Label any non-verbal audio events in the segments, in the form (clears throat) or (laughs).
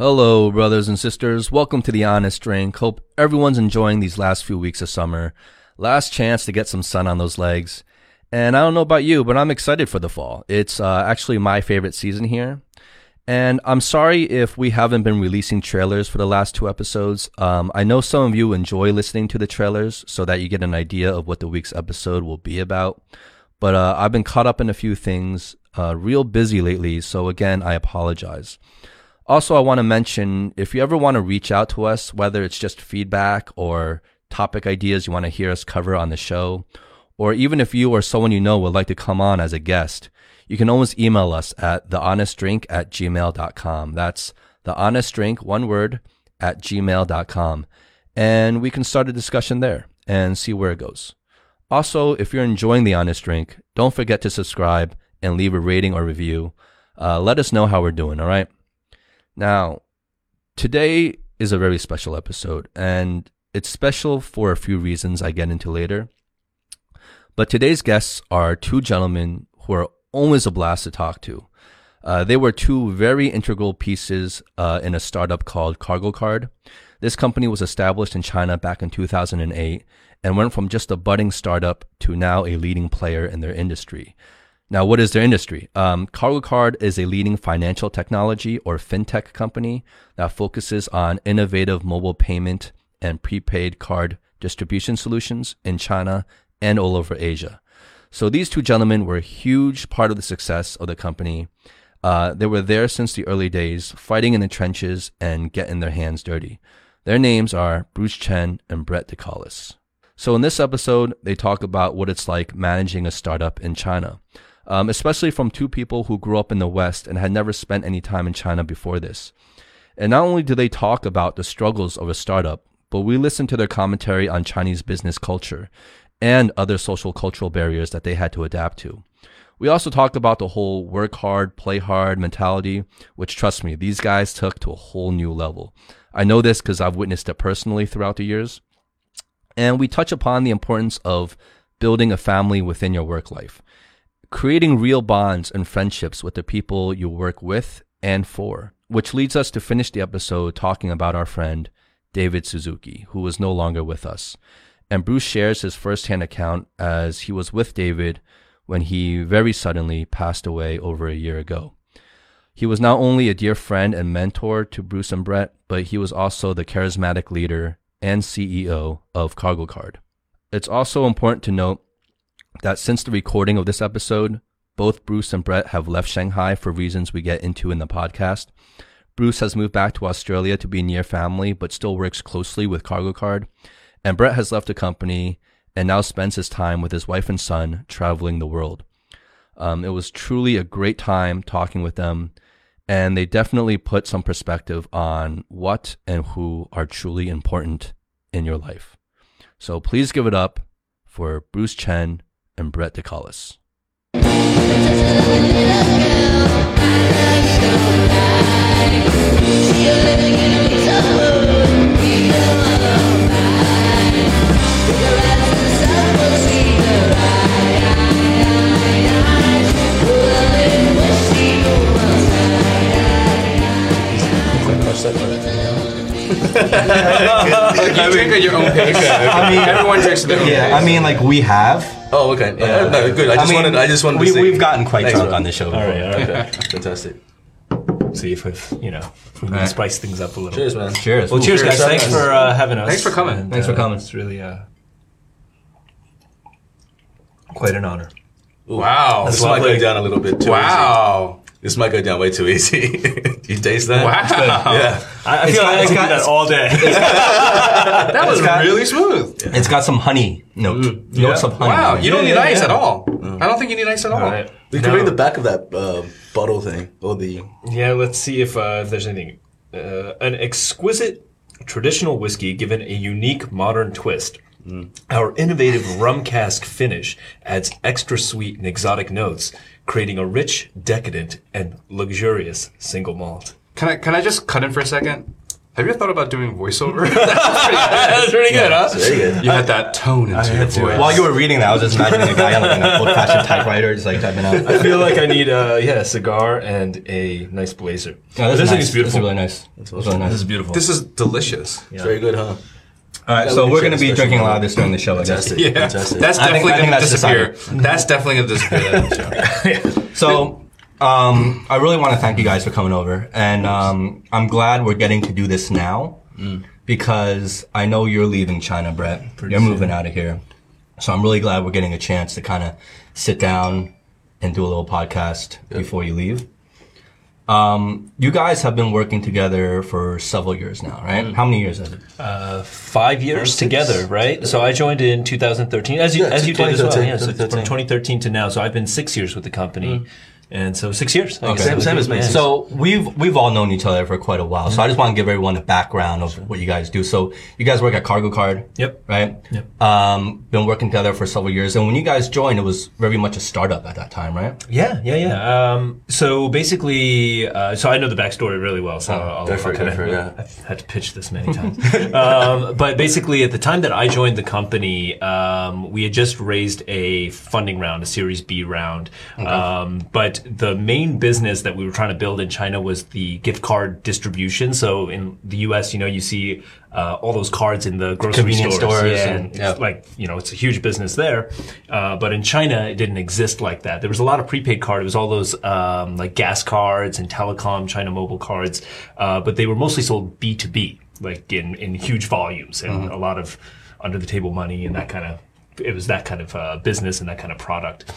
Hello, brothers and sisters. Welcome to the Honest Drink. Hope everyone's enjoying these last few weeks of summer. Last chance to get some sun on those legs. And I don't know about you, but I'm excited for the fall. It's uh, actually my favorite season here. And I'm sorry if we haven't been releasing trailers for the last two episodes. Um, I know some of you enjoy listening to the trailers so that you get an idea of what the week's episode will be about. But uh, I've been caught up in a few things, uh, real busy lately. So again, I apologize. Also, I want to mention if you ever want to reach out to us, whether it's just feedback or topic ideas you want to hear us cover on the show, or even if you or someone you know would like to come on as a guest, you can always email us at thehonestdrink at gmail.com. That's thehonestdrink, one word, at gmail.com. And we can start a discussion there and see where it goes. Also, if you're enjoying The Honest Drink, don't forget to subscribe and leave a rating or review. Uh, let us know how we're doing, all right? Now, today is a very special episode, and it's special for a few reasons I get into later. But today's guests are two gentlemen who are always a blast to talk to. Uh, they were two very integral pieces uh, in a startup called KargoCard. This company was established in China back in 2008 and went from just a budding startup to now a leading player in their industry. Now, what is their industry? Um, KargoCard is a leading financial technology or fintech company that focuses on innovative mobile payment and prepaid card distribution solutions in China and all over Asia. So these two gentlemen were a huge part of the success of the company. Uh, they were there since the early days, fighting in the trenches and getting their hands dirty. Their names are Bruce Chen and Brett Decolyse. So in this episode, they talk about what it's like managing a startup in China, um, especially from two people who grew up in the West and had never spent any time in China before this. And not only do they talk about the struggles of a startup, but we listen to their commentary on Chinese business culture and other social cultural barriers that they had to adapt to. We also talk about the whole work hard, play hard mentality, which trust me, these guys took to a whole new level. I know this because I've witnessed it personally throughout the years. And we touch upon the importance of building a family within your work life, creating real bonds and friendships with the people you work with and for, which leads us to finish the episode talking about our friend, David Suzuki, who is no longer with us. And Bruce shares his firsthand account as he was with David when he very suddenly passed away over a year ago. He was not only a dear friend and mentor to Bruce and Brett, but he was also the charismatic leader and CEO of KargoCard. It's also important to note that since the recording of this episode, both Bruce and Brett have left Shanghai for reasons we get into in the podcast. Bruce has moved back to Australia to be near family, but still works closely with KargoCard. And Brett has left the company and now spends his time with his wife and son traveling the world. Um, it was truly a great time talking with them, and they definitely put some perspective on what and who are truly important in your life. So please give it up for Bruce Chen and Brett Decolyse. (laughs) you drink at your own pace. I mean, Everyone drinks at their own yeah, pace. I mean, like we have. Oh, okay. Yeah. no, good. I just mean, wanted. I just wanted we, to see. We've gotten quite Thanks, drunk bro. on the show. All right, all right. Okay, fantastic. See if we've, you know, if we can Right. spice things up a little. Bit. Cheers, man. Cheers. Well, cheers, Cheers, guys. Thanks for uh, having us. Thanks for coming. And, Thanks for uh, coming. It's really uh, quite an honor. Wow. This That's might go down a little bit too Wow. Easy. This might go down way too easy. (laughs) you taste that? Wow. Yeah. I, I feel got- like I it's can got- do that all day. (laughs) That was got- really smooth. It's got some honey note. Notes of honey. Wow. You don't need yeah, ice yeah. at all. I don't think you need ice at all. all right. You can read the back of that uh, bottle thing or the. Yeah, let's see if, uh, if there's anything. Uh, an exquisite traditional whiskey given a unique modern twist. Our innovative rum cask finish adds extra sweet and exotic notes, creating a rich, decadent, and luxurious single malt. Can I can I just cut in for a second? Have you ever thought about doing voiceover? (laughs) (laughs) That's pretty good, huh? Very good. you had that tone into your voice. While you were reading that, I was just imagining a guy on like an old-fashioned typewriter, just like typing out. I feel like I need uh, yeah, a cigar and a nice blazer. No, this this, is thing is beautiful. This is really nice. This is really nice. This is beautiful. this is delicious. It's very good, huh? All right, so we we're going to be drinking a lot of this during the show, I guess. Yeah, Fantastic. that's definitely going to disappear. That's definitely going to disappear. (laughs) So, um, I really want to thank you guys for coming over, and um, I'm glad we're getting to do this now because I know you're leaving China, Brett. you're moving out of here, so I'm really glad we're getting a chance to kind of sit down and do a little podcast before you leave. Um, you guys have been working together for several years now, right? How many years is it? Uh, five years together, right? So I joined in 2013, as you Yeah, as you did as well. Yeah, so from 2013. 2013 to now. So I've been six years with the company, and so six years. Okay. would Same as me. So we've we've all known each other for quite a while. So I just want to give everyone a background of what you guys do. So you guys work at KargoCard. Yep. Right. Yep. Um, been working together for several years, and when you guys joined, it was very much a startup at that time, right? Yeah, yeah, yeah. Um, so basically, uh, so I know the backstory really well. So I'll, go I'll go for it, yeah. I've had to pitch this many (laughs) times. um, but basically, at the time that I joined the company, um, we had just raised a funding round, a Series B round. Um, but the main business that we were trying to build in China was the gift card distribution. So in the U.S., you know, you see uh, all those cards in the grocery Convenience stores, stores yeah, and- and yeah. it's like you know it's a huge business there uh, but in china it didn't exist like that there was a lot of prepaid card it was all those um, like gas cards and telecom china mobile cards uh, but they were mostly sold b2b like in, in huge volumes and Mm-hmm. a lot of under the table money and that kind of it was that kind of uh, business and that kind of product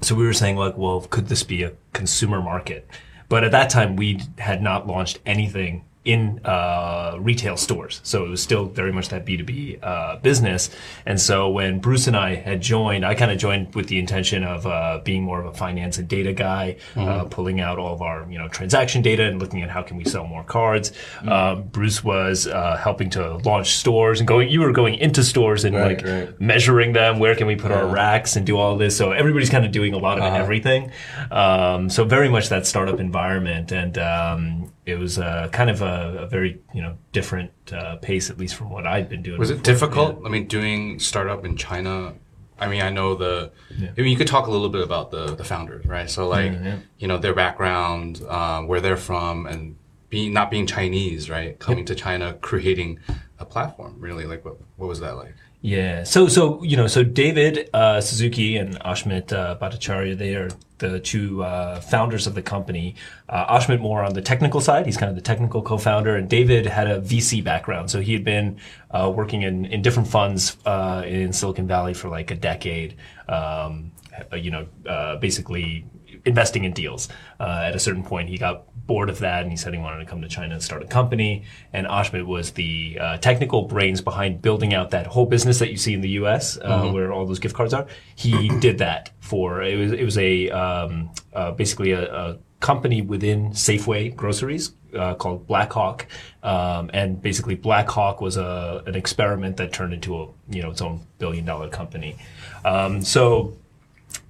so we were saying like, well, could this be a consumer market? But at that time, we had not launched anything in uh, retail stores, so it was still very much that B two B business. And so when Bruce and I had joined, I kind of joined with the intention of uh, being more of a finance and data guy, uh, pulling out all of our you know transaction data and looking at how can we sell more cards. Um, Bruce was uh, helping to launch stores and going. You were going into stores and Right, like right. measuring them. Where can we put our racks and do all this? So everybody's kind of doing a lot of everything. Um, so very much that startup environment, and um, it was uh, kind of a, a very you know different uh, pace, at least from what I'd been doing. Was it before. difficult? I mean, doing startup in China. I mean, I know the. I mean, you could talk a little bit about the the founders, right? So, like, yeah. you know, their background, um, where they're from, and being not being Chinese, right? Coming to China, creating a platform. Really, like, what what was that like? Yeah. So, so you know, so David uh, Suzuki and Ashmit uh, Bhattacharya, they are the two uh, founders of the company. Uh, Ashmit more on the technical side; he's kind of the technical co-founder, and David had a VC background, so he had been uh, working in in different funds uh, in Silicon Valley for like a decade. Um, you know, uh, basically investing in deals. Uh, at a certain point, he got bored of that and he said he wanted to come to China and start a company. And Ashmit was the uh, technical brains behind building out that whole business that you see in the U.S. Uh, where all those gift cards are. He (clears throat) did that for it was it was a um, uh, basically a, a company within Safeway groceries uh, called Blackhawk, um, and basically Blackhawk was a an experiment that turned into a you know its own billion dollar company. Um, so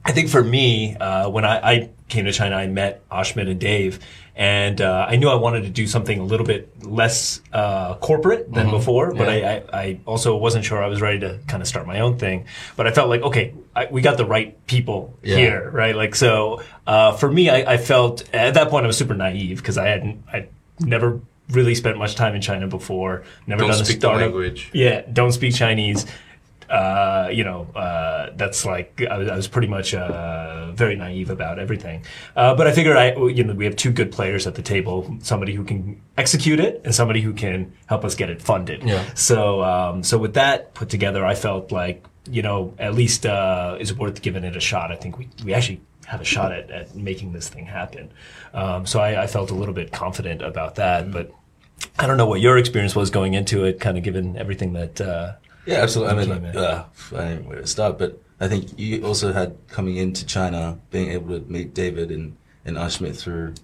I think for me, uh, when I, I came to China, I met Ashmit and Dave, and uh, I knew I wanted to do something a little bit less uh, corporate than before. But I, I, I also wasn't sure I was ready to kind of start my own thing. But I felt like, okay, I, we got the right people here, right? Like so, uh, for me, I, I felt at that point I was super naive because I hadn't, I never really spent much time in China before, never Don't done a startup. language. Yeah, don't speak Chinese. Uh, you know, uh, that's like I was, I was pretty much uh, very naive about everything. Uh, but I figured I, you know, we have two good players at the table: somebody who can execute it and somebody who can help us get it funded. Yeah. So, um, so with that put together, I felt like you know, at least uh, is worth giving it a shot. I think we we actually have a shot at, at making this thing happen. Um, so I, I felt a little bit confident about that, but. I don't know what your experience was going into it, kind of given everything that uh, Yeah, absolutely. I mean, uh, I don't know where to start, but I think you also had coming into China, being able to meet David and, and Ashmit through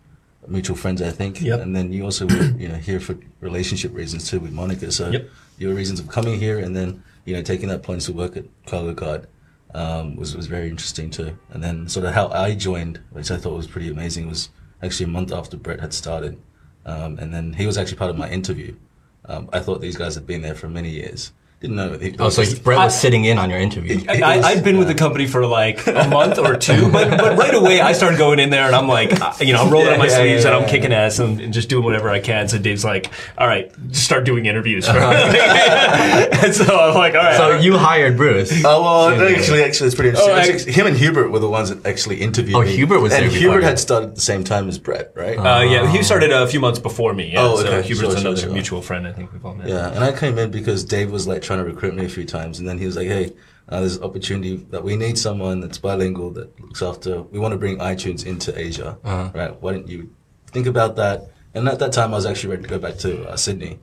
mutual friends, I think. Yep. And then you also were, you know, here for relationship reasons too with Monica. So Yep. your reasons of coming here and then, you know, taking that plunge to work at KargoCard um, was, was very interesting too. And then sort of how I joined, which I thought was pretty amazing, was actually a month after Brett had started. Um, and then he was actually part of my interview. Um, I thought these guys had been there for many years. Didn't know. It Oh, so was- Brett was sitting in on your interview. I, I, I'd been with the company for like a month or two, (laughs) but, but right away I started going in there and I'm like, uh, you know, I'm rolling up my Yeah, yeah, sleeves and I'm yeah. kicking ass and, and just doing whatever I can. So Dave's like, all right, just start doing interviews. For (laughs) and so I'm like, all right. So you hired Bruce. Oh well, actually, actually, it's pretty interesting. Oh, I- Actually, him and Hubert were the ones that actually interviewed Oh, me. Hubert was and there before Hubert had started at the same time as Brett, right? uh, yeah, he started a few months before me. Yeah, Oh, so okay. Hubert's Sure, sure, another mutual friend. I think we've all met. Yeah, and I came in because Dave was like trying to recruit me a few times, and then he was like, "Hey, uh, there's an opportunity that we need someone that's bilingual that looks after. We want to bring iTunes into Asia, Uh-huh. right? Why don't you think about that?" And at that time, I was actually ready to go back to uh, Sydney,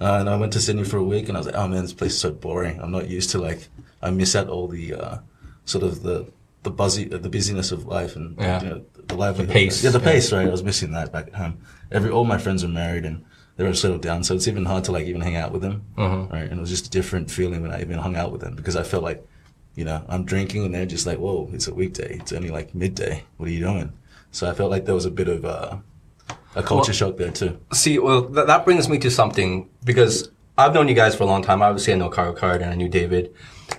uh, and I went to Sydney for a week, and I was like, "Oh man, this place is so boring. I'm not used to like, I miss out all the uh, sort of the the buzzy, uh, the busyness of life, and Yeah. you know, the livelihood, pace. yeah, the pace, right? I was missing that back at home. Every all my friends are married and they were settled down, so it's even hard to like even hang out with them, right? And it was just a different feeling when I even hung out with them because I felt like, you know, I'm drinking and they're just like, whoa, it's a weekday, it's only like midday. What are you doing? So I felt like there was a bit of uh, a culture shock there too. See, well, th- that brings me to something because I've known you guys for a long time. Obviously, I know KargoCard and I knew David,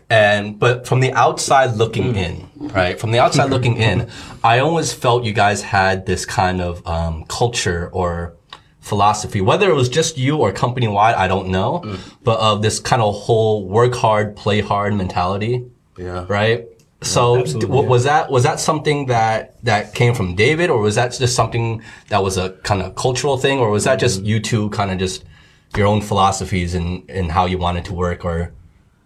and but from the outside looking in, right? From the outside looking in, I always felt you guys had this kind of um, culture or philosophy, whether it was just you or company wide, I don't know, mm. but of this kind of whole work hard, play hard mentality Yeah. right? So absolutely, w- was that was that something that that came from David, or was that just something that was a kind of cultural thing, or was that just mm. you two kind of just your own philosophies and and how you wanted to work, or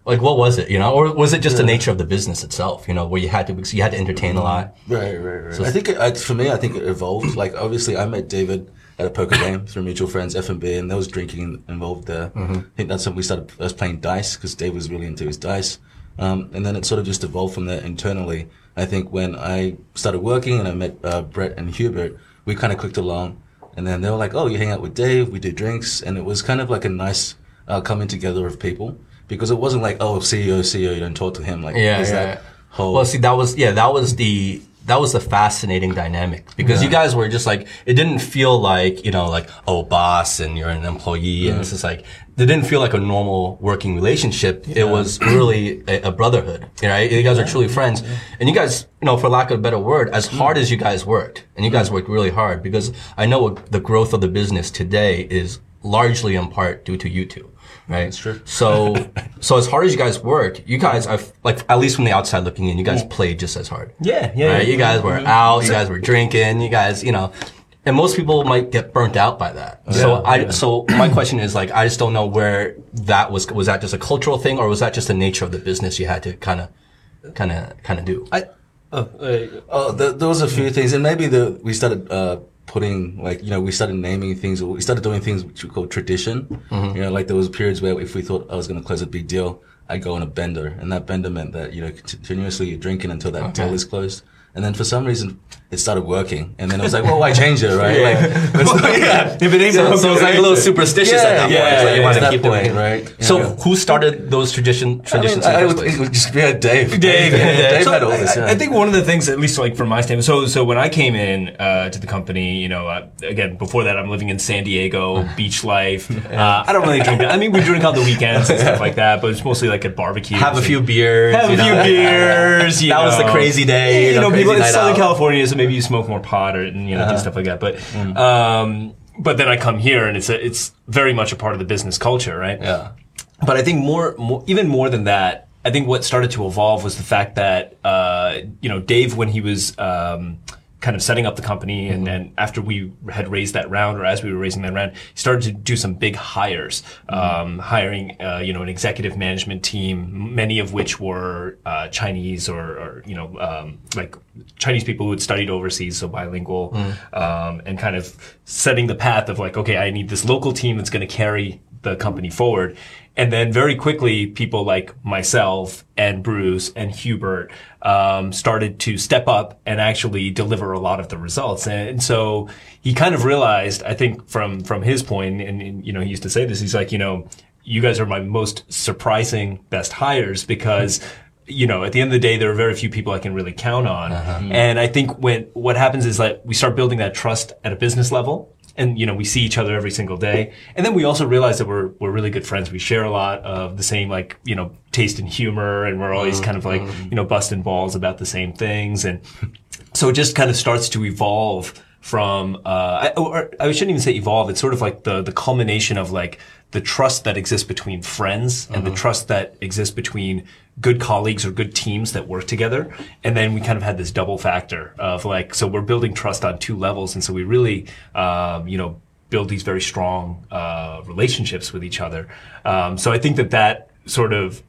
like what was it, you know, or was it just the nature of the business itself, you know, where you had to you had to entertain a mm. lot? Right, right, right. I think it, for me, I think it evolved. Like obviously, I met David at a poker game through mutual friends, F and B, and there was drinking involved there. I think that's when we started first playing dice because Dave was really into his dice, um, and then it sort of just evolved from there internally. I think when I started working and I met uh, Brett and Hubert, we kind of clicked along, and then they were like, "Oh, you hang out with Dave, we do drinks," and it was kind of like a nice uh, coming together of people because it wasn't like, "Oh, CEO, CEO, you don't talk to him." Like, Yeah, yeah. that whole Well, see, that was yeah, that was the that was the fascinating dynamic because you guys were just like it didn't feel like you know like oh boss and you're an employee and it's just like it didn't feel like a normal working relationship. It was really a, a brotherhood, right? You guys are truly friends, and you guys, you know, for lack of a better word, as hard as you guys worked, and you guys worked really hard because I know the growth of the business today is largely in part due to you two. Right. That's true. So, (laughs) so as hard as you guys worked, you guys, I've, like, at least from the outside looking in, you guys played just as hard. Yeah, yeah, Right? yeah. You guys were out, you guys were drinking, you guys, you know, and most people might get burnt out by that. so I, so my (clears throat) question is like, I just don't know where that was, was that just a cultural thing or was that just the nature of the business you had to kind of, kind of, kind of do? I, uh, uh, Oh, there, there was a few things, and maybe the we started uh, putting like you know we started naming things, we started doing things which we call tradition. Mm-hmm. You know, like there was periods where if we thought oh, I was going to close a big deal, I'd go on a bender, and that bender meant that you know continuously you're drinking until that deal is closed. And then for some reason it started working, and then I was like, "Well, why change it, right?" (laughs) Like, it's- yeah. (laughs) if it ain't So, so it's like a little superstitious at that Yeah, point. yeah, It's like you yeah, want to keep point, doing it. right? So Yeah. who started those tradition, traditions I, mean, I, would, it would just yeah, Dave. Dave, Dave, yeah. Dave So had all this. I, Yeah. I think one of the things, at least like from my standpoint, so so when I came in uh, to the company, you know, uh, again before that, I'm living in San Diego, (laughs) beach life. Uh, I don't really drink. I mean, we drink on the weekends and stuff like that, but it's mostly like at barbecues. Have a few beers. have a few beers. That was the crazy day, you know, people. in Southern. California, so maybe you smoke more pot or and, you know do stuff like that. But um, but then I come here and it's a, it's very much a part of the business culture, right? Yeah. But I think more, more, even more than that, I think what started to evolve was the fact that, uh, you know, Dave, when he was, um, kind of setting up the company and then after we had raised that round or as we were raising that round, he started to do some big hires, um, hiring, uh, you know, an executive management team, many of which were, uh, Chinese or, or, you know, um, like Chinese people who had studied overseas, so bilingual, um, and kind of setting the path of like, okay, I need this local team that's going to carry the company forward. And then very quickly, people like myself and Bruce and Hubert um, started to step up and actually deliver a lot of the results. And, and so he kind of realized, I think, from from his point, and, and you know, he used to say this. He's like, you know, you guys are my most surprising best hires because. You know, at the end of the day, there are very few people I can really count on. And I think when what happens is that we start building that trust at a business level and you know we see each other every single day. And then we also realize that we're we're really good friends. We share a lot of the same like you know taste and humor. And we're always kind of like you know busting balls about the same things. And so it just kind of starts to evolve from uh, I, or I shouldn't even say evolve. It's sort of like the the culmination of like the trust that exists between friends and the trust that exists between good colleagues or good teams that work together and then we kind of had this double factor of like so we're building trust on two levels and so we really um, you know build these very strong uh, relationships with each other um, so i think that that sort of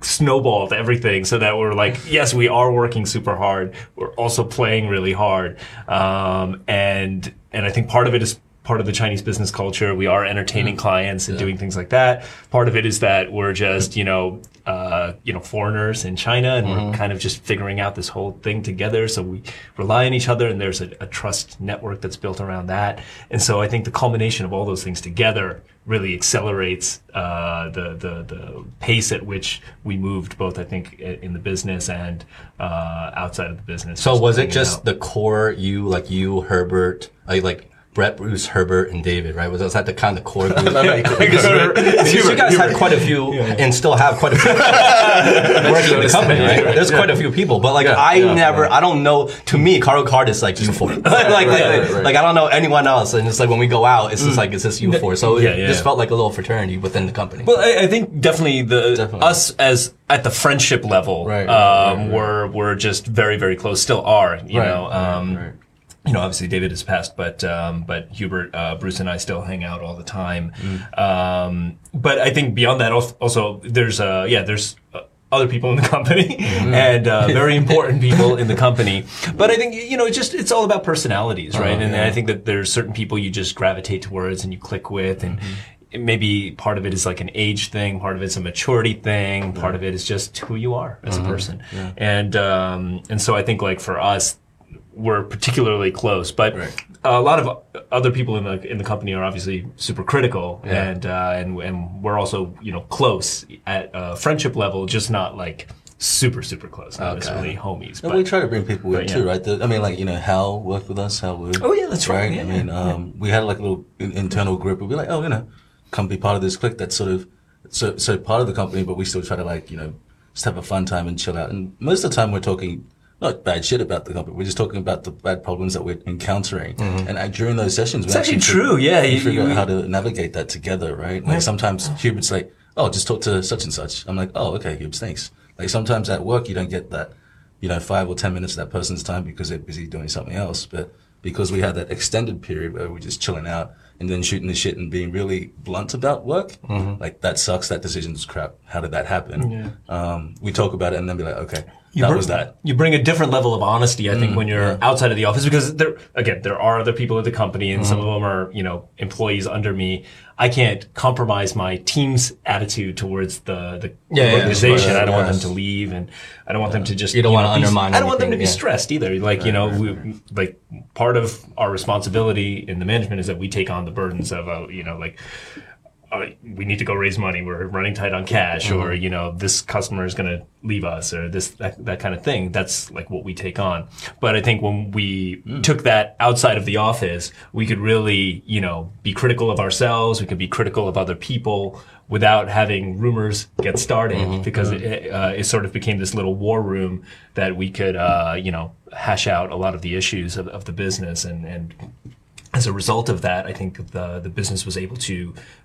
snowballed everything so that we're like, (laughs) yes, we are working super hard. We're also playing really hard. Um, and, and I think part of it is part of the Chinese business culture. We are entertaining clients and doing things like that. Part of it is that we're just, you know, uh, you know, foreigners in China and we're kind of just figuring out this whole thing together. So we rely on each other and there's a, a trust network that's built around that. And so I think the culmination of all those things together really accelerates uh, the, the the pace at which we moved, both I think in the business and uh, outside of the business. So was it just out. the core you, like you, Hubert, like Brett, Bruce, Hubert, and David, right? Was that the kind of core group? (laughs) Because you guys had quite a few, and still have quite a few (laughs) working in the company, right? There's quite a few people, but like I never, I don't know. To me, KargoCard is like you four. (laughs) like, like, like, right, right. like I don't know anyone else, and it's like when we go out, it's just like it's just you four. So Yeah, it just yeah. felt like a little fraternity within the company. Well, I, I think definitely the Definitely. us as at the friendship level, Right, right, um, right, right. we're we're just very very close. Still are, you Right, know. right, Um, right. You know, obviously David has passed, but um, but Hubert, uh, Bruce, and I still hang out all the time. Mm. Um, but I think beyond that, also there's uh, yeah, there's. Uh, other people in the (laughs) company Mm-hmm. and uh, (laughs) very important people in the company. But I think you know, it's just it's all about personalities, right? Uh-huh, and I think that there's certain people you just gravitate towards and you click with, and Mm-hmm. maybe part of it is like an age thing, part of it's a maturity thing, part of it is just who you are as a Uh-huh, person. And um, and so I think like for us, we're particularly close, but Right. a lot of other people in the in the company are obviously super critical, Yeah. and uh, and and we're also you know close at uh, friendship level, just not like super super close, not Okay. necessarily homies. And But we try to bring people in but, too, right? The, I mean, like you know, Hal worked with us. Hal Wood. Oh, yeah, that's right. Yeah, I mean, um, we had like a little in- internal group. We'd be like, oh, you know, come be part of this clique. That's sort of so so part of the company, but we still try to like you know just have a fun time and chill out. And most of the time, we're talking not bad shit about the company. We're just talking about the bad problems that we're encountering. And uh, during those sessions, we It's actually fig- true, yeah, you- figure out how to navigate that together, right? Like sometimes Hubert's like, oh, just talk to such and such. I'm like, oh, okay, Hubert, thanks. Like sometimes at work, you don't get that, you know, five or 10 minutes of that person's time because they're busy doing something else. But because we had that extended period where we're just chilling out and then shooting the shit and being really blunt about work, like that sucks. That decision's crap. How did that happen? Um, we talk about it and then be like, okay, that br- was that. You bring a different level of honesty, I Mm, think, when you're outside of the office because there, again, there are other people at the company and Mm-hmm. some of them are, you know, employees under me. I can't compromise my team's attitude towards the, the Yeah, yeah, organization. right, I don't want them to leave and I don't want them to just, You don't wanna know, be- undermine I don't want them to be yeah. stressed either. Like, you know, we, like part of our responsibility in the management is that we take on the burdens of, a, you know, like, uh, we need to go raise money. We're running tight on cash, or Mm-hmm. you know, this customer is going to leave us, or this that, that kind of thing. That's like what we take on. But I think when we Mm. took that outside of the office, we could really, you know, be critical of ourselves. We could be critical of other people without having rumors get started, Mm-hmm. because it, uh, it sort of became this little war room that we could, uh, you know, hash out a lot of the issues of, of the business and and as a result of that, I think the the business was able to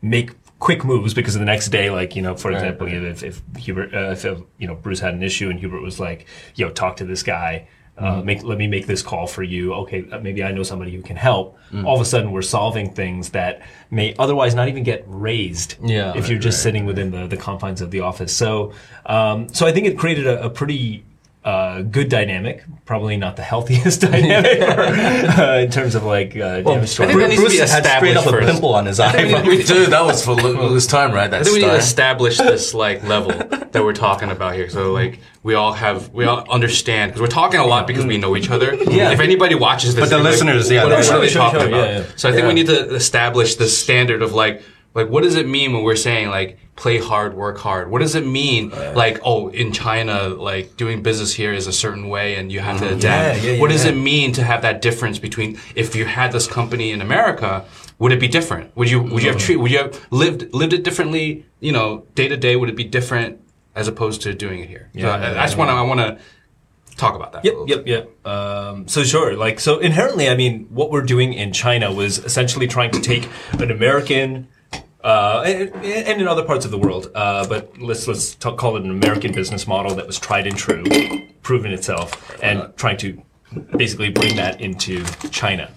make quick moves because the next day, like you know, for example, if if Hubert, uh, if you know Bruce had an issue and Hubert was like, "Yo, talk to this guy." Uh, Mm-hmm. make, let me make this call for you. Okay, uh, maybe I know somebody who can help. Mm. All of a sudden, we're solving things that may otherwise not even get raised Yeah, if you're just sitting within the, the confines of the office. So, um, so I think it created a, a pretty uh, good dynamic. Probably not the healthiest (laughs) dynamic (laughs) uh, in terms of like uh, damage to I think that needs to Bruce be had straight up established a first. pimple on his eye. We Dude, that was for li- this time, right? That I think we need to establish (laughs) this like level that we're talking about here. So like we all have we all understand because we're talking a lot because we know each other. Yeah. If anybody watches this, But the they're like, listeners, yeah, what, they're what are they talking about? yeah, yeah. So I think Yeah. we need to establish the standard of like like what does it mean when we're saying like play hard, work hard? What does it mean like oh in China like doing business here is a certain way and you have to adapt? Yeah, yeah, what does yeah. it mean to have that difference between if you had this company in America would it be different? Would you would you have treat would you have lived lived it differently? You know, day to day, would it be different as opposed to doing it here? So Yeah, I, yeah, I just want to I want to talk about that. Yep, yep, yep. Um, so sure, like so inherently, I mean, what we're doing in China was essentially trying to take an American. Uh, and, and in other parts of the world, uh, but let's let's talk, call it an American business model that was tried and true, proven itself, and trying to basically bring that into China.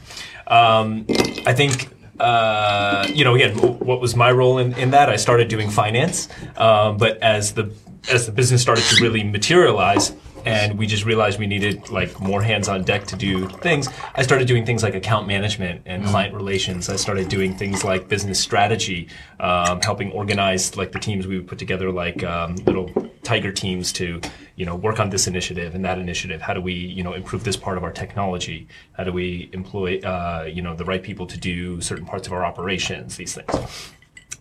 Um, I think uh, you know again, what was my role in, in that? I started doing finance, um, but as the as the business started to really materialize, and we just realized we needed like more hands on deck to do things. I started doing things like account management and client relations. I started doing things like business strategy, um, helping organize like the teams we would put together, like um, little tiger teams to you know work on this initiative and that initiative. How do we you know improve this part of our technology? How do we employ uh, you know the right people to do certain parts of our operations? These things.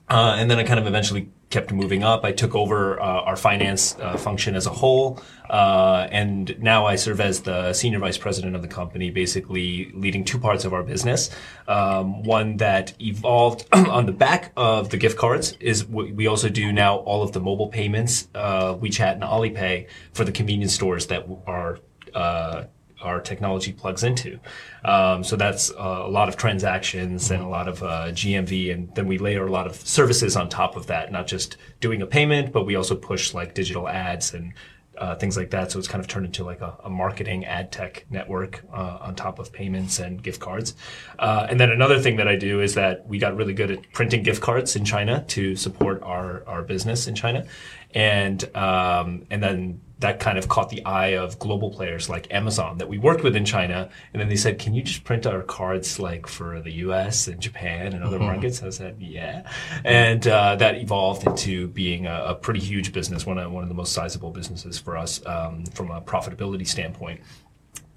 Uh, and then I kind of eventually kept moving up. I took over uh, our finance uh, function as a whole, uh, and now I serve as the senior vice president of the company, basically leading two parts of our business. Um, one that evolved (clears throat) on the back of the gift cards is we also do now all of the mobile payments, uh, WeChat and Alipay for the convenience stores that are uh, our technology plugs into. Um, so that's uh, a lot of transactions and a lot of uh, GMV, and then we layer a lot of services on top of that. Not just doing a payment, but we also push like digital ads and uh, things like that. So it's kind of turned into like a, a marketing ad tech network uh, on top of payments and gift cards. Uh, and then another thing that I do is that we got really good at printing gift cards in China to support our our business in China, and um, and then that kind of caught the eye of global players like Amazon that we worked with in China. And then they said, "Can you just print our cards like for the U.S. and Japan and other markets?" I said, "Yeah," and uh, that evolved into being a, a pretty huge business, one of one of the most sizable businesses for us um, from a profitability standpoint.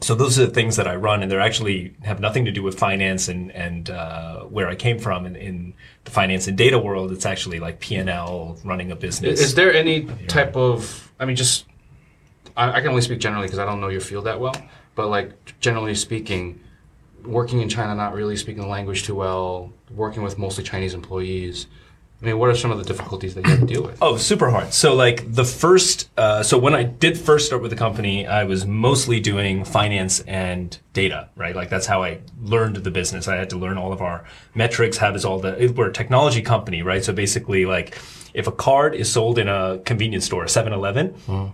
So those are the things that I run, and they're actually have nothing to do with finance and and uh, where I came from in, in the finance and data world. It's actually like P and L, running a business. Is there any type of? I mean, just I, I can only speak generally because I don't know your field that well. But like generally speaking, working in China, not really speaking the language too well, working with mostly Chinese employees. I mean, what are some of the difficulties that you have to deal with? Oh, super hard. So like the first, uh, so when I did first start with the company, I was mostly doing finance and data, right? Like that's how I learned the business. I had to learn all of our metrics. How does all the, we're a technology company, right? So basically like if a card is sold in a convenience store, 7-Eleven,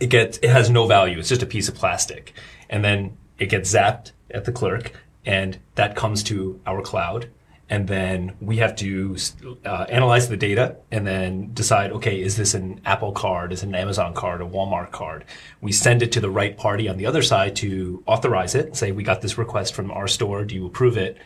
it gets, it has no value. It's just a piece of plastic. And then it gets zapped at the clerk and that comes to our cloud. And then we have to uh, analyze the data and then decide okay is this an apple card? Is it an amazon card a walmart card? We send it to the right party on the other side to authorize it say we got this request from our store. Do you approve it?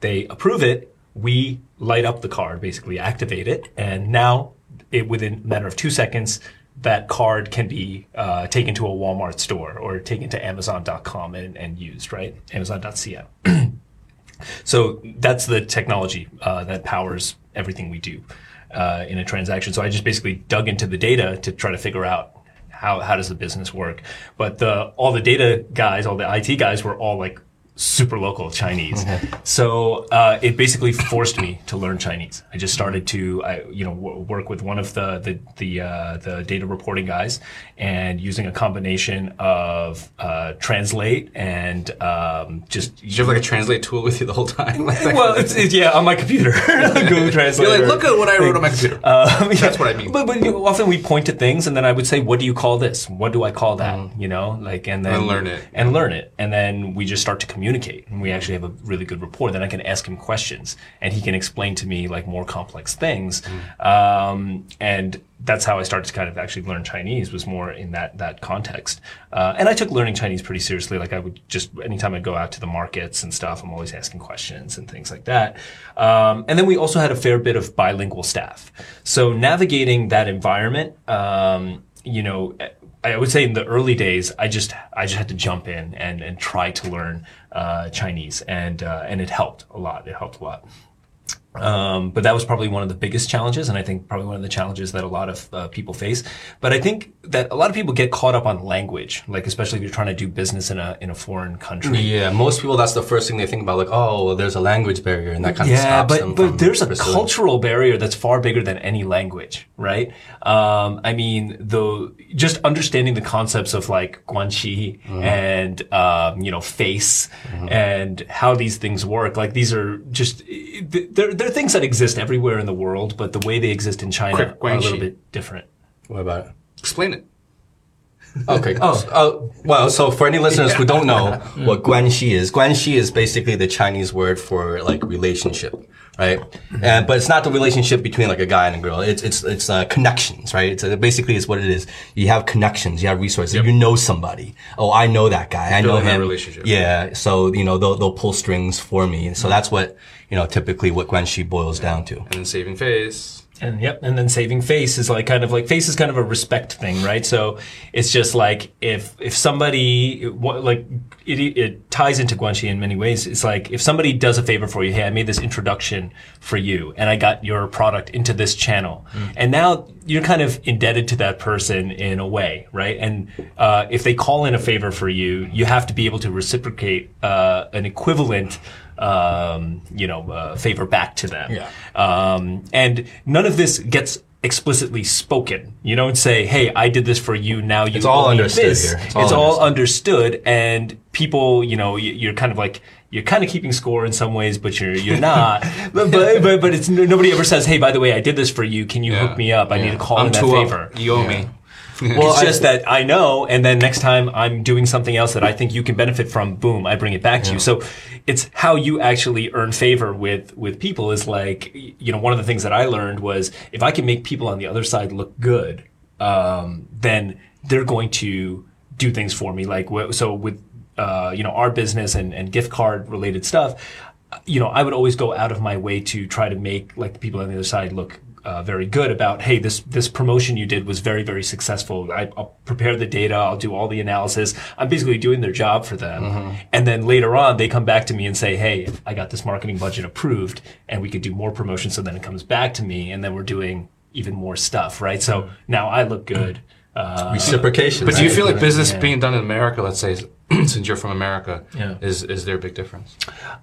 They approve it. We light up the card basically activate it. And now it within a matter of two seconds that card can be uh, taken to a walmart store or taken to amazon.com and, and used right amazon.ca (clears throat) so that's the technology uh, that powers everything we do uh, in a transaction. So I just basically dug into the data to try to figure out how how does the business work. But the all the data guys, all the IT guys, were all like super local Chinese. (laughs) so uh, it basically forced me to learn Chinese. I just started to, I, you know, w- work with one of the the the, uh, the data reporting guys, and using a combination of uh, translate and um, just. Did you have like a translate tool with you the whole time? (laughs) Like well, it's, it's yeah on my computer. (laughs) Google Translate. (laughs) You're like, look at what I wrote on my computer. Um, yeah. That's what I mean. But, but you often we point to things, and then I would say, "What do you call this? What do I call that?" You know, like and then And learn it. and learn it, and then we just start to communicate, and we actually have a really good rapport. Then I can ask him questions, and he can explain to me like more complex things, um, and that's how I started to kind of actually learn Chinese was more in that that context. Uh, and I took learning Chinese pretty seriously. Like I would just anytime I go out to the markets and stuff, I'm always asking questions and things like that. Um, and then we also had a fair bit of bilingual staff. So navigating that environment, um, you know. I would say in the early days, I just I just had to jump in and, and try to learn uh, Chinese, and uh, and it helped a lot. It helped a lot. Um, but that was probably one of the biggest challenges, and I think probably one of the challenges that a lot of uh, people face. But I think that a lot of people get caught up on language, like especially if you're trying to do business in a in a foreign country. Yeah, most people that's the first thing they think about, like, oh, well, there's a language barrier, and that kind of Yeah, stops them but but from there's a pursuing. cultural barrier that's far bigger than any language, right? Um, I mean, the just understanding the concepts of like guanxi Mm-hmm. and um, you know face and how these things work. Like these are just they're they're things that exist everywhere in the world, but the way they exist in China Quick, are a little bit different. What about it? Explain it. Okay. (laughs) oh, uh, well, so for any listeners who don't know (laughs) what guanxi is, guanxi is basically the Chinese word for like relationship, right? And but it's not the relationship between like a guy and a girl. It's it's it's uh, connections, right? It's uh, basically it's what it is. You have connections, you have resources. You know somebody. Oh, I know that guy. I know him. relationship. Yeah. So you know they'll they'll pull strings for me. So that's what you know typically what guanxi boils down to. And then saving face. And yep, and then saving face is like kind of like face is kind of a respect thing, right? So it's just like if if somebody what like it, it ties into guanxi in many ways. It's like if somebody does a favor for you, hey, I made this introduction for you, and I got your product into this channel, and now you're kind of indebted to that person in a way, right? And uh, if they call in a favor for you, you have to be able to reciprocate uh, an equivalent um, you know, uh, favor back to them. Yeah. Um, and none of this gets explicitly spoken. You don't say, "Hey, I did this for you. Now you." It's all owe me understood this." here. It's It's all all, understood, and people, you know, you- you're kind of like you're kind of keeping score in some ways, but you're you're not. (laughs) but, but but but it's nobody ever says, "Hey, by the way, I did this for you. Can you Yeah. hook me up? I need to call I'm in that favor." up. You owe me. (laughs) Well, it's I- just that I know, and then next time I'm doing something else that I think you can benefit from, boom, I bring it back to you. So it's how you actually earn favor with with people is like, you know, one of the things that I learned was if I can make people on the other side look good, um, then they're going to do things for me. Like, so with uh, you know our business and, and gift card related stuff, you know, I would always go out of my way to try to make like the people on the other side look uh, very good about, hey, this this promotion you did was very very successful. I, I'll prepare the data, I'll do all the analysis. I'm basically doing their job for them, and then later on they come back to me and say, hey, I got this marketing budget approved, and we could do more promotion. So then it comes back to me, and then we're doing even more stuff, right? So now I look good. Uh, Reciprocation. But do you feel like business Yeah. being done in America, let's say, (clears throat) since you're from America, Yeah. is is there a big difference?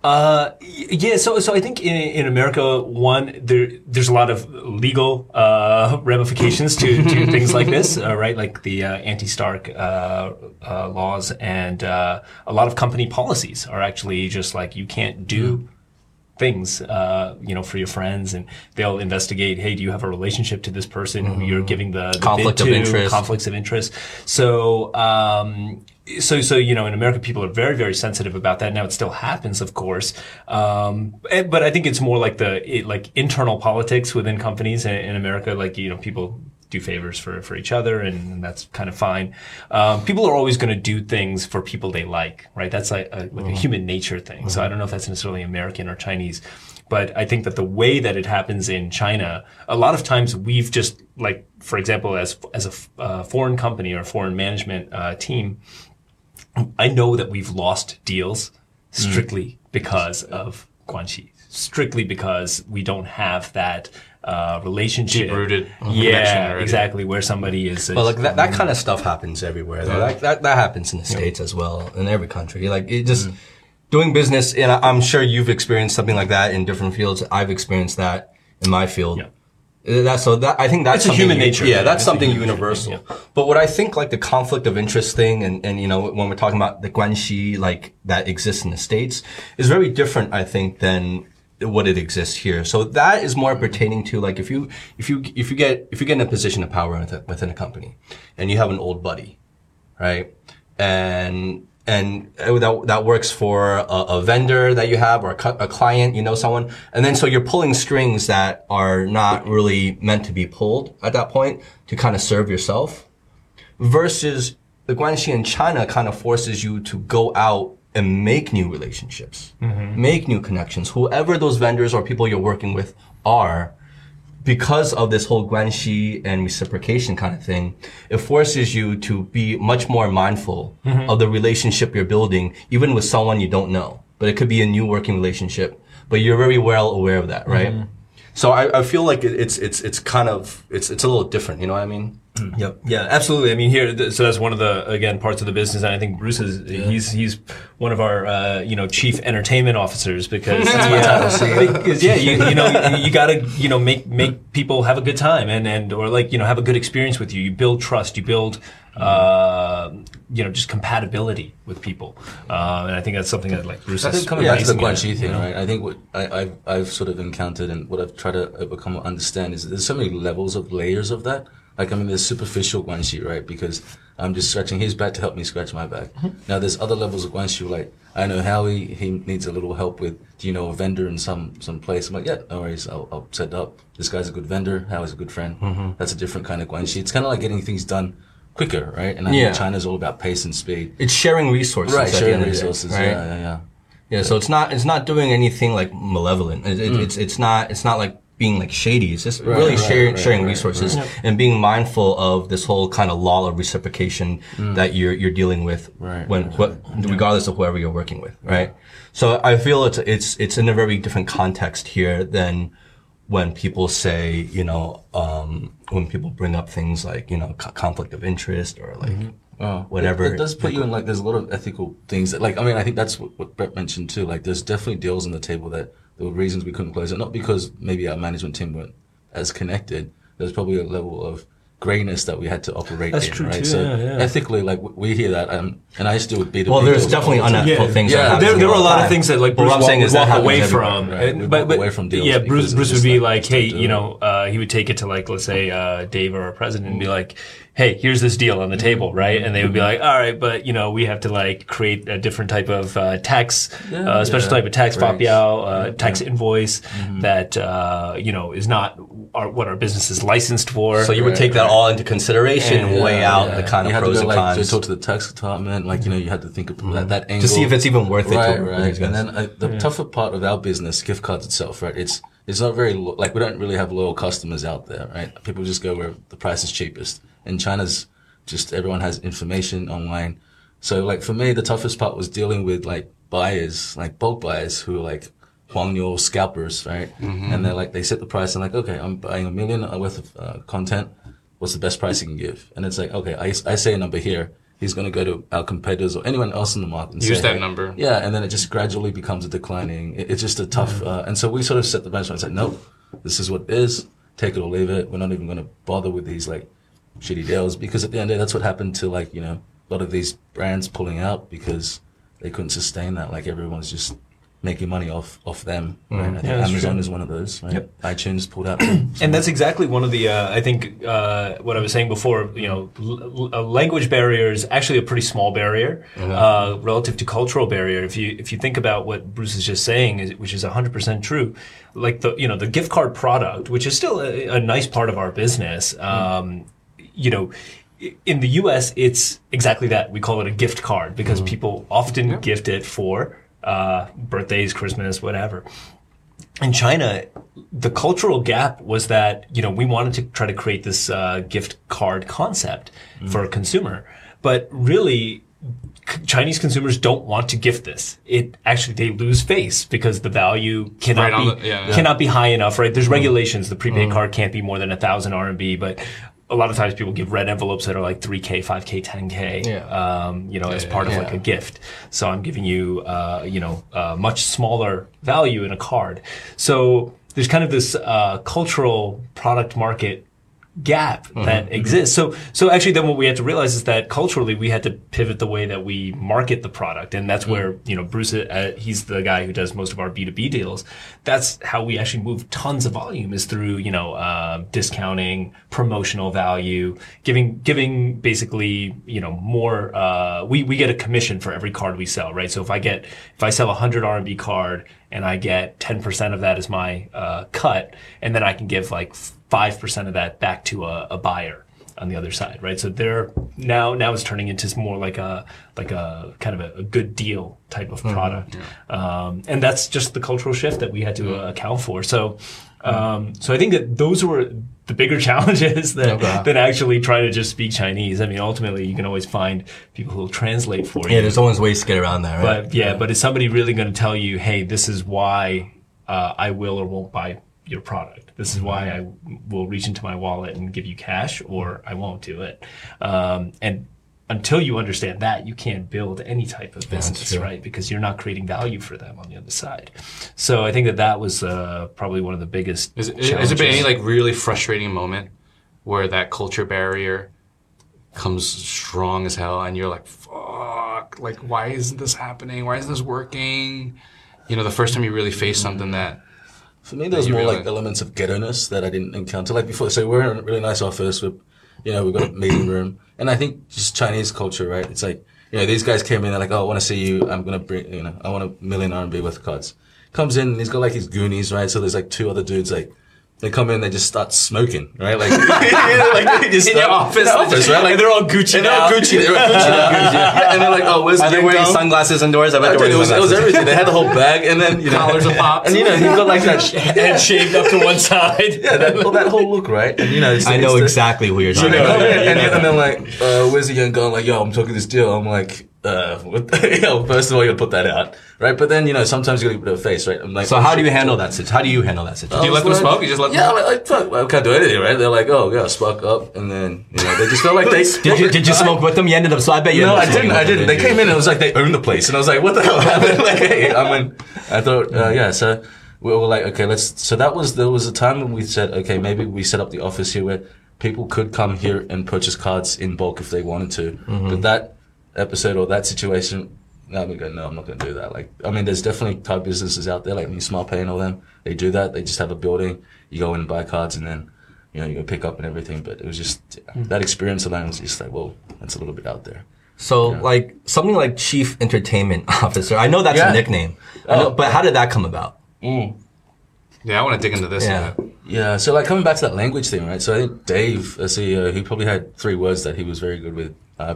Uh, yeah, so so I think in, in America, one there there's a lot of legal uh, (laughs) ramifications to, to (laughs) things like this, uh, right? Like the uh, anti-Stark uh, uh, laws, and uh, a lot of company policies are actually just like you can't do things, uh, you know, for your friends, and they'll investigate. Hey, do you have a relationship to this person who you're giving the, the Conflict of to? interest. Conflicts of interest. So, um, so, so you know, in America, people are very, very sensitive about that. Now, it still happens, of course, um, and- but I think it's more like the it, like internal politics within companies in, in America. Like you know, people do favors for, for each other and that's kind of fine. Um, people are always going to do things for people they like, right? That's like a, like a human nature thing. So I don't know if that's necessarily American or Chinese, but I think that the way that it happens in China, a lot of times we've just like, for example, as, as a uh, foreign company or foreign management uh, team, I know that we've lost deals strictly because of Guanxi, strictly because we don't have that uh, relationship. Deep-rooted Yeah, already. exactly. Where somebody is. Well, like that, that kind of stuff happens everywhere. Though. That, that that happens in the states as well, in every country. Like it just doing business, and I- I'm sure you've experienced something like that in different fields. I've experienced that in my field. Yeah. Uh, That so that I think that's It's a something human nature Yeah, that's It's something human nature universal. thing, But what I think like the conflict of interest thing, and and you know when we're talking about the guanxi like that exists in the states, is very different. I think than what it exists here. So that is more pertaining to like if you if you if you get if you get in a position of power within, within a company, and you have an old buddy, right? And and uh, that that works for a, a vendor that you have or a, a client, you know, someone, and then so you're pulling strings that are not really meant to be pulled at that point to kind of serve yourself. Versus the Guanxi in China kind of forces you to go out and make new relationships, make new connections. Whoever those vendors or people you're working with are, because of this whole guanxi and reciprocation kind of thing, it forces you to be much more mindful of the relationship you're building, even with someone you don't know. But it could be a new working relationship. but you're very well aware of that, right? Mm-hmm. So I, I feel like it, it's it's it's kind of it's it's a little different. You know what I mean? Yep. Yeah, absolutely. I mean, here, so that's one of the again parts of the business, and I think Bruce is he's he's one of our uh, you know chief entertainment officers because (laughs) (laughs) yeah, because, yeah, you, you know you, you got to you know make make people have a good time and and or like you know have a good experience with you. You build trust. You build. Uh, you know, just compatibility with people, uh, and I think that's something that like Bruce I is think coming back to the Guanxi you thing, right? I think what I, I've, I've sort of encountered and what I've tried to overcome or understand is there's so many levels of layers of that. Like, I mean, there's superficial Guanxi, right? Because I'm just scratching his back to help me scratch my back. Mm-hmm. Now, there's other levels of Guanxi, like, I know Howie, he needs a little help with, do you know a vendor in some, some place? I'm like, yeah, no worries, I'll, I'll set it up. This guy's a good vendor, Howie's a good friend. Mm-hmm. That's a different kind of Guanxi. It's kind of like getting things done quicker, right? And I Yeah. think China's all about pace and speed. It's sharing resources. Right, sharing the day, resources, right? yeah, yeah, yeah. Yeah, so it's not it's not doing anything like malevolent. It, it, mm. It's it's not it's not like being like shady. It's just really right, sharing right, sharing right, resources and being mindful of this whole kind of law of reciprocation that you're you're dealing with Right, when what regardless of whoever you're working with, right? So I feel it's it's it's in a very different context here than when people say, you know, um, when people bring up things like, you know, co- conflict of interest or like whatever. It, it does put you in like there's a lot of ethical things that like I mean I think that's what, what Brett mentioned too. Like there's definitely deals on the table that there were reasons we couldn't close it, not because maybe our management team weren't as connected. There's probably a level of grayness that we had to operate That's in, true, right? too, so yeah, yeah. ethically, like we hear that, um, and I still would be the well, there's definitely all unethical Yeah. things. Yeah. that there, there were a all the lot of things that like Bruce what I'm walk, saying would is that walk away from. Right. And- but, walk but away from deals yeah, Bruce Bruce would be not- like, hey, you know, uh, he would take it to like, let's say, uh, Dave or our president, and be like, hey, here's this deal on the table, right? And they would be like, all right, but you know, we have to like create a different type of uh, tax, uh, special yeah. type of tax Right. fapiao, uh, tax invoice that uh, you know is not our, what our business is licensed for. So you would Right, take that right. all into consideration and weigh Yeah, out yeah. the kind you of pros to and go, like, cons. to talk to the tax department, like you know, you had to think of that, that angle to see if it's even worth it. right, to right. these. And then uh, the tougher part of our business, gift cards itself, right? It's it's not very lo- like we don't really have loyal customers out there, right? People just go where the price is cheapest. In China's, just everyone has information online. So like for me, the toughest part was dealing with like buyers, like bulk buyers who are like Huangniu scalpers, right? And they're like they set the price and like, okay, I'm buying a million worth of uh, content. What's the best price you can give? And it's like, okay, I, I say a number here. He's going to go to our competitors or anyone else in the market and Use say, that hey, number. yeah, and then it just gradually becomes a declining. It, it's just a tough, uh, and so we sort of set the benchmark and said, nope, this is what it is. Take it or leave it. We're not even going to bother with these like shitty deals because at the end of the day, that's what happened to like you know a lot of these brands pulling out because they couldn't sustain that. Like everyone's just making money off off them. Right? I think Yeah, Amazon true. is one of those. Right? iTunes pulled out. (clears throat) and that's exactly one of the uh, I think uh, what I was saying before. You know, l- a language barrier is actually a pretty small barrier uh, relative to cultural barrier. If you if you think about what Bruce is just saying, is, which is hundred percent true, like the you know the gift card product, which is still a, a nice part of our business. Um, you know. In the U.S., it's exactly that. We call it a gift card because people often gift it for uh, birthdays, Christmas, whatever in China, the cultural gap was that you know we wanted to try to create this uh, gift card concept for a consumer, but really. Chinese consumers don't want to gift this. It actually they lose face because the value cannot Right be the- yeah. cannot be high enough. Right? There's regulations. The prepaid card can't be more than a thousand RMB, but a lot of times people give red envelopes that are like 3k, 5k, 10k. Yeah. Um, you know, as part of yeah. like a gift. So I'm giving you, uh, you know, a much smaller value in a card. So there's kind of this uh, cultural product market gap that exists. So so actually then what we had to realize is that culturally we had to pivot the way that we market the product and that's where, you know, Bruce uh, he's the guy who does most of our B2B deals. That's how we actually move tons of volume is through, you know, uh, discounting, promotional value, giving giving basically, you know, more uh, we we get a commission for every card we sell, right? So if I get if I sell a 100 RMB card and I get 10% of that as my uh, cut and then I can give like five percent of that back to a, a buyer on the other side, right? So they're now now it's turning into more like a like a kind of a, a good deal type of product, um, and that's just the cultural shift that we had to uh, account for. So. Um, so I think that those were the bigger (laughs) challenges than, Okay. than actually trying to just speak Chinese. I mean, ultimately, you can always find people who will translate for you. yeah, there's always ways to get around that, right? But yeah, but is somebody really going to tell you, hey, this is why uh, I will or won't buy your product. This is why I will reach into my wallet and give you cash, or I won't do it. Um, and until you understand that, you can't build any type of business, right? Because you're not creating value for them on the other side. So I think that that was uh, probably one of the biggest. Is, is, has there been any like really frustrating moment where that culture barrier comes strong as hell, and you're like, "Fuck! Like, why isn't this happening? Why isn't this working?" You know, the first time you really face something that For me, there was more like elements of ghetto-ness that I didn't encounter. Like before, so we're in a really nice office with, you know, we've got a (clears throat) meeting room. And I think just Chinese culture, right? It's like, you know, these guys came in, they're like, oh, I want to see you. I'm going to bring, you know, I want a million RMB worth of cards. Comes in and he's got like his goonies, right? So there's like two other dudes, like, they come in, they just start smoking, right? Like, (laughs) (laughs) like they just In your office, office, right? Like And they're all Gucci and they're all. (laughs) Gucci, they're all Gucci. Yeah, and they're like, oh, where's Are they wearing sunglasses indoors? I bet they're wearing was, it was sunglasses. everything. They had the whole bag, and then you know, Collars of pops. and you know, he's got like that, head shaved up to one side. yeah, that, well, that whole look, right? And you know, I know the- exactly who you're talking about. and, then like, uh, where's the young girl? Like, yo, I'm talking this deal. I'm like, uh, what the, yo, first of all, you'll put that out, right? But then, you know, sometimes you gotta put a face, right? I'm like, So how do you handle that situation? How do you handle that situation? Do you let them like- smoke? You just let them Yeah, I'm like, like, fuck, I can't do anything, right? They're like, oh, yeah, spark up. And then, you know, they just felt like they, (laughs) Did you, did you smoke with them? You ended up, so I bet you No, I didn't. I didn't. They came in and it was like they owned the place, and I was like, "What the hell happened?" (laughs) like, hey, I mean, I thought, uh, yeah. So we were like, okay, let's. So that was there was a time when we said, okay, maybe we set up the office here where people could come here and purchase cards in bulk if they wanted to. Mm-hmm. But that episode or that situation, no, we go, no, I'm not going to do that. Like, I mean, there's definitely type businesses out there like Me Smart Pay and all them. They do that. They just have a building. You go in and buy cards, and then. You know, you go pick up and everything, but it was just that experience alone was just like, whoa, that's a little bit out there. So, like something like chief entertainment (laughs) officer. I know that's Yeah. a nickname, I know, Oh. but how did that come about? Yeah, I want to dig into this. Yeah. Yeah, so like coming back to that language thing, right? So I think Dave, a CEO, he probably had three words that he was very good with: uh,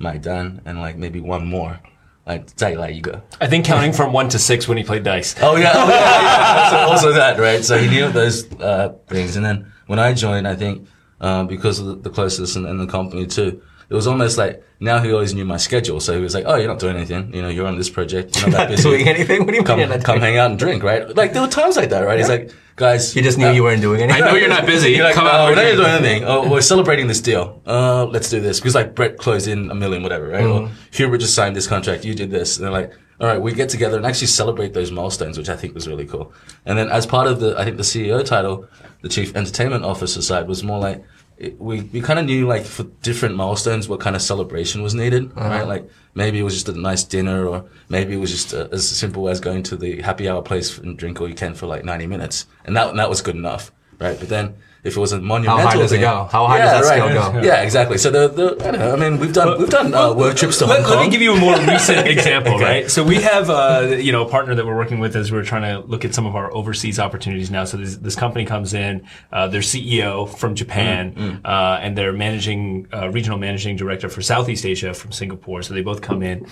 Pijiu, done, and like maybe one more, like Zai Lai Yiga. I think counting from one to six when he played dice. Oh yeah, oh, yeah, yeah. Also, (laughs) also that, right? So he knew those uh, things, and then when I joined, I think um, because of the, closeness in, in the company too, it was almost like now he always knew my schedule. So he was like, "Oh, you're not doing anything. You know, you're on this project. You're not that (laughs) busy. Doing anything? What do you come mean? come hang out and drink, right? Like there were times like that, right? He's like, guys, He just knew uh, you weren't doing anything. I know you're not busy. (laughs) you're like, Come no, out. we're not doing anything. Oh, we're celebrating this deal. Uh, let's do this. Because like Brett closed in a million, whatever, right? Or Hubert just signed this contract. You did this. And they're like, all right, we get together and actually celebrate those milestones, which I think was really cool. And then as part of the, I think the CEO title, the chief entertainment officer side was more like, it, we, we kind of knew like for different milestones what kind of celebration was needed, right? Like maybe it was just a nice dinner or maybe it was just uh as simple as going to the happy hour place and drink all you can for like 90 minutes. And that, and that was good enough, right? But then if it was a monumental How high does it go? How high does that scale go? Yeah, exactly. So the, the I don't know. I mean, we've done we've done uh, work trips to Let, Hong let Kong. me give you a more (laughs) recent example, right? So we have, uh, you know, a partner that we're working with as we're trying to look at some of our overseas opportunities now. So this, this company comes in, uh, their CEO from Japan, uh, and their managing, uh, regional managing director for Southeast Asia from Singapore. So they both come in.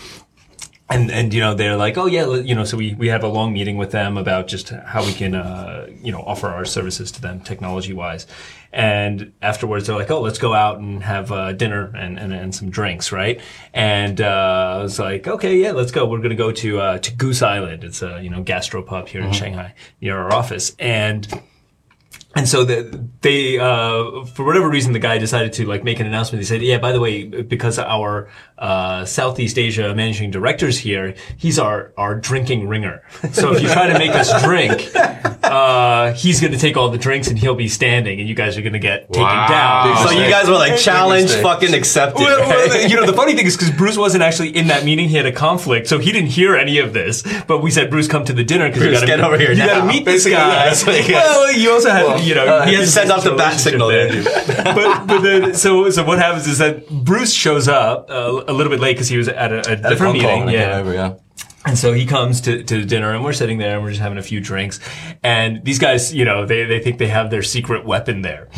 And, and, you know, they're like, oh yeah, you know, so we, we have a long meeting with them about just how we can, uh, you know, offer our services to them technology wise. And afterwards, they're like, oh, let's go out and have uh, dinner and, and, and some drinks, right? And uh, I was like, okay, yeah, let's go. We're going to go to uh, to Goose Island. It's a you know gastropub here in Shanghai near our office, and and so the, they, uh, for whatever reason, the guy decided to like make an announcement. He said, "Yeah, by the way, because our uh, Southeast Asia managing director's here, he's our our drinking ringer. So if you try to make us drink, uh, he's going to take all the drinks and he'll be standing, and you guys are going to get taken Wow. down." So you guys were like challenge, fucking accepted. Well, well, you know, the funny thing is because Bruce wasn't actually in that meeting, he had a conflict, so he didn't hear any of this. But we said, "Bruce, come to the dinner because you got to get over here You got to meet this guy." well, you also had, you know, he he has sends off the bat signal (laughs) but but then so so what happens is that Bruce shows up uh, a little bit late because he was at a, a different Hong meeting. Kong, I came yeah. over, yeah. And so he comes to, to dinner and we're sitting there and we're just having a few drinks. And these guys, you know, they, they think they have their secret weapon there.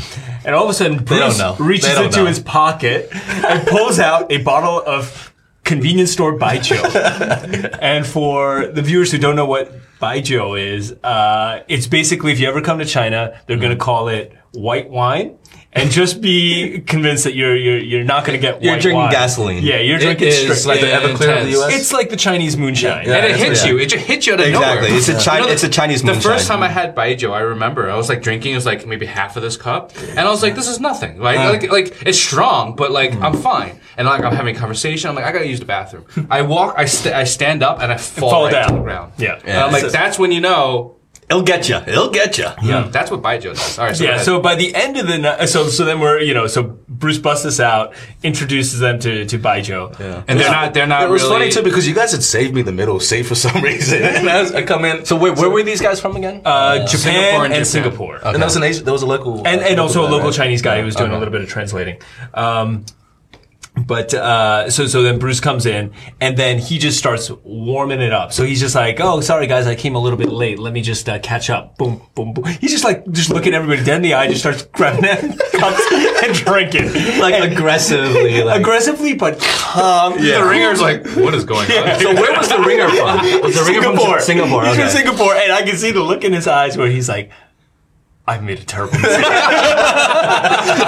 And all of a sudden, Bruce reaches into know. his pocket and pulls out a bottle of convenience store Baijiu. (laughs) and for the viewers who don't know what Baijiu is, uh, it's basically if you ever come to China, they're going to call it white wine and just be convinced that you're you're you're not going to get You're white drinking wine. gasoline. Yeah, you're It drinking is straight. like the Everclear of the. US. It's like the Chinese moonshine. Yeah. and it hits what- you. It just hits you out of Exactly. nowhere. It's a Chi- You know, it's a Chinese moonshine. The moonshine. first time I had baijiu, I remember I was like drinking. It was like maybe half of this cup, and I was like, "This is nothing. Like, uh. like, like it's strong, but like I'm fine." And like I'm having a conversation. I'm like, "I gotta use the bathroom." I walk. I st- I stand up and I fall, fall right down. to the ground. Yeah. And I'm like, So- that's when you know. It'll get you. It'll get you. Yeah, that's what baijiu does. All right. So Yeah, so by the end of the night, so so then we're you know so Bruce busts us out, introduces them to to Baijiu, Yeah. and they're not. They're not. It was really, funny too because you guys had saved me the middle seat for some (laughs) reason. (laughs) and I, was, I come in. So where, where were these guys from again? uh, Japan Singapore and and Japan. Singapore. and there was an Asian, there was a local, and uh, and also a guy, local right? Chinese guy who was doing a little bit of translating. Um, but uh, so so then Bruce comes in and then he just starts warming it up. So he's just like, "Oh, sorry guys, I came a little bit late. Let me just uh, catch up." Boom, boom, boom. He's just like just looking everybody dead in the eye, just starts grabbing them (laughs) cups and drinking like And- aggressively. Like, aggressively, but calm. The ringer's like, what is going on? (laughs) So where was the ringer from? Was the ringer Singapore. from Singapore? He's Okay. from Singapore, and I can see the look in his eyes where he's like, "I've made a terrible mistake." (laughs)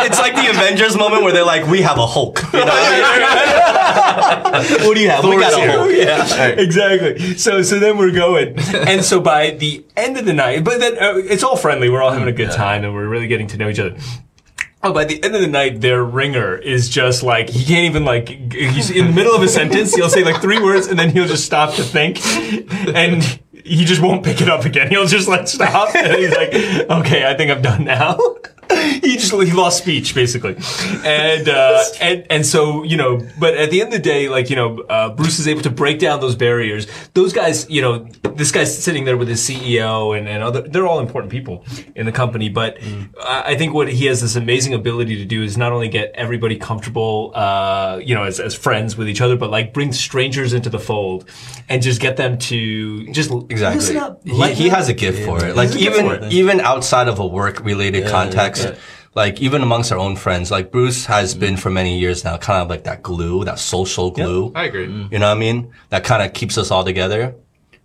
It's like the Avengers moment where they're like, "We have a Hulk." You know what, I mean? (laughs) What do you have? we got a Hulk. yeah, exactly. So, so then we're going, and so by the end of the night, but then uh, it's all friendly. We're all having a good time, and we're really getting to know each other. Oh, by the end of the night, their ringer is just like he can't even like he's in the middle of a sentence. He'll say like three words, and then he'll just stop to think, and he just won't pick it up again. He'll just like stop, (laughs) and he's like, "Okay, I think I'm done now." (laughs) (laughs) he just he lost speech basically, and uh, and and so you know, but at the end of the day, like you know, uh, Bruce is able to break down those barriers. Those guys, you know, this guy's sitting there with his CEO and and other, they're all important people in the company. But I I think what he has this amazing ability to do is not only get everybody comfortable, uh, you know, as as friends with each other, but like bring strangers into the fold and just get them to just Exactly. listen up. He, he has a gift for it. Like has a gift even even outside of a work related context, yeah. Like even amongst our own friends, like Bruce has been for many years now, kind of like that glue, that social glue. I agree. Mm-hmm. You know what I mean? That kind of keeps us all together.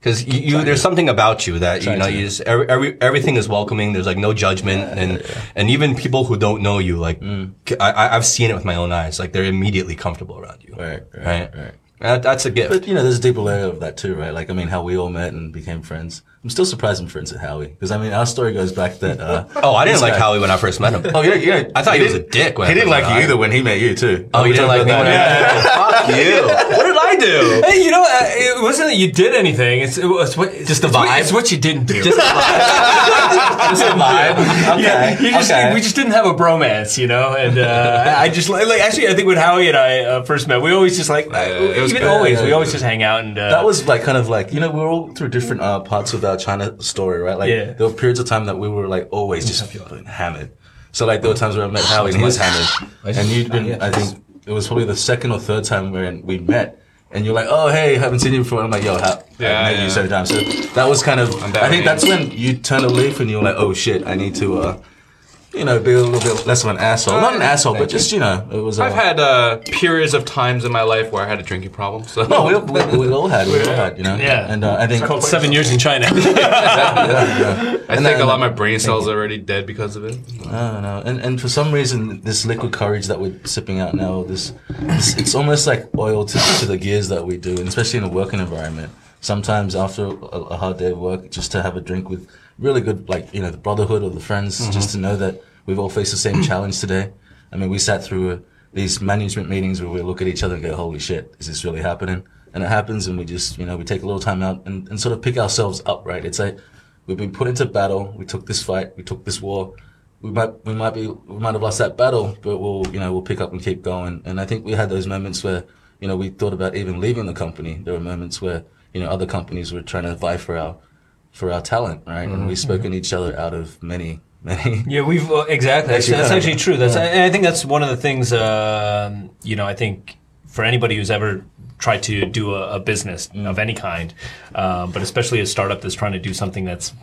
Cause you, you there's something about you that, you know, you just, every, every, everything is welcoming. There's like no judgment. and, and even people who don't know you, like, mm. I, I, I've seen it with my own eyes. Like they're immediately comfortable around you. Right, right, Right. right. That, that's a gift. But you know, there's a deeper layer of that too, right? Like, I mean, how we all met and became friends. I'm still surprised I'm friends with Howie because I mean, our story goes back that. Uh, (laughs) oh, I didn't like guy- Howie when I first met him. Oh yeah, yeah. I thought he was a dick when he I didn't like you either when he met you too. Oh, he We didn't like me about when that. I (laughs) Fuck you. What did I do? Hey, you know, uh, it wasn't that you did anything. It's, it was what, Just the it's what- vibe? It's what you didn't do. Just a (laughs) vibe. Just a (laughs) vibe. Okay. yeah, you just, okay. we just didn't have a bromance, you know. And uh, (laughs) I just like, actually, I think when Howie and I uh, first met, we always just like, it was even always, we always just hang out and uh, That was like kind of like you know we were all through different uh, parts of our China story, right? Like Yeah. there were periods of time that we were like always just hammered. So like there were times where I met Howie and he was (laughs) hammered, and you'd been I think it was probably the second or third time when we met. And you're like, oh hey, haven't seen you before. And I'm like, yo, how, Yeah, I met yeah. you so times. So that was kind of. I think that's when you turn a leaf and you're like, oh shit, I need to, uh, you know, be a little bit less of an asshole. Not an asshole, but just you know, it was. Uh, I've had uh, periods of times in my life where I had a drinking problem. So No, we, we, we all had, we all had, you know. Yeah. And uh, I think called seven years in China. (laughs) yeah, yeah. (laughs) I And think then- a lot of my brain cells are already dead because of it. No, no, and and for some reason, this liquid courage that we're sipping out now, this, this it's almost like oil to, to the gears that we do, and especially in a working environment. Sometimes after a, a hard day of work, just to have a drink with really good, like you know, the brotherhood or the friends, just to know that we've all faced the same (clears throat) challenge today. I mean, we sat through uh these management meetings where we look at each other and go, "Holy shit, is this really happening?" And it happens, and we just, you know, we take a little time out and, and sort of pick ourselves up, right? It's like we've been put into battle. We took this fight. We took this war we might we might be we might have lost that battle, but we'll you know we'll pick up and keep going. And I think we had those moments where you know we thought about even leaving the company. There were moments where you know other companies were trying to vie for our for our talent, right? And we've spoken each other out of many many. (laughs) Yeah, we've uh, exactly. That's, Actually, that's actually true. That's and I think that's one of the things. Um, you know, I think for anybody who's ever tried to do a, a business of any kind, um, but especially a startup that's trying to do something that's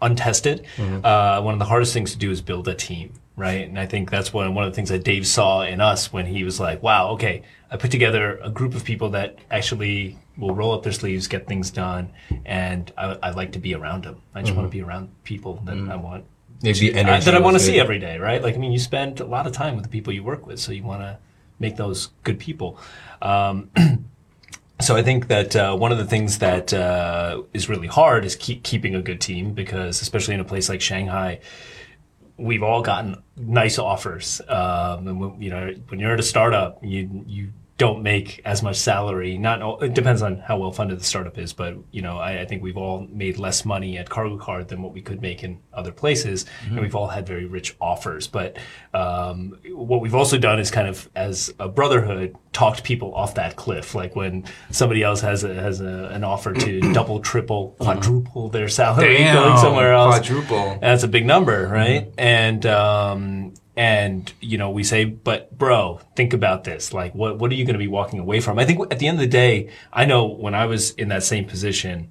untested, uh, one of the hardest things to do is build a team, right? And I think that's one one of the things that Dave saw in us when he was like, "Wow, okay, I put together a group of people that actually." Will roll up their sleeves, get things done, and I, I like to be around them. I just want to be around people that I want that I want to see every day, right? Like, I mean, you spend a lot of time with the people you work with, so you want to make those good people. Um, (clears throat) so I think that uh, one of the things that uh, is really hard is keep keeping a good team because, especially in a place like Shanghai, we've all gotten nice offers. Um, and you know, when you're at a startup, you you don't make as much salary. Not all, it depends on how well funded the startup is, but you know, I, I think we've all made less money at KargoCard than what we could make in other places, and we've all had very rich offers. But um, what we've also done is kind of, as a brotherhood, talked people off that cliff. Like when somebody else has a, has a, an offer to (clears throat) double, triple, quadruple their salary (laughs) Damn, going somewhere else. quadruple. That's a big number, right? And um, and you know, we say, but bro, think about this. Like, what what are you going to be walking away from? I think at the end of the day, I know when I was in that same position,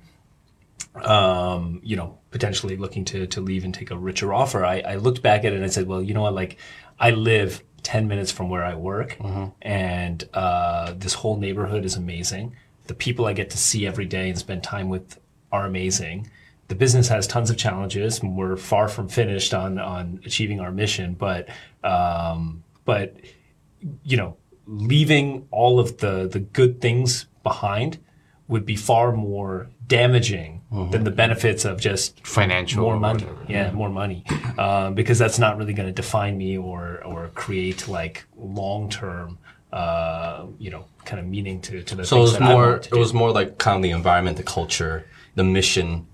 um, you know, potentially looking to to leave and take a richer offer, I, I looked back at it and I said, well, you know what? Like, I live ten minutes from where I work, and uh, this whole neighborhood is amazing. The people I get to see every day and spend time with are amazing. The business has tons of challenges. and We're far from finished on on achieving our mission, but um, but you know, leaving all of the the good things behind would be far more damaging than the benefits of just Financial more money. Yeah, more money, um, because that's not really going to define me or or create like long term, uh, you know, kind of meaning to to the So it was more. It was more like kind of the environment, the culture, the mission,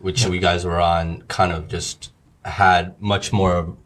which you guys were on. Kind of just had much more,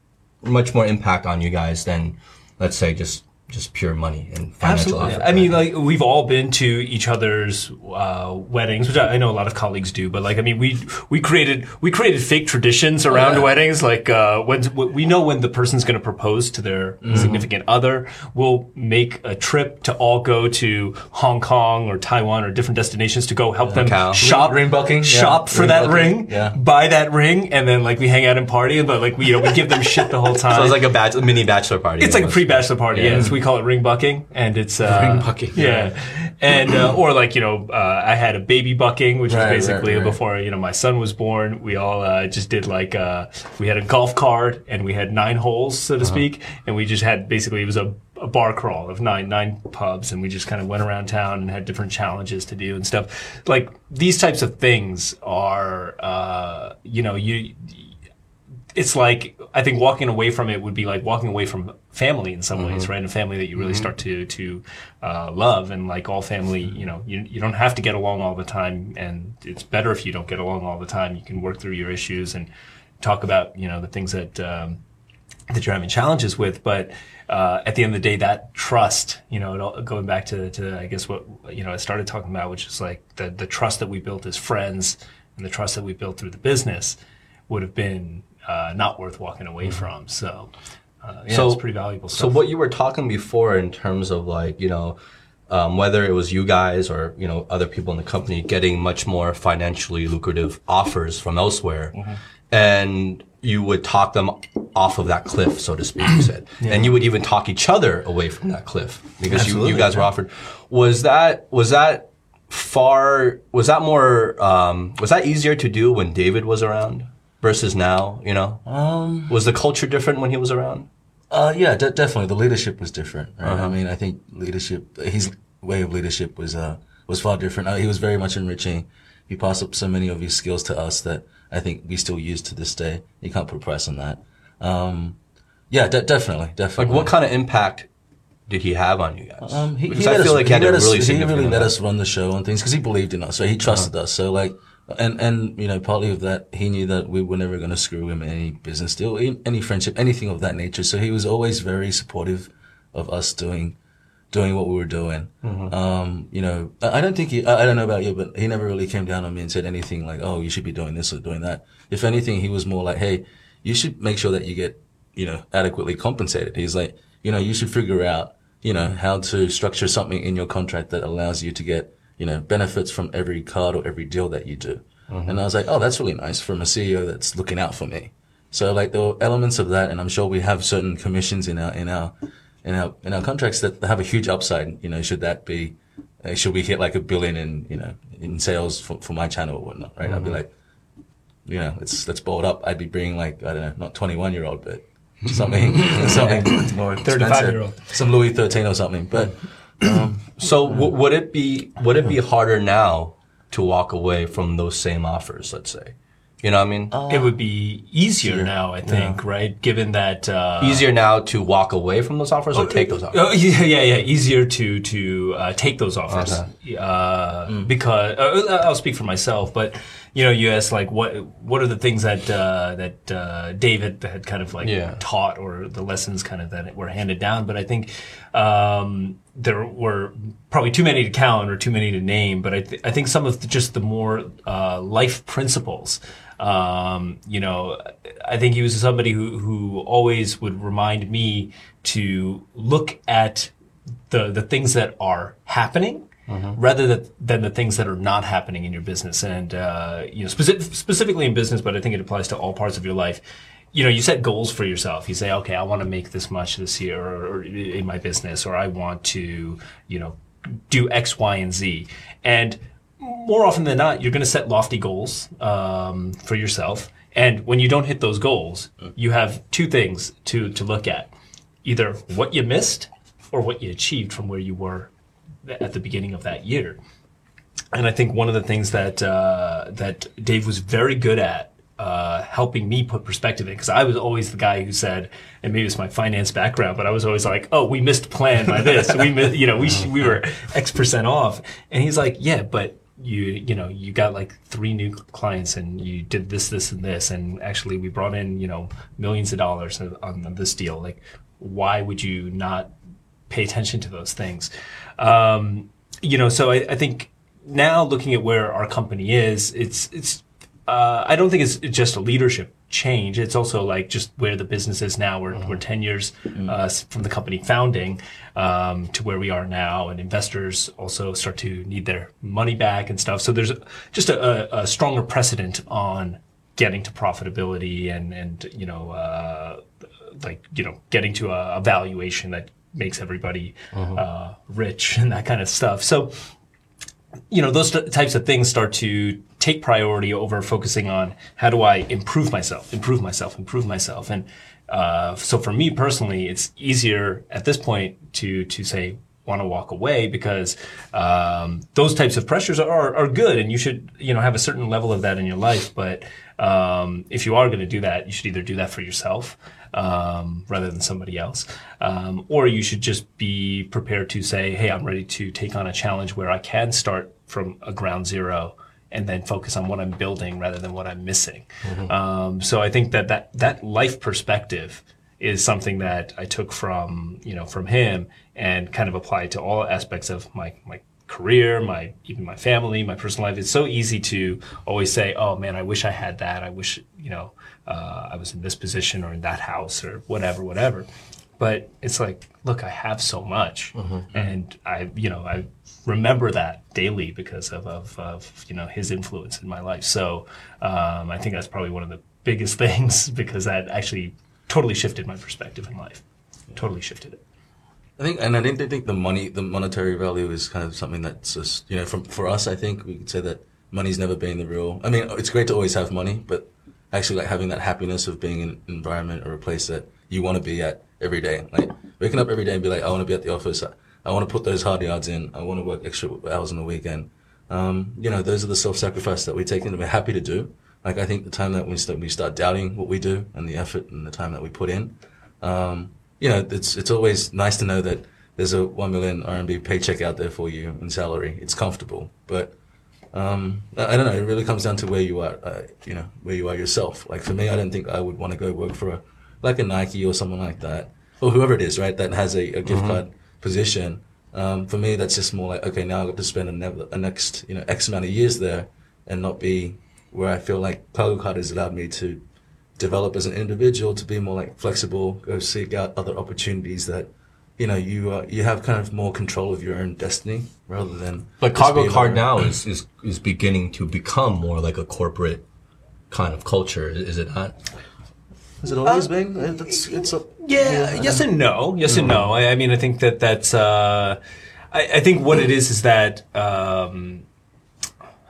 much more impact on you guys than, let's say, just just pure money and financial Absolutely. I mean, like we've all been to each other's uh, weddings, which I, I know a lot of colleagues do. But like, I mean, we we created we created fake traditions around weddings. Like uh, when we know when the person's going to propose to their significant other, we'll make a trip to all go to Hong Kong or Taiwan or different destinations to go help them Macau. shop Ring- ring bucking, yeah. shop for Ring that bucking, ring, yeah. buy that ring, and then like we hang out and party. But like we you know we give them shit the whole (laughs) time. so it was like a, bach- a mini bachelor party. It's like a pre-bachelor party. Yeah, Yeah. It's- we call it ring bucking, and it's uh, Ring bucking, Yeah, and uh, or like you know, uh, I had a baby bucking, which Right, was basically right, right. before you know my son was born. We all uh, just did like uh, we had a golf cart and we had nine holes, so to speak, and we just had basically it was a, a bar crawl of nine nine pubs, and we just kind of went around town and had different challenges to do and stuff. Like these types of things are, uh, you know, you it's like I think walking away from it would be like walking away from family in some ways, right? A family that you really start to to uh, love, and like all family, you know, you you don't have to get along all the time, and it's better if you don't get along all the time. You can work through your issues and talk about you know the things that um, that you're having challenges with, but. Uh, at the end of the day, that trust, you know, it all, going back to, to, I guess what, you know, I started talking about, which is like the, the trust that we built as friends and the trust that we built through the business would have been uh, not worth walking away from. So, uh, yeah, So- it's pretty valuable So what you were talking before in terms of like, you know, um, whether it was you guys or, you know, other people in the company getting much more financially lucrative offers from elsewhere. Mm-hmm. And you would talk them off of that cliff, so to speak, you (clears throat) said. And you would even talk each other away from that cliff because you, you guys were offered. Was that, was that far, was that more, um, was that easier to do when David was around versus now, you know? Um, was the culture different when he was around? Uh, yeah, de- definitely. The leadership was different. Right? Uh-huh. I mean, I think leadership, his way of leadership was uh was far different. Uh, he was very much enriching. He passed up so many of his skills to us that I think we still use to this day. You can't put a price on that. Um, yeah, de- definitely, definitely. Like, what kind of impact did he have on you guys? Um, he, because he I feel us, like he a us- really he really let us run the show on things because he believed in us. So he trusted us. So like, and and you know, partly of that, he knew that we were never going to screw him any business deal, any friendship, anything of that nature. So he was always very supportive of us doing doing what we were doing. Um, you know, I, don't think he, I, I don't know about you, but he never really came down on me and said anything like, "Oh, you should be doing this or doing that." If anything, he was more like, "Hey, you should make sure that you get, you know, adequately compensated." He's like, you know, you should figure out, you know, how to structure something in your contract that allows you to get, you know, benefits from every card or every deal that you do. And I was like, "Oh, that's really nice from a CEO that's looking out for me." So like there were elements of that, and I'm sure we have certain commissions in our in our in our in our contracts that have a huge upside. You know, should that be, uh, should we hit like a billion in you know in sales for, for my channel or whatnot, right? I'd be like, you know, let's let's bold up. I'd be bringing like I don't know, not twenty one year old, but something (laughs) something more (clears throat) 35 year old. some Louis thirteen or something. But (clears throat) So w- would it be would it be harder now to walk away from those same offers? Let's say, you know, what I mean, it would be easier now, I think, right? Given that uh, easier now to walk away from those offers or take those offers. Oh, yeah, yeah, yeah. Easier to to uh, take those offers uh, because uh, I'll speak for myself. But you know, you asked like what what are the things that uh, that uh, David had kind of like Yeah. taught or the lessons kind of that were handed down. But I think um, there were probably too many to count or too many to name. But I th- I think some of the, just the more uh, life principles. Um, you know, I think he was somebody who, who always would remind me to look at the the things that are happening rather than, than the things that are not happening in your business. And uh, you know, speci- specifically in business, but I think it applies to all parts of your life. You know, you set goals for yourself. You say, okay, I want to make this much this year, or, or in my business, or I want to, you know, do X, Y, and Z. And more often than not, you're going to set lofty goals um, for yourself. And when you don't hit those goals, you have two things to, to look at either what you missed or what you achieved from where you were at the beginning of that year. And I think one of the things that uh, that Dave was very good at uh, helping me put perspective in, because I was always the guy who said, and maybe it's my finance background, but I was always like, "Oh, we missed plan by this. we, mi- (laughs) you know, we we were X percent off." And he's like, "Yeah, but you you know you got like three new clients and you did this this and this and actually we brought in you know millions of dollars on this deal like why would you not pay attention to those things um, you know so I, I think now looking at where our company is it's it's uh, I don't think it's just a leadership change. It's also like just where the business is now. We're, we're 10 years uh, from the company founding um, to where we are now, and investors also start to need their money back and stuff. So there's just a, a, a stronger precedent on getting to profitability and, and you know, uh, like, you know, getting to a, a valuation that makes everybody uh, rich and that kind of stuff. So, you know those types of things start to take priority over focusing on how do I improve myself, improve myself, improve myself, and uh, so for me personally, it's easier at this point to to say want to walk away because um, those types of pressures are are good, and you should you know have a certain level of that in your life. But um, if you are going to do that, you should either do that for yourself um, rather than somebody else. Um, or you should just be prepared to say, hey, I'm ready to take on a challenge where I can start from a ground zero and then focus on what I'm building rather than what I'm missing. Um, so I think that, that that life perspective is something that I took from you know from him and kind of applied to all aspects of my my career, my even my family, my personal life. It's so easy to always say, "Oh man, I wish I had that. I wish you know uh, I was in this position or in that house or whatever, whatever." But it's like, look, I have so much, and I you know I remember that daily because of, of, of you know his influence in my life. So um, I think that's probably one of the biggest (laughs) things because that actually totally shifted my perspective in life. Totally shifted it. I think, and I didn't think the money, the monetary value is kind of something that's just, you know, from, for us, I think we could say that money's never been the real, I mean, it's great to always have money, but actually like having that happiness of being in an environment or a place that you want to be at every day. Like waking up every day and be like, I want to be at the office. I, want to put those hard yards in. I want to work extra hours on the weekend. Um, you know, those are the self-sacrifice that we take and we're happy to do. Like I think the time that we start, we start doubting what we do and the effort and the time that we put in, um, you know, it's it's always nice to know that there's a one million RMB paycheck out there for you in salary. It's comfortable, but um, I, don't know. It really comes down to where you are, uh, you know, where you are yourself. Like for me, I don't think I would want to go work for a like a Nike or someone like that, or whoever it is, right? That has a, a gift card position. Um, for me, that's just more like okay, now I've got to spend a, a next you know X amount of years there, and not be where I feel like KargoCard has allowed me to develop as an individual to be more like flexible, go seek out other opportunities that, you know, you uh, you have kind of more control of your own destiny rather than. But just Cargo being Card now is, is is beginning to become more like a corporate kind of culture, is it not? Has it always been? Uh, That's it's a, Yeah, yes and no. Yes and no. I, I mean, I think that that's. Uh, I, I think what it is is that. Um,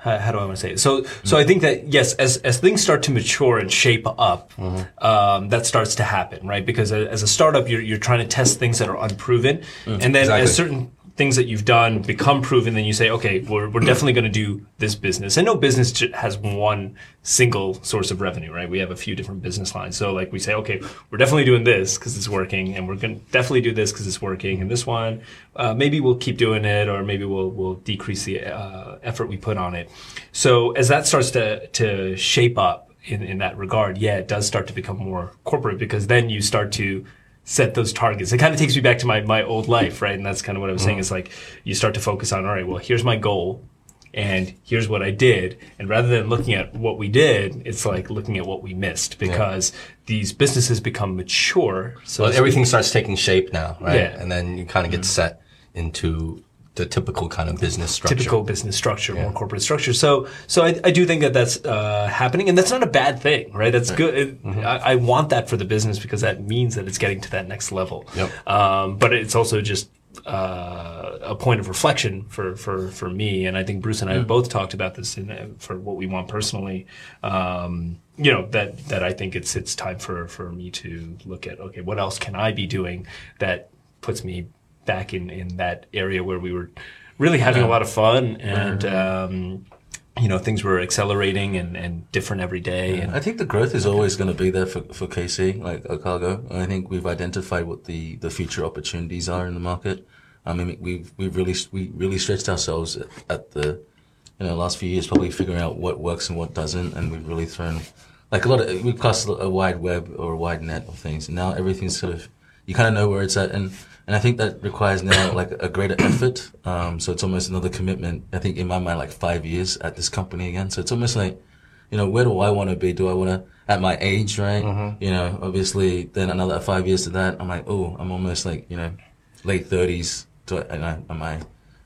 how, how do I want to say it? So, so I think that yes, as as things start to mature and shape up, um, that starts to happen, right? Because as a startup, you're you're trying to test things that are unproven, and then exactly. as certain things that you've done become proven, then you say, okay, we're we're definitely going to do this business. And no business has one single source of revenue, right? We have a few different business lines. So like we say, okay, we're definitely doing this because it's working, and we're going to definitely do this because it's working, and this one, uh, maybe we'll keep doing it, or maybe we'll we'll decrease the uh, effort we put on it. So as that starts to to shape up in in that regard, yeah, it does start to become more corporate because then you start to set those targets. It kind of takes me back to my, my old mm-hmm. life, right? And that's kind of what I was saying mm-hmm. is like, you start to focus on, all right, well, here's my goal and here's what I did. And rather than looking at what we did, it's like looking at what we missed because these businesses become mature. So Well, everything starts taking shape now, right? Yeah. And then you kind of get mm-hmm. set into the typical kind of business structure. typical business structure, more corporate structure. So, so I, I do think that that's uh, happening, and that's not a bad thing, right? That's good. It- Mm-hmm. I, I want that for the business because that means that it's getting to that next level. Yep. Um, but it's also just uh, a point of reflection for, for, for me, and I think Bruce and Mm. I have both talked about this in, uh, for what we want personally. Um, you know that that I think it's it's time for for me to look at okay, what else can I be doing that puts me back in in that area where we were really having a lot of fun and um, you know things were accelerating and, and different every day and I think the growth is always going to be there for, for KC, like Ocargo. I think we've identified what the, the future opportunities are in the market. I mean, we've, we've really, we really stretched ourselves at, at the, you know, last few years, probably figuring out what works and what doesn't. And we've really thrown, like a lot of, we've cast a wide web or a wide net of things. And now everything's sort of, you kind of know where it's at. And, and I think that requires now like a greater effort. Um, so it's almost another commitment. I think in my mind, like five years at this company again. So it's almost like, you know, where do I want to be? Do I want to, at my age, right? You know, obviously, then another five years to that, I'm like, oh, I'm almost like, you know, late thirties. Do I, and I, am I,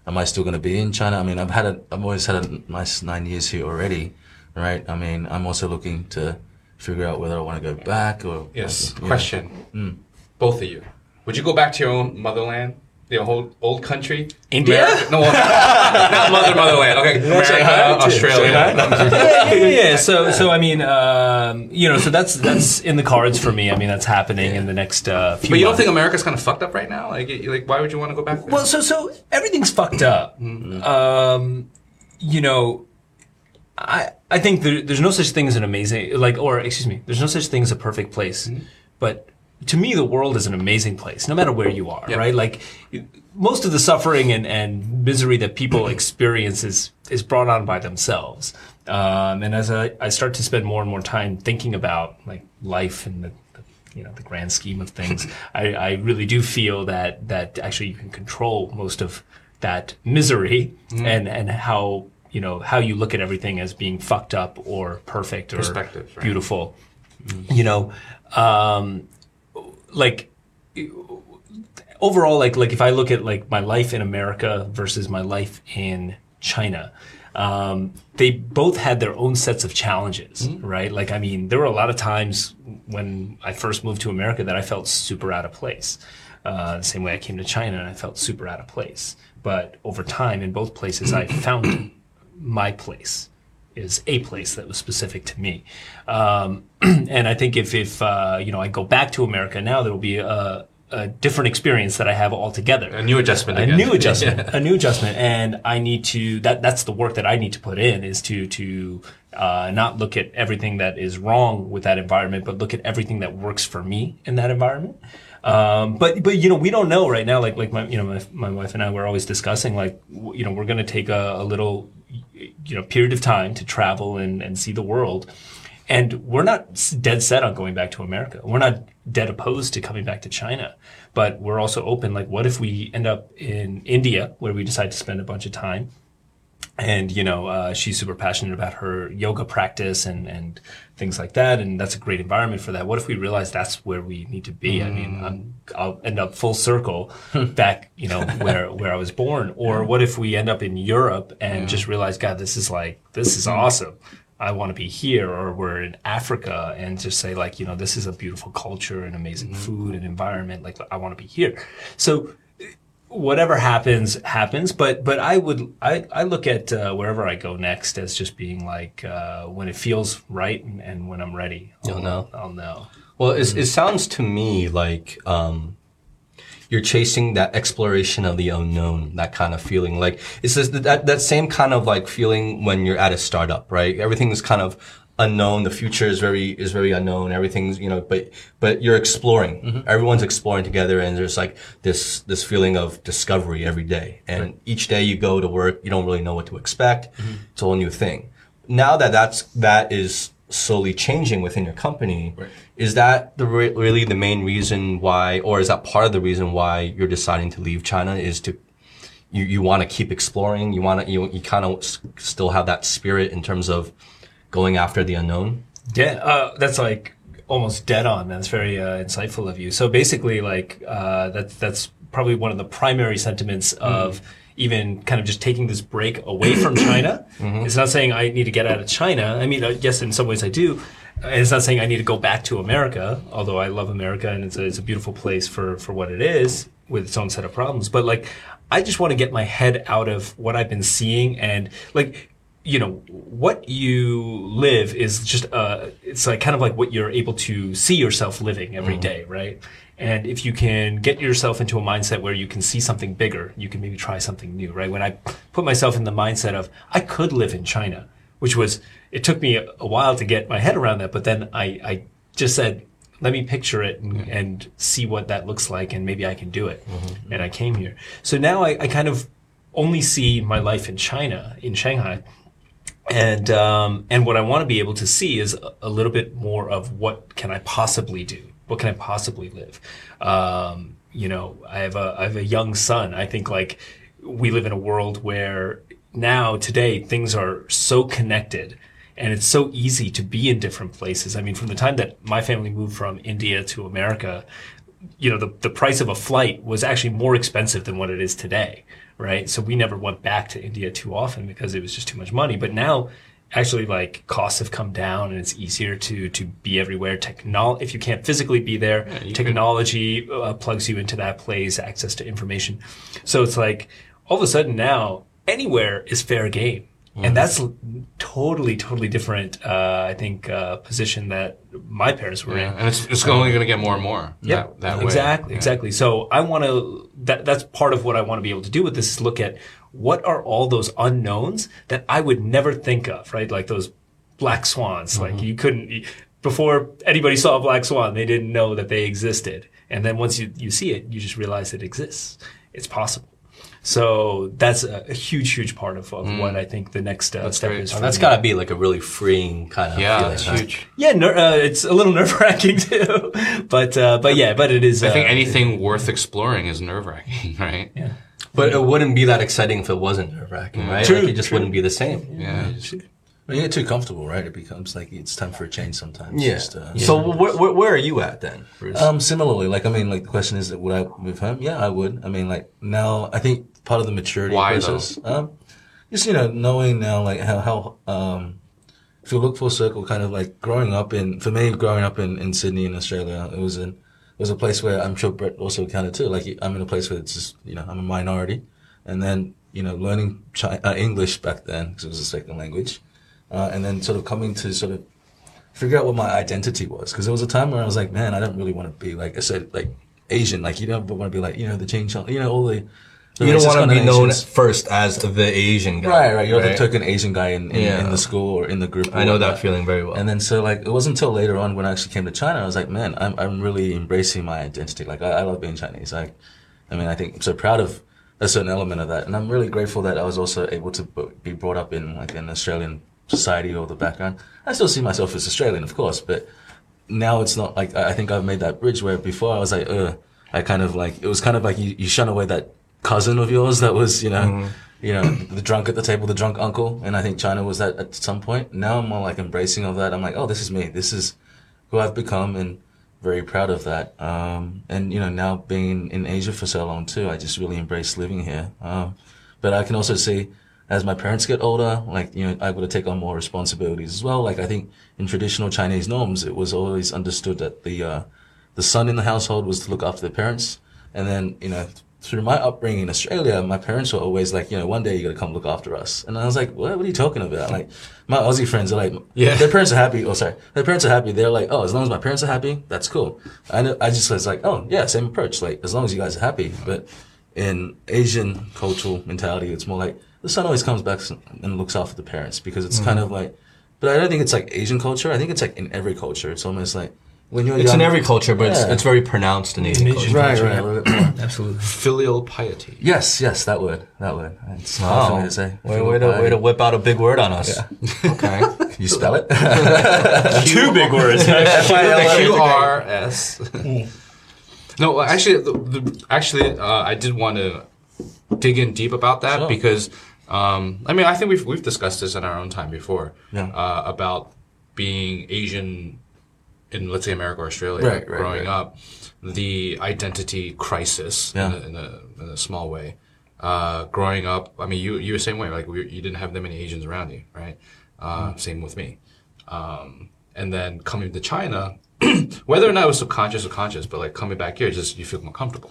am I still going to be in China? I mean, I've had a, I've always had a nice nine years here already, right? I mean, I'm also looking to figure out whether I want to go back or Yes. Question. Both of you. Would you go back to your own motherland? Your whole old country? India? America? No, not mother, motherland. Okay. America, Australia. yeah, yeah, yeah. So, so I mean, um, you know, so that's that's in the cards for me. I mean, that's happening in the next uh, few. But you don't months. think America's kind of fucked up right now? Like, you- like, why would you want to go back there? Well, so so everything's fucked up. Um, you know, I I think there, there's no such thing as an amazing like, or excuse me, there's no such thing as a perfect place. But to me, the world is an amazing place, no matter where you are. Yeah. Right? Like most of the suffering and, and misery that people (clears throat) experience is is brought on by themselves. Um, and as I, I start to spend more and more time thinking about like life and the, you know the grand scheme of things, (clears throat) I, I really do feel that that actually you can control most of that misery and and how you know how you look at everything as being fucked up or perfect or Perspective, right. beautiful. You know, um, like overall, like like if I look at like my life in America versus my life in China, um, they both had their own sets of challenges, right? Like I mean, there were a lot of times when I first moved to America that I felt super out of place. Uh, the same way I came to China and I felt super out of place. But over time, in both places, I found (clears throat) my place is a place that was specific to me. Um, (clears throat) and I think if, if uh, you know, I go back to America now, there will be a, a different experience that I have altogether. a new adjustment. A again. new adjustment, (laughs) a new adjustment, and I need to. That that's the work that I need to put in is to to uh, not look at everything that is wrong with that environment, but look at everything that works for me in that environment. Um, but but you know we don't know right now. Like like my you know my, my wife and I were always discussing like w- you know we're going to take a, a little you know period of time to travel and, and see the world. And we're not dead set on going back to America. We're not dead opposed to coming back to China, but we're also open. Like, what if we end up in India, where we decide to spend a bunch of time? And you know, uh, she's super passionate about her yoga practice and and things like that, and that's a great environment for that. What if we realize that's where we need to be? I mean, I'm, I'll end up full circle hmm. back, you know, where (laughs) where I was born. Or what if we end up in Europe and just realize, God, this is like this is hmm. awesome. I want to be here, or we're in Africa and just say like, you know, this is a beautiful culture and amazing hmm. food and environment. Like, I want to be here. So whatever happens happens but but i would i i look at uh, wherever i go next as just being like uh, when it feels right and, and when i'm ready I'll, You'll know. i'll know Well, it's, it sounds to me like um, you're chasing that exploration of the unknown, that kind of feeling. Like it's that that same kind of like feeling when you're at a startup, right? Everything is kind of unknown. The future is very is very unknown. Everything's you know, but but you're exploring. Mm-hmm. Everyone's exploring together, and there's like this this feeling of discovery every day. And each day you go to work, you don't really know what to expect. Mm-hmm. It's a whole new thing. Now that that's that is slowly changing within your company. Is that the re- really the main reason why, or is that part of the reason why you're deciding to leave China? Is to you, you want to keep exploring. You want to you, you kind of s- still have that spirit in terms of going after the unknown. Yeah, uh, that's like almost dead on. That's very uh, insightful of you. So basically, like uh, that's that's probably one of the primary sentiments of even kind of just taking this break away from (coughs) China. It's not saying I need to get out of China. I mean, uh, yes, in some ways I do. And it's not saying I need to go back to America, although I love America and it's a, it's a beautiful place for, for what it is with its own set of problems. But like, I just want to get my head out of what I've been seeing and like, you know what you live is just uh it's like kind of like what you're able to see yourself living every day right? And if you can get yourself into a mindset where you can see something bigger you can maybe try something new right? When i put myself in the mindset of i could live in china which was it took me a, a while to get my head around that but then i i just said let me picture it and, and see what that looks like and maybe i can do it. And i came here. So now I, I kind of only see my life in china in shanghai and um, and what I want to be able to see is a, little bit more of what can I possibly do? What can I possibly live? Um, you know, I have a I have a young son. I think like we live in a world where now today things are so connected and it's so easy to be in different places. I mean, from the time that my family moved from India to America, you know, the, the price of a flight was actually more expensive than what it is today, right? So we never went back to India too often because it was just too much money. But now, actually, like costs have come down and it's easier to to be everywhere. Technol if you can't physically be there, you technology uh, plugs you into that place, access to information. So it's like all of a sudden now anywhere is fair game. And that's totally, totally different. Uh, I think uh, position that my parents were in. Yeah, and it's, it's only going to get more and more. Yeah, that, that way. exactly, Yeah. exactly. So I want to. That that's part of what I want to be able to do with this is look at what are all those unknowns that I would never think of, right? Like those black swans. Like mm-hmm. you couldn't before anybody saw a black swan, they didn't know that they existed, and then once you you see it, you just realize it exists. It's possible. So that's a, a huge, huge part of, of what I think the next uh, step great. is. Oh, for that's me. got to be like a really freeing kind of Yeah, feeling. it's right? huge. Yeah, ner- uh, it's a little (laughs) nerve wracking too, but uh, but yeah, but it is. I think uh, anything worth exploring is nerve wracking, (laughs) right? Yeah. But it wouldn't be that exciting if it wasn't nerve wracking, right? True, like it just true. wouldn't be the same. Yeah. When you get too comfortable, right? It becomes like it's time for a change sometimes. Yeah. Just, uh, So where, where, where are you at then, Bruce? Um, similarly, like I mean, like the question is, that would I move home? Yeah, I would. I mean, like now, I think part of the maturity Why, process, um, just you know, knowing now, like how how um, if you look full circle, kind of like growing up in, for me, growing up in in Sydney in Australia, it was an it was a place where I'm sure Brett also counted too. Like I'm in a place where it's just you know I'm a minority, and then you know learning Chi- uh, English back then because it was a second language, uh, and then sort of coming to sort of figure out what my identity was because there was a time where I was like, man, I don't really want to be like I said, like Asian, like you don't want to be like you know the Chong, you know all the. you don't want to be known first as the Asian guy. Right, right. You're the token Asian guy in, in, Yeah. in the school or in the group. I know that feeling very well. And then so like it wasn't until later on when I actually came to China, I was like, man, I'm I'm really embracing my identity. Like I, I love being Chinese. Like, I mean, I think I'm so proud of a certain element of that, and I'm really grateful that I was also able to b- be brought up in like an Australian society or the background. I still see myself as Australian, of course, but now it's not like I I think I've made that bridge where before I was like, uh, I kind of like it was kind of like you, you shun away that cousin of yours that was you know. You know, the drunk at the table, the drunk uncle, and I think China was that at some point. Now I'm more like embracing of that. I'm like, oh, this is me. This is who I've become, and very proud of that. Um, and you know, now being in Asia for so long too, I just really embrace living here. Um, but I can also see as my parents get older, like you know, I got to take on more responsibilities as well. Like I think in traditional Chinese norms, it was always understood that the uh, the son in the household was to look after the parents, and then you know, through my upbringing in Australia, my parents were always like, you know, one day you got to come look after us. And I was like, what, what are you talking about? Like, my Aussie friends are like, Yeah. their parents are happy. Oh, sorry. Their parents are happy. They're like, oh, as long as my parents are happy, that's cool. I, know, I just was like, oh, yeah, same approach. Like, as long as you guys are happy. But in Asian cultural mentality, it's more like the son always comes back and looks after the parents because it's kind of like, but I don't think it's like Asian culture. I think it's like in every culture. It's almost like when you're It's young, in every culture, but it's, Yeah. it's very pronounced in Asian culture. Right, right. a little bit more. Absolutely. Filial piety. Yes, yes, that word, that word. It's hard for to say. Way, way, to, way to whip out a big word on us. (laughs) Okay. Can (laughs) you spell it? (laughs) Two big words. Q R S. No, actually, the, the, actually, uh, I did want to dig in deep about that Sure. because, um, I mean, I think we've we've discussed this in our own time before Yeah. uh, about being Asian in, let's say, America or Australia, Right, right, growing right. up, the identity crisis Yeah. in, a, in, a, in a small way. Uh, growing up, I mean, you you were the same way. Like, we, you didn't have that many Asians around you, right? Uh, Mm. Same with me. Um, and then coming to China, (clears throat) whether or not it was subconscious or conscious, but like coming back here, just you feel more comfortable.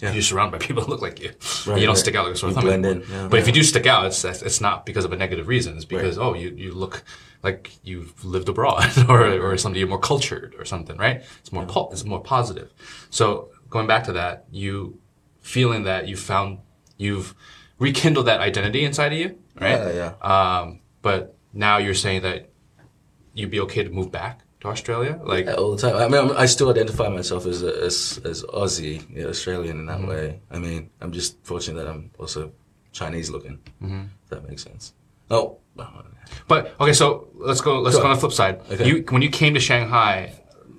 Yeah. You're surrounded by people that look like you. Right, you don't right. stick out like a sore You thumb. blend in, yeah. but if you do stick out, it's it's not because of a negative reason. It's because oh, you you look like you've lived abroad, (laughs) or or something you're more cultured or something, right? It's more po- it's more positive. So going back to that, you feeling that you found you've rekindled that identity inside of you, right? Yeah, Um, but now you're saying that you'd be okay to move back to Australia, like Yeah, all the time. I mean, I'm, I still identify myself as a, as as Aussie, yeah, Australian in that way. I mean, I'm just fortunate that I'm also Chinese looking. If that makes sense. Oh, But okay, so let's go. Let's Sure. go on the flip side. Okay. You when you came to Shanghai,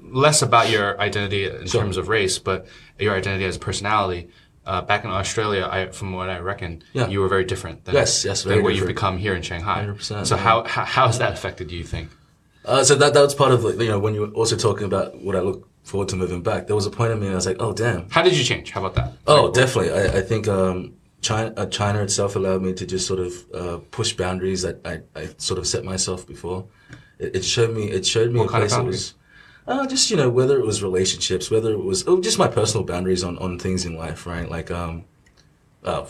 less about your identity in Sure. terms of race, but your identity as a personality. Uh, back in Australia, I, from what I reckon, Yeah. you were very different. Than, Yes, yes, than very what you've become here in Shanghai. 100%, So yeah. how, how how has that affected you? You think? Uh, so that that was part of like, you know when you were also talking about what I look forward to moving back. There was a point in me and I was like, oh damn. How did you change? How about that? Oh, definitely. I, I think um, China, uh, China itself allowed me to just sort of uh, push boundaries that I, I sort of set myself before. It, it showed me. It showed me What kind of that was. Uh, just you know, whether it was relationships, whether it was oh, just my personal boundaries on, on things in life, right? Like um, oh,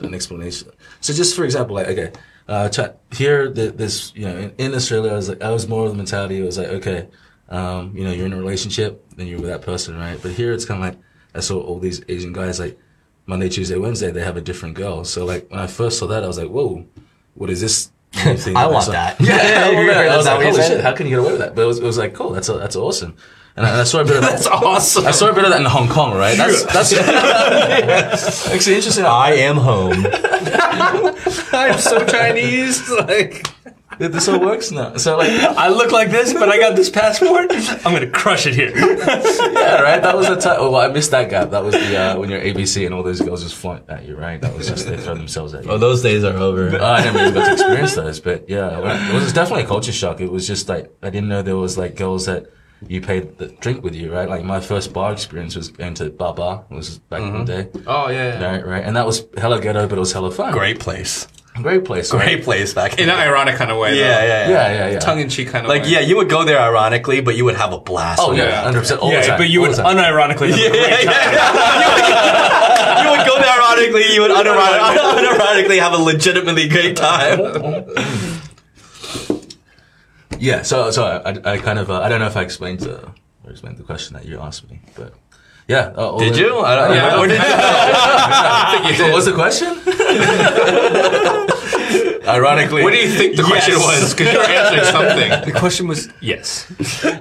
an explanation. So just for example, like okay, uh, Chi- here the, this you know in, in Australia, I was like I was more of the mentality. It was like okay, um, you know, you're in a relationship, then you're with that person, right? But here it's kind of like I saw all these Asian guys like Monday, Tuesday, Wednesday, they have a different girl. So like when I first saw that, I was like, whoa, what is this? (laughs) thing I want that. (laughs) Yeah. (laughs) I was like, holy shit, how can you get away with that? But it was, it was like, cool, that's that's awesome. And I, and I saw a bit of that. (laughs) That's awesome. I saw a bit of that in Hong Kong, right? That's that's (laughs) actually interesting. I am home. (laughs) I'm so Chinese. Like This all works now. So like, I look like this, but I got this passport. I'm gonna crush it here. yeah, right. That was the time. Oh, well, I missed that gap. That was the uh, when you're ABC and all those girls just flaunt at you, right? That was just they throw themselves at you. Oh, those days are over. Uh, I never even got to experience those, but yeah, it was definitely a culture shock. It was just like I didn't know there was like girls that you paid the drink with you, right? Like my first bar experience was going to Baba. It was back in the mm-hmm. day, Oh yeah. yeah. right? Right, and that was hella ghetto, but it was hella fun. Great place. great place. right? Great place back In an ironic kind of way. Yeah, though. yeah, yeah. Yeah, yeah, yeah. Tongue in cheek kind of Like, way. yeah, you would go there ironically, but you would have a blast. Oh with yeah, it. hundred percent. All the time. but you all would time. unironically have a Yeah, great yeah, time. yeah. (laughs) you, would, you would go there ironically, you would unironically, (laughs) (laughs) unironically have a legitimately great time. Yeah, so so I, I kind of uh, I don't know if I explained the explained the question that you asked me, but yeah. Uh, Did you? I don't Yeah, know. don't think- (laughs) I think you did. what's the question? (laughs) Ironically, What do you think the question was? Because you're answering something. The question was yes.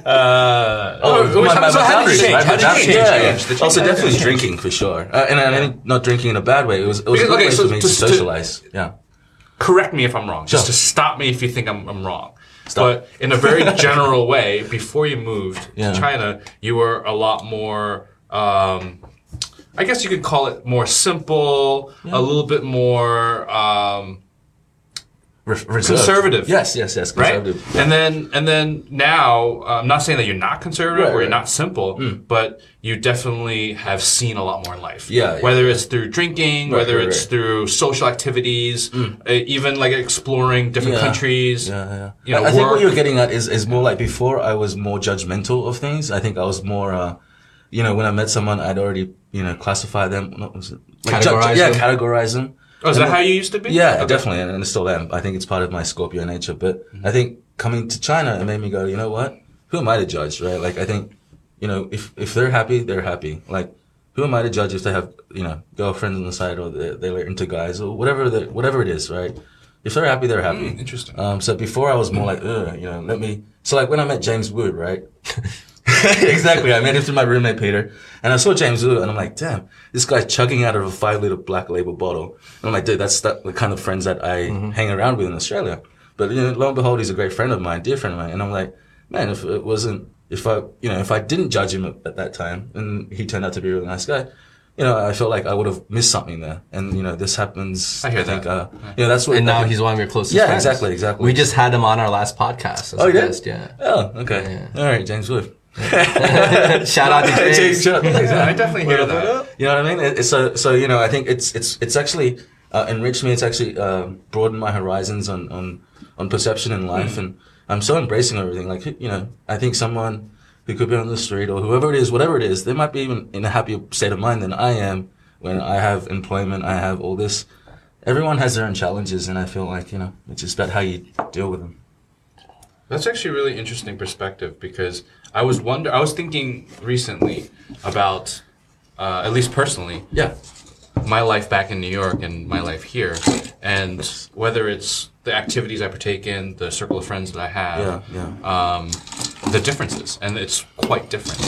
Uh, Oh, Oh, my, my so how did you change? How did you change? Yeah, Yeah, Also, did definitely drinking for sure, uh, and, I- not drinking in a bad way. It was it was a Because- good okay, so for me to to- socialize. Yeah, correct me if I'm wrong. Just Sure. to stop me if you think I'm, I'm wrong. Stop. But in a very general way, before you moved Yeah. to China, you were a lot more. Um, I guess you could call it more simple, a little bit more um, Re- reserved. Conservative. Yes, yes, yes. right. Conservative. And then and then now, uh, I'm not saying that you're not conservative Right, or you're right. not simple, but you definitely have seen a lot more in life. Yeah, yeah, whether it's through drinking, Right, whether it's through social activities, uh, even like exploring different Yeah. countries. Yeah, yeah. You know, I, I think what you're getting at is, is more like before I was more judgmental of things. I think I was more, uh, you know, when I met someone, I'd already, you know, classify them. What was it? Categorize yeah, them? categorize them. Oh, is that how you used to be? Yeah, Okay. definitely, and, and I still am. I think it's part of my Scorpio nature. But I think coming to China, it made me go, you know what? Who am I to judge, right? Like, I think, you know, if if they're happy, they're happy. Like, who am I to judge if they have, you know, girlfriends on the side or they're, they're into guys or whatever the whatever it is, right? If they're happy, they're happy. Mm, interesting. Um, so before I was more like, you know, let me. So like when I met James Wood, right? (laughs) (laughs) exactly. I met him through my roommate Peter, and I saw James Wood, and I'm like, damn, this guy's chugging out of a five liter black label bottle. And I'm like, dude, that's the kind of friends that I hang around with in Australia. But you know, lo and behold, he's a great friend of mine, dear friend of mine, and I'm like, man, if it wasn't, if I, you know, if I didn't judge him at, at that time, and he turned out to be a really nice guy. You know, I felt like I would have missed something there, and you know, this happens. I hear think, that. Uh, you know, that's what. And now he's one of your closest Yeah, friends. exactly, exactly. We just had him on our last podcast. as Oh, a guest, Yeah. Oh, okay. All right, James Wood. (laughs) Shout out to James. shut up. I definitely hear that. You know what I mean? It, it's so so. You know, I think it's it's it's actually uh, enriched me. It's actually uh, broadened my horizons on on on perception in life, and I'm so embracing everything. Like you know, I think someone who could be on the street or whoever it is, whatever it is, they might be even in a happier state of mind than I am when I have employment. I have all this. Everyone has their own challenges, and I feel like you know, it's just about how you deal with them. That's actually a really interesting perspective because I was wonder I was thinking recently about uh, at least personally Yeah. my life back in New York and my life here and whether it's the activities I partake in, the circle of friends that I have, Yeah, yeah. um, the differences, and it's quite different.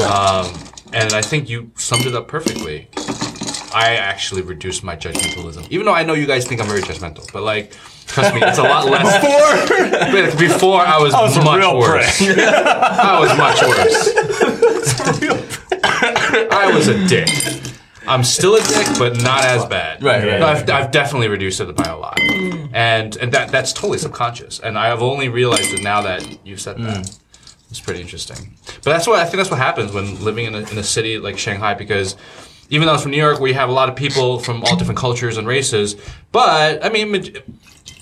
Um, and I think you summed it up perfectly. I actually reduced my judgmentalism, even though I know you guys think I'm very judgmental. But like, trust me, it's a lot less. (laughs) Before, before (laughs) I was, much worse. I was much worse. I was a dick. I'm still a dick, but not as bad. Right, right, No, I've, I've definitely reduced it by a lot, and and that that's totally subconscious. And I have only realized it now that you said that. It's pretty interesting. But that's what I think. That's what happens when living in a, in a city like Shanghai, because even though it's from New York, where you have a lot of people from all different cultures and races, but I mean. maj-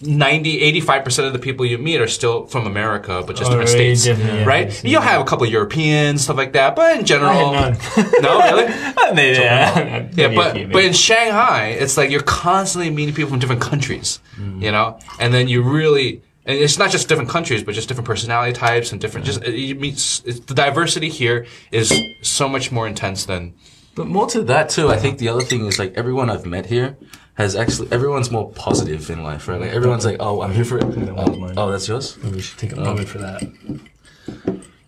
90 85% of the people you meet are still from America but just different states different, right I see. you'll have a couple of Europeans stuff like that but in general I had (laughs) no really (laughs) Maybe, yeah. (laughs) yeah, Maybe a but few, but in Shanghai, it's like you're constantly meeting people from different countries, mm-hmm. you know, and then you really. And it's not just different countries, but just different personality types and different. Just you meet s- it's, the diversity here is so much more intense than. But more to that too, I think the other thing is like everyone I've met here has actually everyone's more positive in life, right? Like everyone's like, oh, I'm here for it. Oh, oh, that's yours. We should take a moment for that.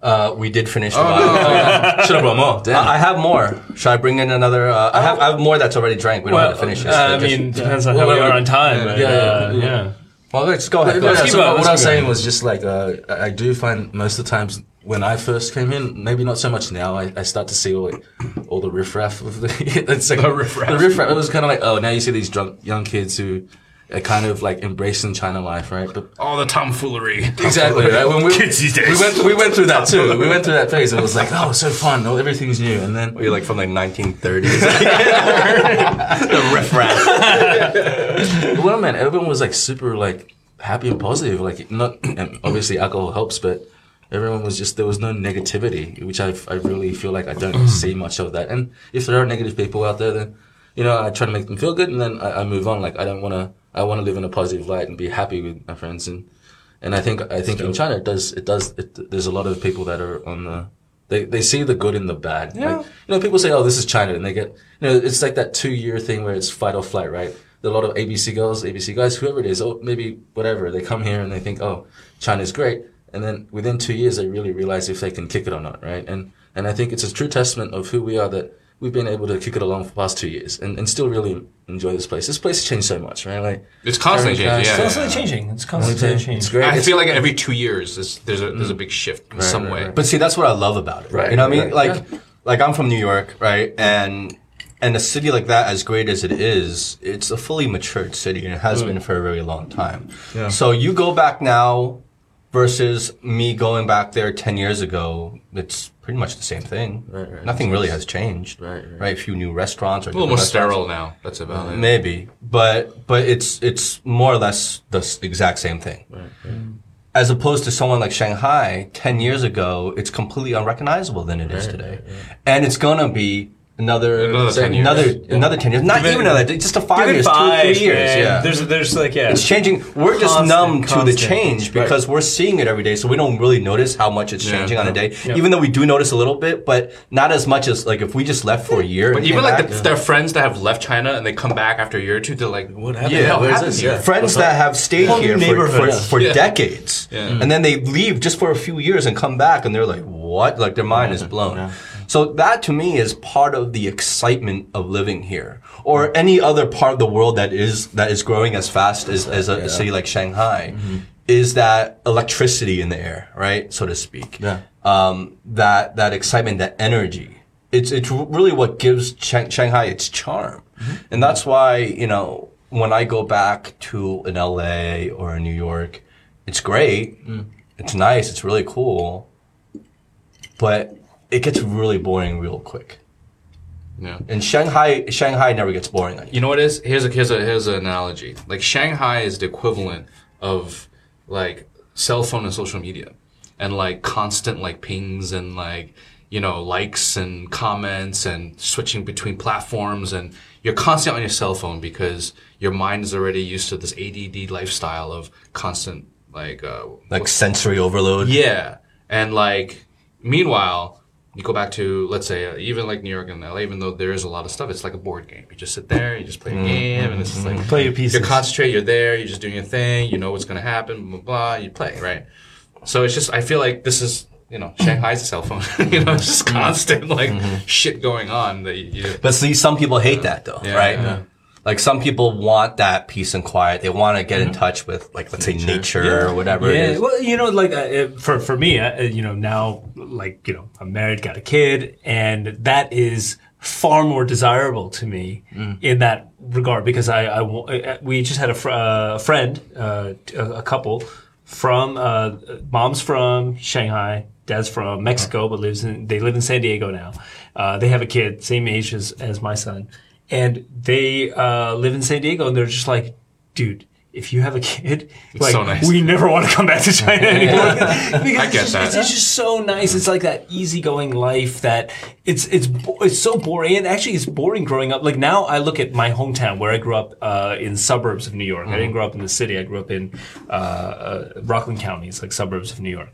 Uh, we did finish the Oh, bottle. (laughs) Should have brought more. Damn. I I have more. Should I bring in another? Uh, I have I have more that's already drank. We don't have to finish it. uh, I Just- mean, depends on Well, how we are on time. but, yeah, yeah, uh, yeah. Well, let's go ahead. Go Yeah, ahead. so what I was saying was just like uh, I do find most of the times when I first came in, maybe not so much now. I, I start to see all like, all the riffraff of the (laughs) it's like The riffraff. The riffraff. It was kind of like oh now you see these drunk young kids who kind of like embracing China life, right? But All the tomfoolery. Exactly, right? When we, (laughs) Kids these days. we went we went through that too. We went through that phase. It was like, oh, so fun. Oh, everything's new. And then You're like from like 1930s. (laughs) the riffraff. well, man, everyone was like super like happy and positive. Like not and obviously alcohol helps, but everyone was just there was no negativity, which I I really feel like I don't mm. see much of that. And if there are negative people out there, then you know I try to make them feel good, and then I, I move on. Like I don't want to. I want to live in a positive light and be happy with my friends and. And I think I think in China it does it does it, there's a lot of people that are on the they, they see the good in the bad. Yeah. Like, you know, people say, "Oh, this is China," and they get you know, it's like that two year thing where it's fight or flight, right? A lot of ABC girls, ABC guys, whoever it is, or maybe whatever. They come here and they think, "Oh, China's great," and then within two years they really realize if they can kick it or not, right? And and I think it's a true testament of who we are that we've been able to kick it along for the past two years and, and still really enjoy this place. This place has changed so much, right? Like It's constantly changing. Every Yeah, It's constantly yeah. changing. It's constantly it's changing. great. I It's- feel like every two years there's there's a there's a big shift in some right, way. right. But see, that's what I love about it. Right, You know what I mean? right, Like, like I'm from New York, right? And and a city like that, as great as it is, it's a fully matured city, and it has mm. been for a very long time. Yeah. So you go back now versus me going back there ten years ago. It's pretty much the same thing. Right, right. Nothing really has changed. Right, right. Right. A few new restaurants or a little more different restaurants. sterile now. That's about it. Maybe, but but it's it's more or less the exact same thing. as opposed to someone like Shanghai 10 years ago, it's completely unrecognizable than it is today. And it's gonna be another, Another 10 years. another, Yeah. another 10 years. Not even another, just a five years, two three years. Yeah. There's there's like yeah. It's changing. We're just Constant, numb to the change because we're seeing it every day, so we don't really notice how much it's Yeah. changing on a day. Yeah. Even though we do notice a little bit, but not as much as like if we just left for a year. But even like back, the, their friends that have left China and they come back after a year or two, they're like, What happened? Yeah, Yeah, where's happened here? Yeah. friends that have stayed here for, for, (laughs) yeah. for decades, Yeah. and then they leave just for a few years and come back, and they're like, "What?" Like their mind is blown. So that to me is part of the excitement of living here, or any other part of the world that is that is growing as fast as, as a city like Shanghai, mm-hmm. is that electricity in the air, right, so to speak. Yeah. Um, that that excitement, that energy. It's it's really what gives Shang- Shanghai its charm, mm-hmm. and that's why you know when I go back to an LA or a New York, it's great, mm. it's nice, it's really cool, but it gets really boring real quick. yeah. And Shanghai, Shanghai never gets boring. You know what it is? Here's a here's a here's an analogy. Like Shanghai is the equivalent of like cell phone and social media, and like constant like pings and like you know likes and comments and switching between platforms and you're constantly on your cell phone because your mind is already used to this ADD lifestyle of constant like uh, Like sensory overload. yeah, and like meanwhile, you go back to let's say uh, even like New York and LA, even though there is a lot of stuff, it's like a board game. You just sit there, you just play a mm-hmm. game, and it's just like mm-hmm. Play your pieces. You're concentrated. You're there. You're just doing your thing. You know what's gonna happen. Blah blah. blah you play right. So it's just I feel like this is you know Shanghai's a cell phone. (laughs) you know, it's just mm-hmm. constant like shit going on that you. you But see, some people hate that though, Yeah, right? yeah. Like some people want that peace and quiet. They want to get in touch with, like, let's say nature or whatever Yeah, is. well, you know, like uh, for for me, uh, you know, now like you know, I'm married, got a kid, and that is far more desirable to me in that regard because I, I uh, we just had a, fr- uh, a friend, uh, a, a couple from uh, mom's from Shanghai, dad's from Mexico, but lives in they live in San Diego now. Uh, they have a kid, same age as as my son, and they uh, live in San Diego, and they're just like, dude. If you have a kid, like so nice. we never want to come back to (laughs) China anymore. (laughs) Because I it's get just, that. It's, it's just so nice. It's like that easygoing life that it's it's it's so boring. And actually, it's boring growing up. Like now, I look at my hometown where I grew up uh, in suburbs of New York. I didn't grow up in the city. I grew up in uh, uh, Rockland County. It's like suburbs of New York.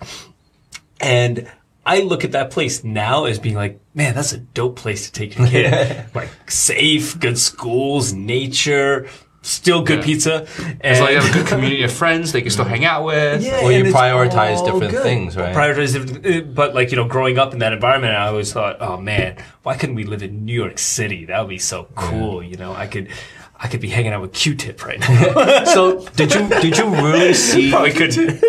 And I look at that place now as being like, man, that's a dope place to take your kid. (laughs) (laughs) like safe, good schools, nature, still good Yeah. pizza. It's like you and- have a good community of friends they can still (laughs) hang out with. Yeah, Or you prioritize different good. things, right? Prioritize different, uh, but like you know, growing up in that environment, I always thought, oh man, why couldn't we live in New York City? That would be so cool. You know, I could, I could be hanging out with Q-Tip right now. So did you did you really see? Probably couldn't.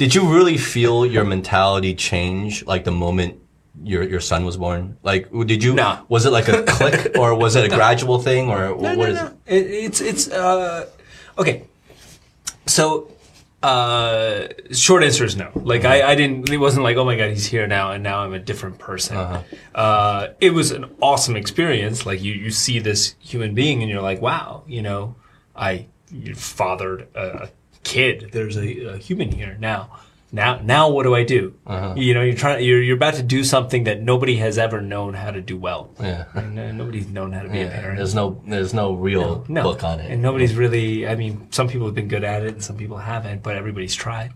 Did you really feel your mentality change like the moment your your son was born? Like, did you? No. Was it like a click, (laughs) or was it a gradual thing, or what is it? It, it's it's uh, okay. So, uh, short answer is no. Like I, I didn't. It wasn't like oh my god, he's here now, and now I'm a different person. uh it was an awesome experience. Like you, you see this human being, and you're like, wow, you know, I you fathered a kid. There's a, a human here now. Now, now what do I do? You know, you're trying. You're you're about to do something that nobody has ever known how to do well. Yeah. And, uh, nobody's known how to be a parent. There's no there's no real No, book on it. and nobody's really. I mean, some people have been good at it, and some people haven't, but everybody's tried.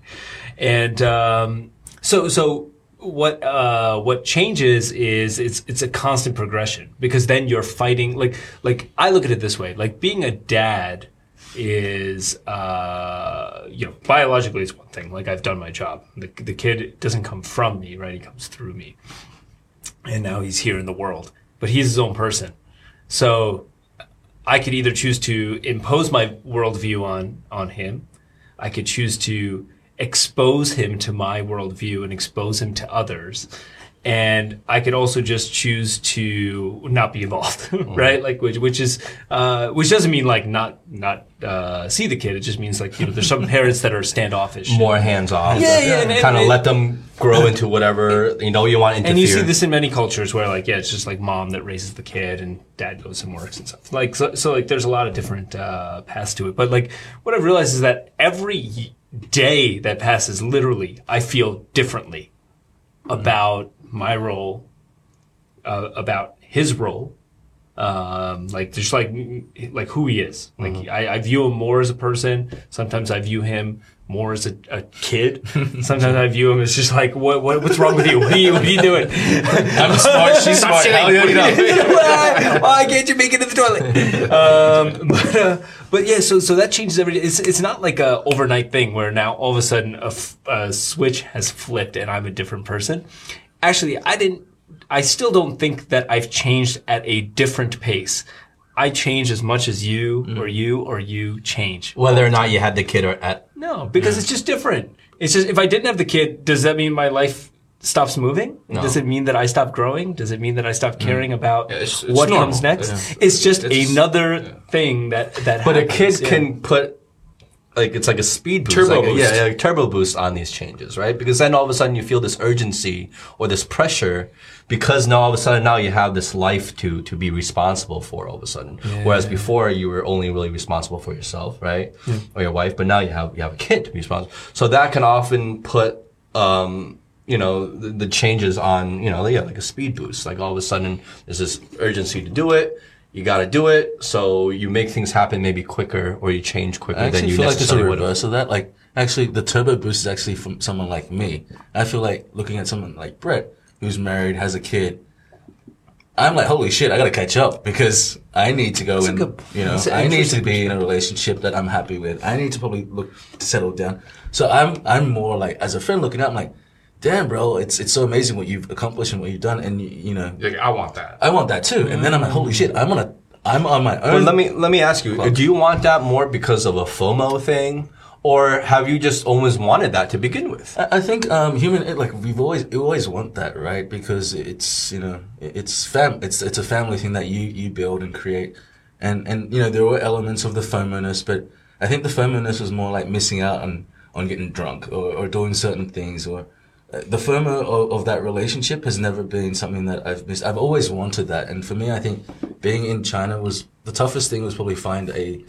And um, so, so what? Uh, what changes is it's it's a constant progression because then you're fighting. Like like I look at it this way: like being a dad is uh, you know biologically it's one thing. Like I've done my job. The the kid doesn't come from me, right? He comes through me, and now he's here in the world. But he's his own person. So I could either choose to impose my worldview on on him. I could choose to expose him to my worldview and expose him to others. And I could also just choose to not be involved, (laughs) right? Like, which, which is, uh, which doesn't mean like not, not, uh, see the kid. It just means like, you know, there's some (laughs) parents that are standoffish. More hands off. Yeah, yeah, and- and- kind of let them grow into whatever you know you want interfere. And you see this in many cultures where, like, yeah, it's just like mom that raises the kid and dad goes and works and stuff. Like, so, so like, there's a lot of different uh, paths to it. But like, what I've realized is that every day that passes, literally, I feel differently about my role, uh, about his role, um, like just like like who he is. Like I, I view him more as a person. Sometimes I view him more as a, a kid. (laughs) Sometimes I view him as just like what, what what's wrong with you? What are you what are you doing? (laughs) I'm smart. She's smart. yeah, you (laughs) why, why can't you make it to the toilet? Um, but uh, but yeah, so so that changes every day. It's it's not like a overnight thing where now all of a sudden a, f- a switch has flipped and I'm a different person. Actually, I didn't. I still don't think that I've changed at a different pace. I change as much as you mm. or you or you change. Whether or not you had the kid or at No, because it's just different. It's just if I didn't have the kid, does that mean my life stops moving? Does it mean that I stop growing? Does it mean that I stop mm. caring about it's- it's what normal. comes next? Yeah. It's just It's- another thing that that. But a kid yeah. can put like it's like a speed boost, Turbo like a- boost. yeah, yeah, turbo boost on these changes, right? Because then all of a sudden you feel this urgency or this pressure because now all of a sudden now you have this life to to be responsible for all of a sudden. Whereas before you were only really responsible for yourself, right, or your wife, but now you have you have a kid to be responsible. So that can often put um, you know the, the changes on you know yeah like a speed boost. Like all of a sudden there's this urgency to do it. You got to do it, so you make things happen maybe quicker, or you change quicker I than you feel like there's a necessarily would have. reverse of that. Like, actually, the turbo boost is actually from someone like me. I feel like looking at someone like Brett, who's married, has a kid. I'm like, holy shit, I gotta catch up because I need to go and, good- you know, I need to be in a relationship that I'm happy with. I need to probably look to settle down. So I'm, I'm more like, as a friend looking at, I'm like, damn, bro, it's, it's so amazing what you've accomplished and what you've done. And, you, you know, Like, I want that. I want that too. And then I'm like, holy shit, I'm on a, I'm on my But own. let me let me ask you: Do you want that more because of a FOMO thing, or have you just always wanted that to begin with? I I think um, human it, like we've always we always want that right because it's you know it's fam it's it's a family thing that you you build and create and and you know there were elements of the FOMO-ness but I think the FOMO-ness was more like missing out on on getting drunk or, or doing certain things or the FOMO of, of that relationship has never been something that I've missed. I've always wanted that and for me I think being in China was the toughest thing was probably find a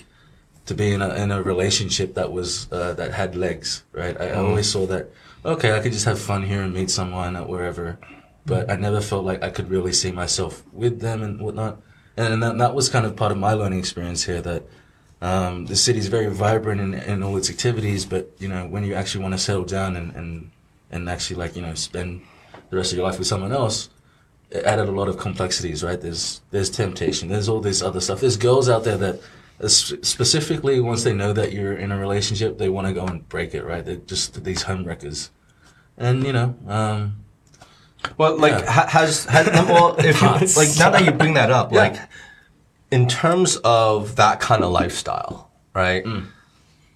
to be in a in a relationship that was uh, that had legs, right? I, I always saw that okay, I could just have fun here and meet someone at wherever, but I never felt like I could really see myself with them and whatnot. And, and that, that was kind of part of my learning experience here. That um, the is very vibrant in, in all its activities, but you know when you actually want to settle down and, and and actually like you know spend the rest of your life with someone else, it added a lot of complexities, right? There's there's temptation. There's all this other stuff. There's girls out there that uh, specifically once they know that you're in a relationship, they want to go and break it, right? They're just these homewreckers, and you know, um, Well, like Yeah. ha- has has well, (laughs) if you, like now that you bring that up, Yeah. like in terms of that kind of lifestyle, right? Mm.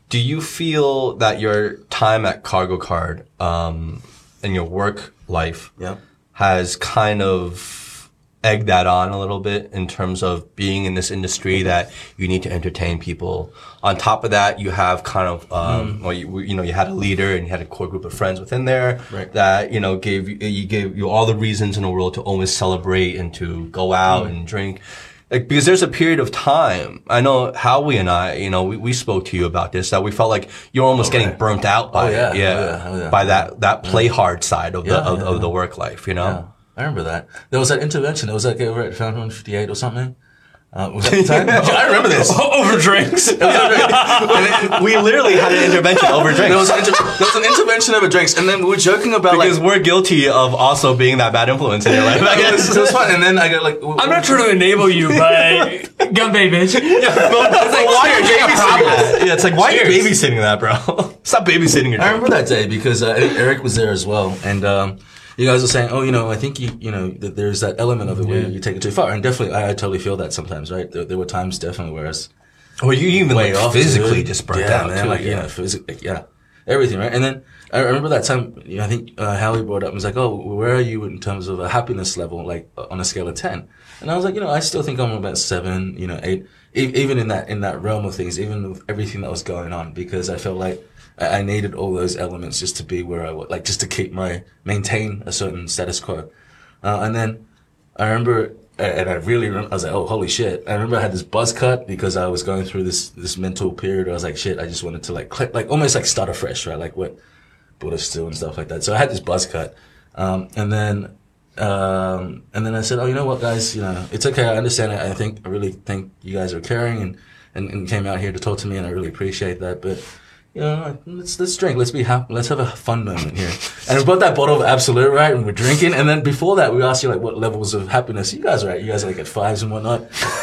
Do you feel that your time at KargoCard um, and your work life yeah. has kind of egged that on a little bit in terms of being in this industry that you need to entertain people. On top of that, you have kind of, um, well, you, you know, you had a leader and you had a core group of friends within there Right. that, you know, gave you, you gave you all the reasons in the world to always celebrate and to go out and drink. Like, because there's a period of time. I know Howie and I, you know, we, we spoke to you about this, that we felt like you're almost getting burnt out by Oh, yeah. it. Yeah. Oh, yeah. Oh, yeah. By that, that play hard side of the, of, of the work life, you know? I remember that. There was that intervention. it was like over at Found 158 or something. Uh, (laughs) was that the time? I remember this. (laughs) over drinks. (laughs) we literally had an intervention over There drinks. was, inter- there was an intervention over drinks, and then we were joking about Because like. we're guilty of also being that bad influence in your life. I It was, guess. it was fun, and then I got like. I'm not trying to enable you, but Gunbay, bitch. it's like, why are you babysitting that? Yeah, it's like, why are you babysitting that, bro? Stop babysitting your I remember that day because uh, Eric was there as well, and um, you guys are saying, "Oh, you know, I think you, you know, that there's that element of it where you take it too far." And definitely, I, I totally feel that sometimes, right? There, there were times definitely where I was Or you even like off physically dude. just burnt yeah, out man, too. like yeah. you know, physically, yeah, everything, right? And then I remember that time. I think uh, Howie brought up and was like, "Oh, where are you in terms of a happiness level, like uh, on a scale of 10? And I was like, you know, I still think I'm about seven, you know, eight, e- even in that in that realm of things, even with everything that was going on, because I felt like I, I needed all those elements just to be where I was, like just to keep my maintain a certain status quo. Uh, and then I remember and I really, I was like, oh, holy shit. I remember I had this buzz cut because I was going through this, this mental period. I was like, shit, I just wanted to like, click, like almost like start afresh, right? Like what Buddha still and stuff like that. So I had this buzz cut. Um, and then, um, and then I said, oh, you know what, guys, you know, it's okay. I understand it. I think, I really think you guys are caring and, and, and came out here to talk to me and I really appreciate that. But, you know, let's let's drink. Let's be happy. Let's have a fun moment here. And we brought that bottle of Absolut, right? And we're drinking. And then before that, we asked you like what levels of happiness you guys are at. You guys are like at fives and whatnot.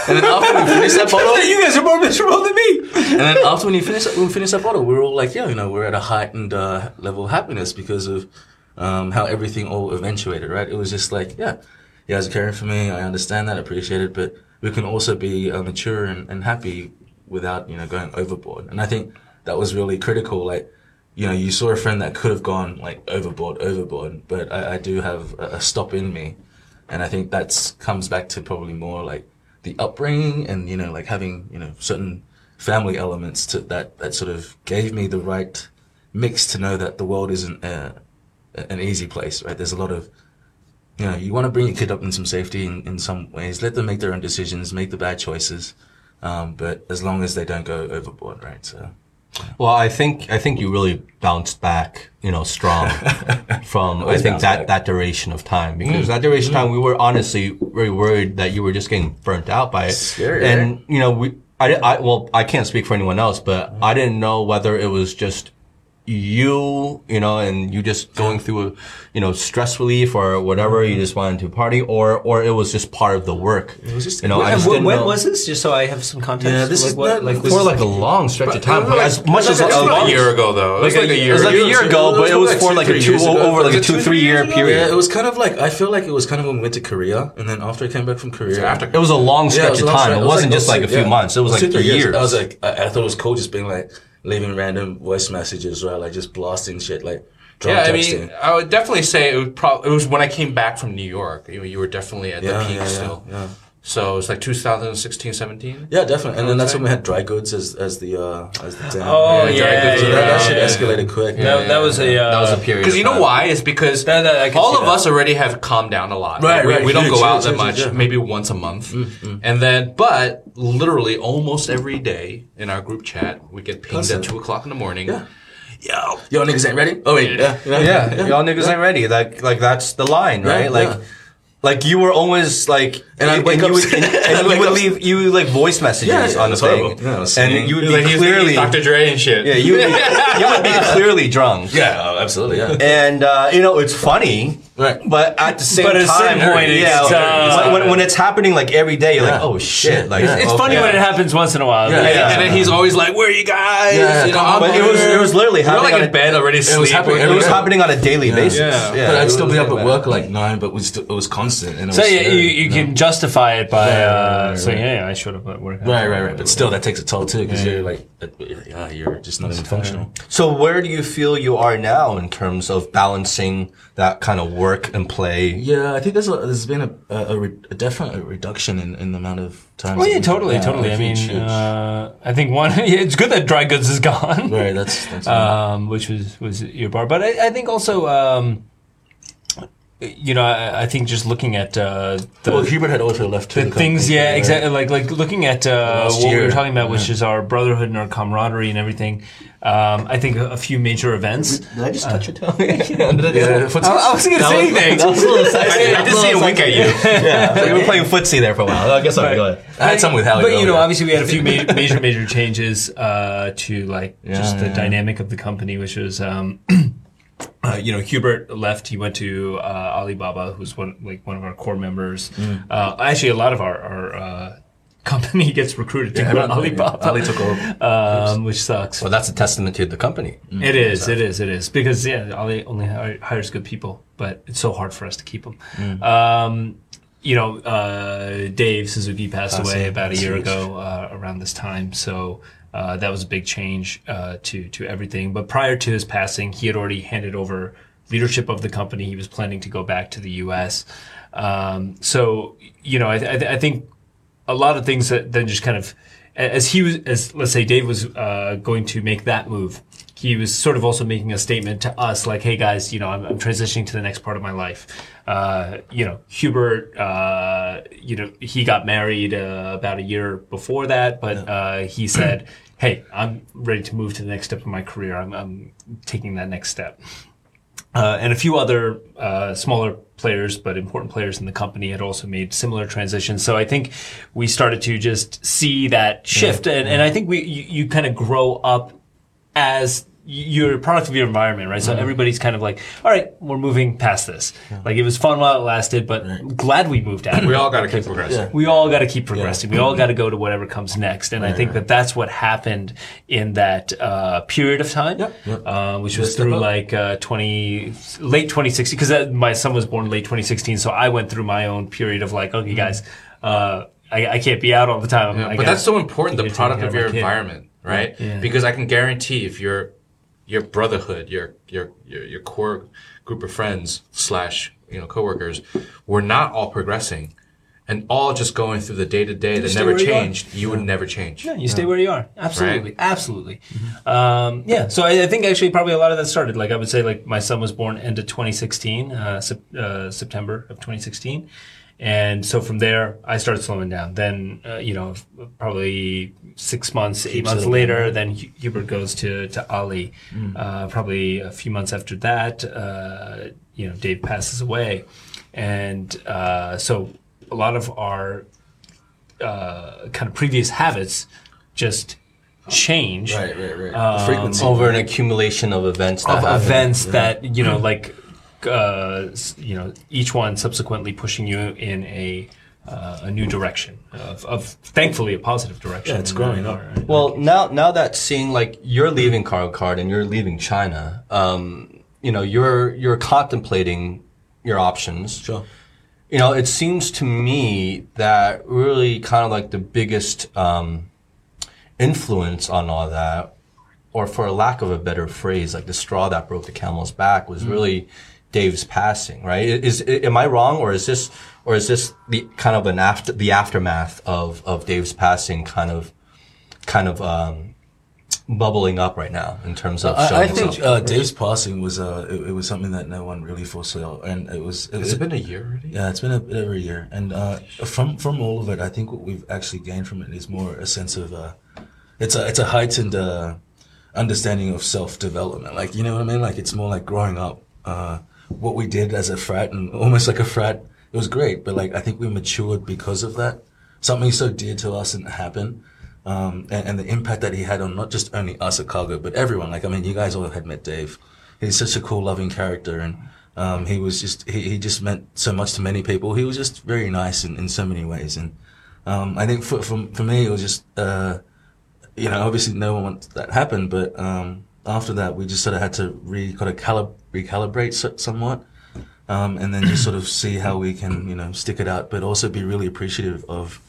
And then after we finished that bottle, (laughs) you guys are more miserable than me. and then after when you finish when we finished that bottle, we were all like, yeah, you know, we're at a heightened uh, level of happiness because of um, how everything all eventuated, right? It was just like, yeah, you guys are caring for me. I understand that, I appreciate it, but we can also be uh, mature and, and happy without you know going overboard. And I think that was really critical. Like, you know, you saw a friend that could have gone like overboard, overboard, but I, I do have a, a stop in me, and I think that's comes back to probably more like the upbringing and you know like having you know certain family elements to that that sort of gave me the right mix to know that the world isn't an easy place, right? There's a lot of you know, you want to bring your kid up in some safety in, in some ways. Let them make their own decisions, make the bad choices. Um, but as long as they don't go overboard, right? So, Well, I think I think you really bounced back, you know, strong (laughs) from I think that back. that duration of time because mm, that duration of mm. time we were honestly very worried that you were just getting burnt out by it. Scary, and you know, we I, I well I can't speak for anyone else, but mm. I didn't know whether it was just you, you know, and you just going through, a, you know, stress relief or whatever. You just wanted to party, or or it was just part of the work. It was just- you know, I just when, didn't when know. was this? Just so I have some context. Yeah, this like, is what, like this for is like a long stretch of time, But- as much as It's a long year ago though. It was like a year. It was like a ago. year ago, but it was for like a Two, two three years ago. over like a Was it two two, three year period. yeah, it was kind of like I feel like it was kind of when we went to Korea, and then after I came back from Korea, after It was a long stretch of time. It was wasn't just like a few months. It was like two, three years. I was like, I, I thought it was cool just being like leaving random voice messages, right? Like just blasting shit, like Yeah, I mean, I would definitely say it was probably it was when I came back from New York. You, know, you were definitely at yeah, the peak yeah, still. yeah. So it's like 2016, 17. Yeah, definitely. And then that's say. when we had dry goods as as the uh as the term. Oh, Yeah, yeah, yeah, so that, yeah, that shit yeah. escalated quick. That, that was a uh, that was a period. Because you know why? Is because That- that- all of that. us already have calmed down a lot. Right, we, right. we don't go out that much, yeah. maybe once a month. And then, but literally almost every day in our group chat, we get pinged Constant. at 2 o'clock in the morning. Yeah. Yo, Yo, niggas ain't ready. Oh wait, yeah, yeah, Yeah, y'all niggas ain't ready. Like, like that's the line, right? Yeah, like, yeah. like you were always like, And I'd wake you up- would, (laughs) and, and and you wake would up- leave you like voice messages Yeah, yeah, on the it's horrible. thing, Yeah, and you would be like, clearly, he's Dr. Dre and shit. yeah, you would be, (laughs) you would be clearly drunk. yeah, oh, absolutely, yeah. And uh, you know it's funny, Right. But at the same But at time, certain point, it's, yeah, uh, when, when, when it's happening like every day, you're like, oh shit, like Yeah. It's okay. funny when it happens once in a while. Yeah. And, Yeah. and then he's always like, "Where are you guys?" Yeah, you know, come on, I'm But it was here. it was literally We're happening. like in a- bed already was sleeping. happening It was happening on a daily basis. Yeah. Yeah, but I'd still be up at work like nine, but we still, it was constant. And it So was yeah, you, you know? can justify it by Right, uh, right, right, saying, right. "Yeah, I showed up at work." Right, right, right. But still, that takes a toll too, because you're like, uh, you're just not even functional. So where do you feel you are now in terms of balancing that kind of work and play? Yeah, I think there's a, there's been a, a, a, re- a definite reduction in, in the amount of time. Oh yeah, we- totally, totally. I mean, huge, huge. uh, I think one. (laughs) Yeah, it's good that dry goods is gone. right. That's that's. (laughs) um, which was was your bar. But I, I think also, um, you know, I, I think just looking at uh, the, well, Hubert had also left. too, the the things, company, yeah, right? exactly. Like like looking at uh, Last what we were talking about, which is our brotherhood and our camaraderie and everything. Um, I think a, a few major events. Did I just touch your toe? (laughs) Yeah, (laughs) for- I, (laughs) I wasn't going to say anything. That was a little sexy. I, I did see him wink at you. Yeah, we were playing footsie there for a while. I guess I'll go ahead. I had some with Howie. But you know, earlier. obviously, we had a few ma- major, major changes uh, to like just the yeah. dynamic of the company, which was, um, (clears throat) uh, you know, Hubert left. He went to uh, Alibaba, who's one like one of our core members. Mm. Uh, actually, a lot of our, our uh, (laughs) company gets recruited to go to Alibaba, Ali took over. (laughs) um, which sucks. Well, that's a testament to the company. It is, it is, it is. Because yeah, Ali only hires good people, but it's so hard for us to keep them. Um, you know, uh, Dave Suzuki passed Passed away away. about a year ago uh, around this time, so uh, that was a big change uh, to to everything. But prior to his passing, he had already handed over leadership of the company. He was planning to go back to the U.S. Um, so you know, I, I, I think a lot of things that then just kind of as he was as let's say Dave was uh, going to make that move he was sort of also making a statement to us, like, "Hey guys, you know, I'm, I'm transitioning to the next part of my life." Uh, you know, Hubert, uh, you know, he got married uh, about a year before that, but uh, he said, "Hey, I'm ready to move to the next step of my career. I'm, I'm taking that next step." Uh, and a few other uh, smaller players, but important players in the company had also made similar transitions. So I think we started to just see that shift, and, and I think we you, you kind of grow up as you're a product of your environment, right? So everybody's kind of like, all right, we're moving past this. Like it was fun while it lasted, but glad we moved out. We all got to keep progressing. we all got to keep progressing. We all got to go to whatever comes next. And I think that that's what happened in that uh, period of time, Uh, which was through like uh, 20, late 2016, because my son was born late 2016. So I went through my own period of like, okay, guys, uh, I, I can't be out all the time. Yeah, I but gotta- that's so important, the product of of your my kid. environment, right? Yeah. Because I can guarantee if your your brotherhood, your your your, your core group of friends slash you know coworkers were not all progressing and all just going through the day to day that never where you changed, you would never change. Yeah, you stay where you are. Absolutely, Right? absolutely. Um, yeah, so I, I think actually probably a lot of that started. Like I would say, like my son was born end of 2016, uh, uh, September of 2016, and so from there I started slowing down. Then uh, you know probably six months, eight months settling later, then Hubert goes to to Ali. Uh, probably a few months after that, uh, you know Dave passes away, and uh, so a lot of our uh, kind of previous habits just change Right, right, right. Um, the frequency. Over an accumulation of events that of happen. events that you know like uh, you know each one subsequently pushing you in a uh, a new direction of, of thankfully a positive direction Yeah, it's growing up. our- Well, now now that seeing like you're leaving KargoCard and you're leaving China, um, you know, you're you're contemplating your options. Sure. You know, it seems to me that really kind of like the biggest um, influence on all that, or for a lack of a better phrase, like the straw that broke the camel's back, was really Dave's passing. Right? Is, is am I wrong, or is this or is this the kind of an after the aftermath of of Dave's passing, kind of kind of um, bubbling up right now in terms of showing I, I think uh, Dave's passing was uh, it, it was something that no one really foresaw, and it was. It, Has it been a year already? Yeah, it's been a bit over a year, and uh, from from all of it, I think what we've actually gained from it is more a sense of uh, it's a it's a heightened uh, understanding of self development. Like you know what I mean? Like it's more like growing up. What we did as a frat and almost like a frat, it was great, but like I think we matured because of that. Something so dear to us and happened. Um, and, and the impact that he had on not just only us at Kargo, but everyone. Like, I mean, you guys all had met Dave. He's such a cool, loving character, and um, he was just he, he just meant so much to many people. He was just very nice in, in so many ways, and um, I think for, for for me, it was just uh, you know, obviously no one wants that happen, but um, after that, we just sort of had to re kind of calib- recalibrate somewhat, um, and then just sort of see how we can, you know, stick it out, but also be really appreciative of,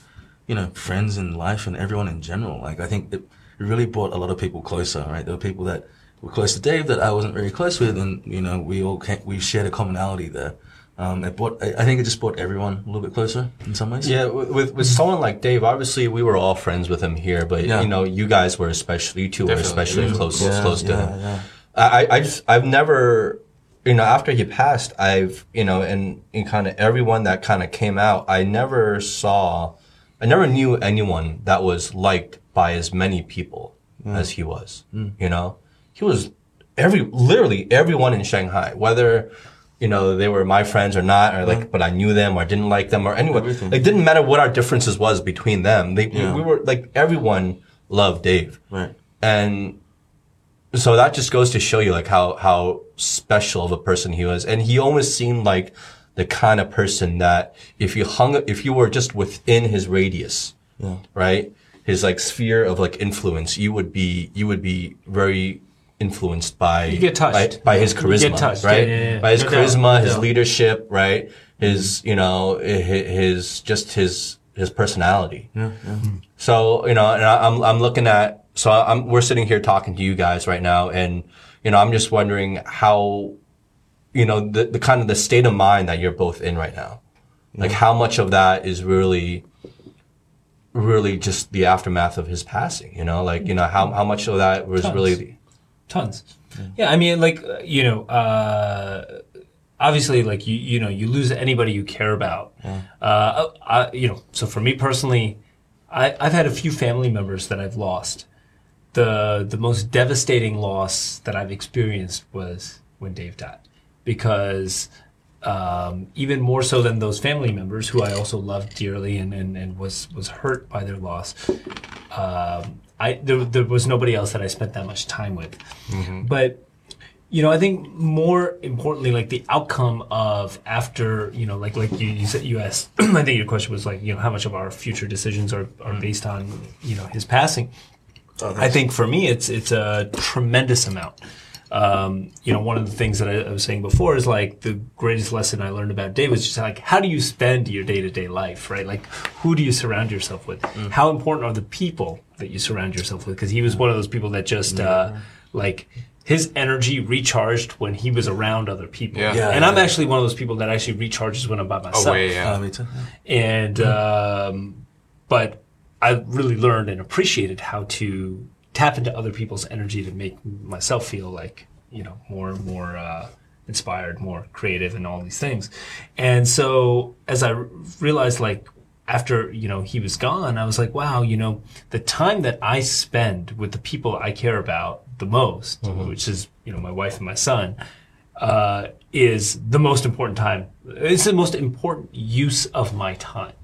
you know, friends and life and everyone in general. Like I think it, really brought a lot of people closer, right? There were people that were close to Dave that I wasn't very close with, and you know, we all came, we shared a commonality there. Um, it brought, I I think it just brought everyone a little bit closer in some ways. Yeah, with, with with someone like Dave, obviously we were all friends with him here, but Yeah. you know, you guys were especially, you two were Definitely. especially mm-hmm. close, Yeah, close to yeah, him. yeah. I, I just, I've never, you know, after he passed, I've, you know, and in kind of everyone that kind of came out, I never saw, I never knew anyone that was liked by as many people mm. as he was. Mm. You know, he was every, literally everyone in Shanghai, whether, you know, they were my friends or not, or like, mm-hmm. but I knew them or didn't like them or anyone. Everything. Like, didn't matter what our differences was between them. They, Yeah. we were like, everyone loved Dave. Right. And so that just goes to show you like how how special of a person he was and he almost seemed like the kind of person that if you hung if you were just within his radius Yeah. right his like sphere of like influence you would be you would be very influenced by You get touched. by, by his charisma touched. right Yeah, yeah, yeah. by his No doubt, charisma no his doubt. leadership right his you know his, his just his his personality so you know, and I, I'm I'm looking at so I'm we're sitting here talking to you guys right now, and you know I'm just wondering how, you know, the the kind of the state of mind that you're both in right now, like how much of that is really, really just the aftermath of his passing. You know, like you know how how much of that was Tons. really, tons. Yeah, I mean, like you know, uh, obviously, like you you know, you lose anybody you care about. Uh, I, you know, so for me personally, I, I've had a few family members that I've lost. The the most devastating loss that I've experienced was when Dave died, because um, even more so than those family members who I also loved dearly and, and, and was was hurt by their loss. Um, I there, there was nobody else that I spent that much time with, mm-hmm. but you know, I think more importantly, like the outcome of after, you know, like like you, you said, you asked. (clears throat) I think your question was like, you know, how much of our future decisions are, are mm-hmm. based on, you know, his passing. I think for me, it's it's a tremendous amount. Um, you know, one of the things that I, I was saying before is like the greatest lesson I learned about Dave was just like how do you spend your day to day life, right? Like who do you surround yourself with? How important are the people that you surround yourself with? Because he was one of those people that just uh, like his energy recharged when he was around other people. Yeah. Yeah, and I'm yeah. actually one of those people that actually recharges when I'm by myself. Oh, way, yeah. Uh, me too. And um, but I really learned and appreciated how to tap into other people's energy to make myself feel like you know more and more uh, inspired, more creative, and all these things. And so as I r- realized, like after you know he was gone, I was like, wow, you know, the time that I spend with the people I care about the most, which is you know my wife and my son uh, is the most important time. It's the most important use of my time.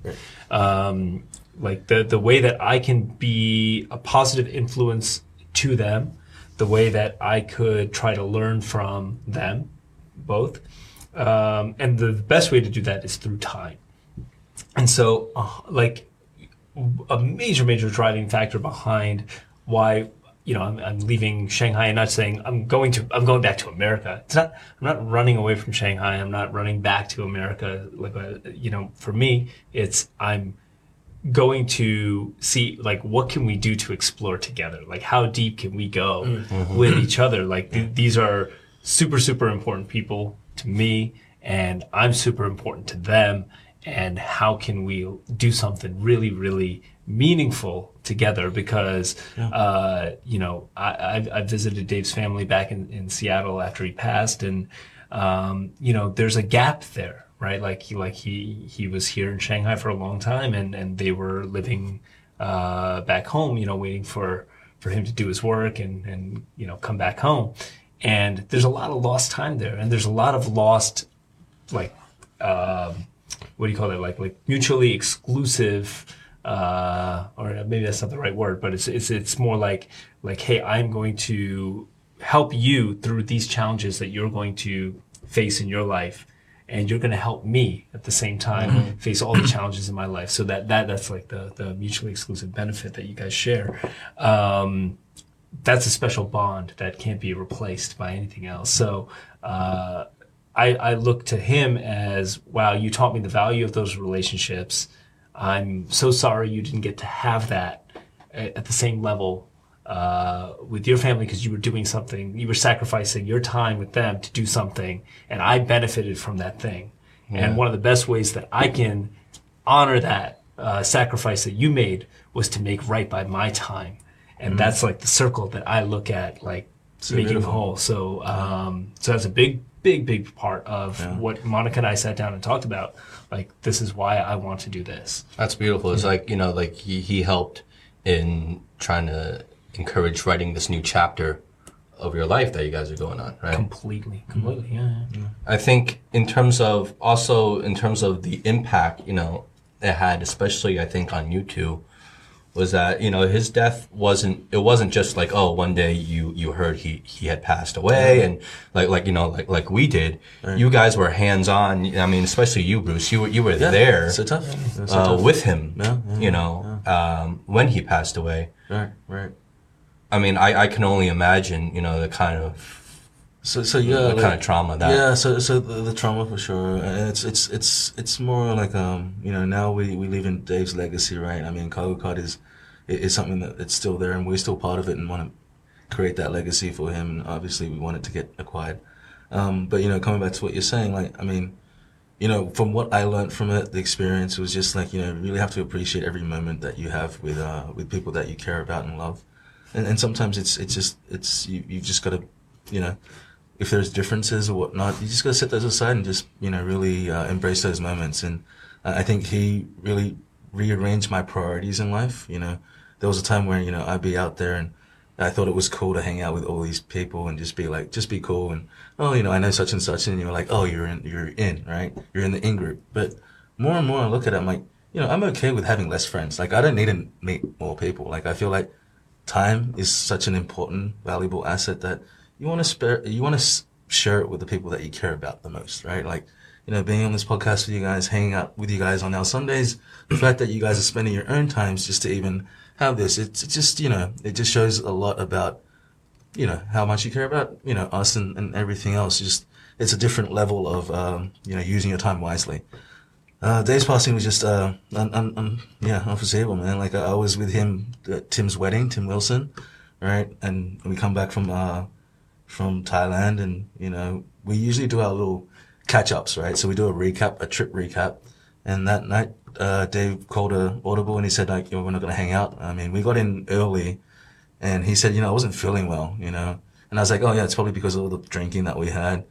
Um, like the the way that I can be a positive influence to them, the way that I could try to learn from them, both, um, and the best way to do that is through time. And so, uh, like a major, major driving factor behind why you know I'm, I'm leaving Shanghai and not saying I'm going to I'm going back to America. It's not I'm not running away from Shanghai. I'm not running back to America. Like uh, you know, for me, it's I'm going to see like what can we do to explore together? Like how deep can we go with each other? Like th- these are super super important people to me and i'm super important to them. And how can we do something really really meaningful together? Because uh, you know I, I, I visited dave's family back in, in seattle after he passed. And um, you know there's a gap there right? Like he like he he was here in Shanghai for a long time, and and they were living uh, back home, you know, waiting for for him to do his work and and you know come back home. And there's a lot of lost time there, and there's a lot of lost like um, what do you call it? Like like mutually exclusive. Uh, or maybe that's not the right word, but it's it's it's more like like hey, I'm going to help you through these challenges that you're going to face in your life and you're going to help me at the same time face all the challenges in my life. So that, that that's like the, the mutually exclusive benefit that you guys share. Um, that's a special bond that can't be replaced by anything else. So uh, I, I look to him as wow you taught me the value of those relationships. I'm so sorry you didn't get to have that at, at the same level uh, with your family because you were doing something, you were sacrificing your time with them to do something, and I benefited from that thing. And one of the best ways that I can honor that uh, sacrifice that you made was to make right by my time, and that's like the circle that I look at, like making beautiful. whole. So, um, so that's a big, big, big part of what Monica and I sat down and talked about. Like, this is why I want to do this. That's beautiful. It's like, you know, like he, he helped in trying to encourage writing this new chapter of your life that you guys are going on, right? Completely, completely, yeah. yeah. I think in terms of also in terms of the impact, you know, it had, especially I think on you two, was that you know his death wasn't it wasn't just like oh one day you you heard he he had passed away and like like you know like like we did you guys were hands on I mean especially you Bruce you were you were there So tough. Yeah, so uh, tough. with him Yeah, yeah, you know um, when he passed away Right, right. I mean I I can only imagine you know the kind of So, so yeah, the like- kind of trauma that Yeah, so so the, the trauma for sure. And It's it's it's it's more like um you know now we we live in Dave's legacy, right? I mean, KargoCard is is something that it's still there, and we're still part of it, and want to create that legacy for him. And obviously, we want it to get acquired. Um, but you know, coming back to what you're saying, like I mean, you know, from what I learned from it, the experience was just like you know, you really have to appreciate every moment that you have with uh with people that you care about and love. And, and sometimes it's it's just it's you you just got to, you know, if there's differences or whatnot, you just got to set those aside and just you know really uh, embrace those moments. And I think he really rearranged my priorities in life. You know, there was a time where you know I'd be out there and I thought it was cool to hang out with all these people and just be like, just be cool and oh, you know, I know such and such, and you're like, oh, you're in, you're in, right? You're in the in group. But more and more I look at it, I'm like, you know, I'm okay with having less friends. Like I don't need to meet more people. Like I feel like time is such an important, valuable asset that you want to spare, you want to share it with the people that you care about the most, right? Like, you know, being on this podcast with you guys, hanging out with you guys on our Sundays, the fact that you guys are spending your own times just to even have this, it's, it's just, you know, it just shows a lot about, you know, how much you care about, you know, us and, and everything else. Just, it's a different level of, um, you know, using your time wisely. Uh, Dave's passing was just, uh, un, un, un, yeah, unforeseeable, man. Like, I, was with him at Tim's wedding, Tim Wilson, right? And we come back from, uh, from Thailand and, you know, we usually do our little catch ups, right? So we do a recap, a trip recap. And that night, uh, Dave called a audible and he said, like, we're not going to hang out. I mean, we got in early and he said, you know, I wasn't feeling well, you know, and I was like, oh yeah, it's probably because of all the drinking that we had.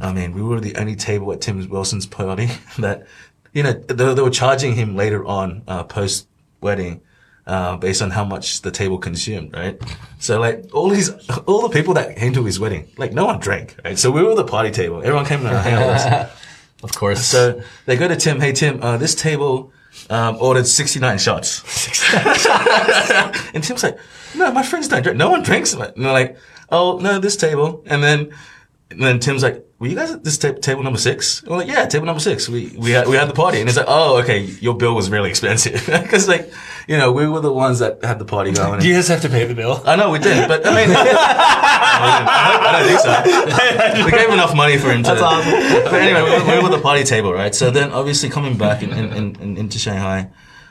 I mean, we were the only table at Tim Wilson's party (laughs) that, you know, they, they were charging him later on, uh, post wedding, uh, based on how much the table consumed, right? So like all these, all the people that came to his wedding, like no one drank, right? So we were the party table. Everyone came to hang out with us. Of course. So they go to Tim, hey Tim, uh, this table, um, ordered 69 shots. (laughs) and Tim's like, no, my friends don't drink. No one drinks. And they're like, oh, no, this table. And then, and then Tim's like, were you guys at this ta- table number six? And we're like, yeah, table number six. We, we had, we had the party. And he's like, oh, okay, your bill was really expensive. (laughs) Cause like, you know, we were the ones that had the party going. Do you guys have to pay the bill? I know we did, but I mean, (laughs) I don't think so. We gave enough money for him to. That's awesome. But anyway, we were, we were the party table, right? So then, obviously, coming back in, in, in, in- into Shanghai,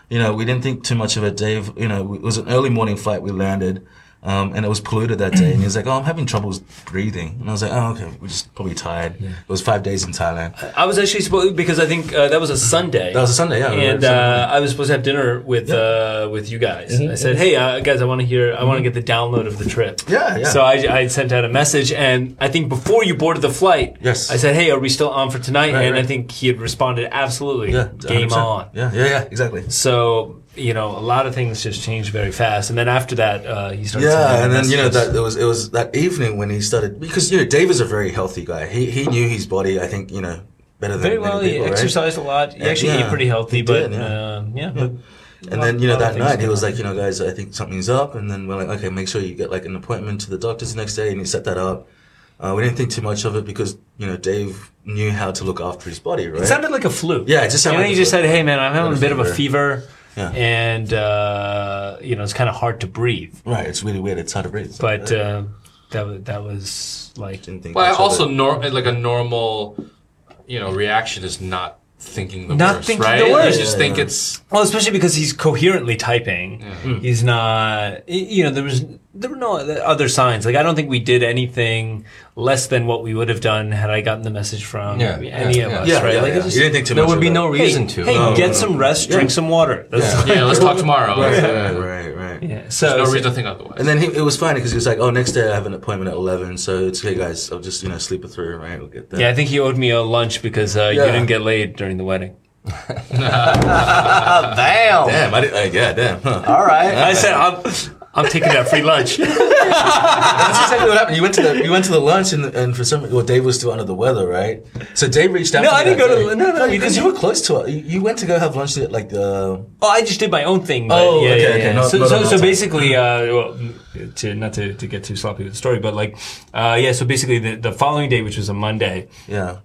you know, we didn't think too much of it. Dave, you know, it was an early morning flight. We landed. Um, and it was polluted that day. And he was like, "Oh, I'm having troubles breathing." And I was like, "Oh, okay, we're just probably tired." It was five days in Thailand. I was actually supposed because I think uh, that was a Sunday. That was a Sunday, yeah. and uh, I was supposed to have dinner with uh, with you guys. I said, "Hey, uh, guys, I want to hear. I want to get the download of the trip." Yeah, yeah. So I, I sent out a message, and I think before you boarded the flight, Yes. I said, "Hey, are we still on for tonight?" Right, and I think he had responded, "Absolutely, yeah, game 100%. on." Yeah, yeah, yeah, exactly. So you know, a lot of things just changed very fast, and then after that, uh, he started. Yeah, and then you know that it was it was that evening when he started because you know Dave is a very healthy guy. He he knew his body. I think you know better than very well. He people, right? exercised a lot. He actually yeah, ate pretty healthy, he but did, yeah. uh, yeah. but And lot- then you know that night he was like, you know, guys, I think something's up. And then we're like, okay, make sure you get like an appointment to the doctors the next day, and he set that up. Uh, we didn't think too much of it because you know Dave knew how to look after his body, right? It sounded like a flu. Yeah, it just sounded know, like you a just flu. said, "Hey, man, I'm having a bit of a fever." fever, Yeah. and uh, you know, it's kind of hard to breathe." right. It's really weird. It's hard to breathe. But uh, that was that was like didn't think Well, much also, it. nor- like a normal, you know, reaction is not thinking the Not worst, thinking right? the worst. You just Yeah, think yeah. it's well, especially because he's coherently typing. Hmm. He's not. You know, there was there were no other signs. Like I don't think we did anything less than what we would have done had I gotten the message from Yeah, any yeah, of yeah. us. yeah, right? yeah, like yeah. just, you didn't think too There much. would be it. no hey, reason to. Hey, No, get no, some no. rest, drink some water. That's, (laughs) yeah. Let's talk tomorrow. Right, Yeah. right, right, right. yeah. So, There's no so- reason to think otherwise. And then he, it was funny because he was like, "Oh, next day I have an appointment at 11, so it's okay, guys. I'll just you know sleep it through, right? We'll get there." yeah, I think he owed me a lunch because uh, you Yeah. didn't get laid during the wedding. (laughs) (laughs) Damn. Damn, I did. Uh, yeah, damn. Huh. All right. I said, I'm, I'm taking that free lunch. (laughs) That's exactly what happened. You went to the you went to the lunch and and for some well Dave was still under the weather, right? So Dave reached out. No, to me I didn't go to day. the- no, no, because didn't. you were close to it. You, you went to go have lunch at like the. Oh, I just did my own thing. But Oh, yeah, okay, yeah, okay. yeah. Not- so, not so, on so that basically, uh, well, to not to, to get too sloppy with the story, but like, uh, yeah. So basically, the, the following day, which was a Monday, Yeah.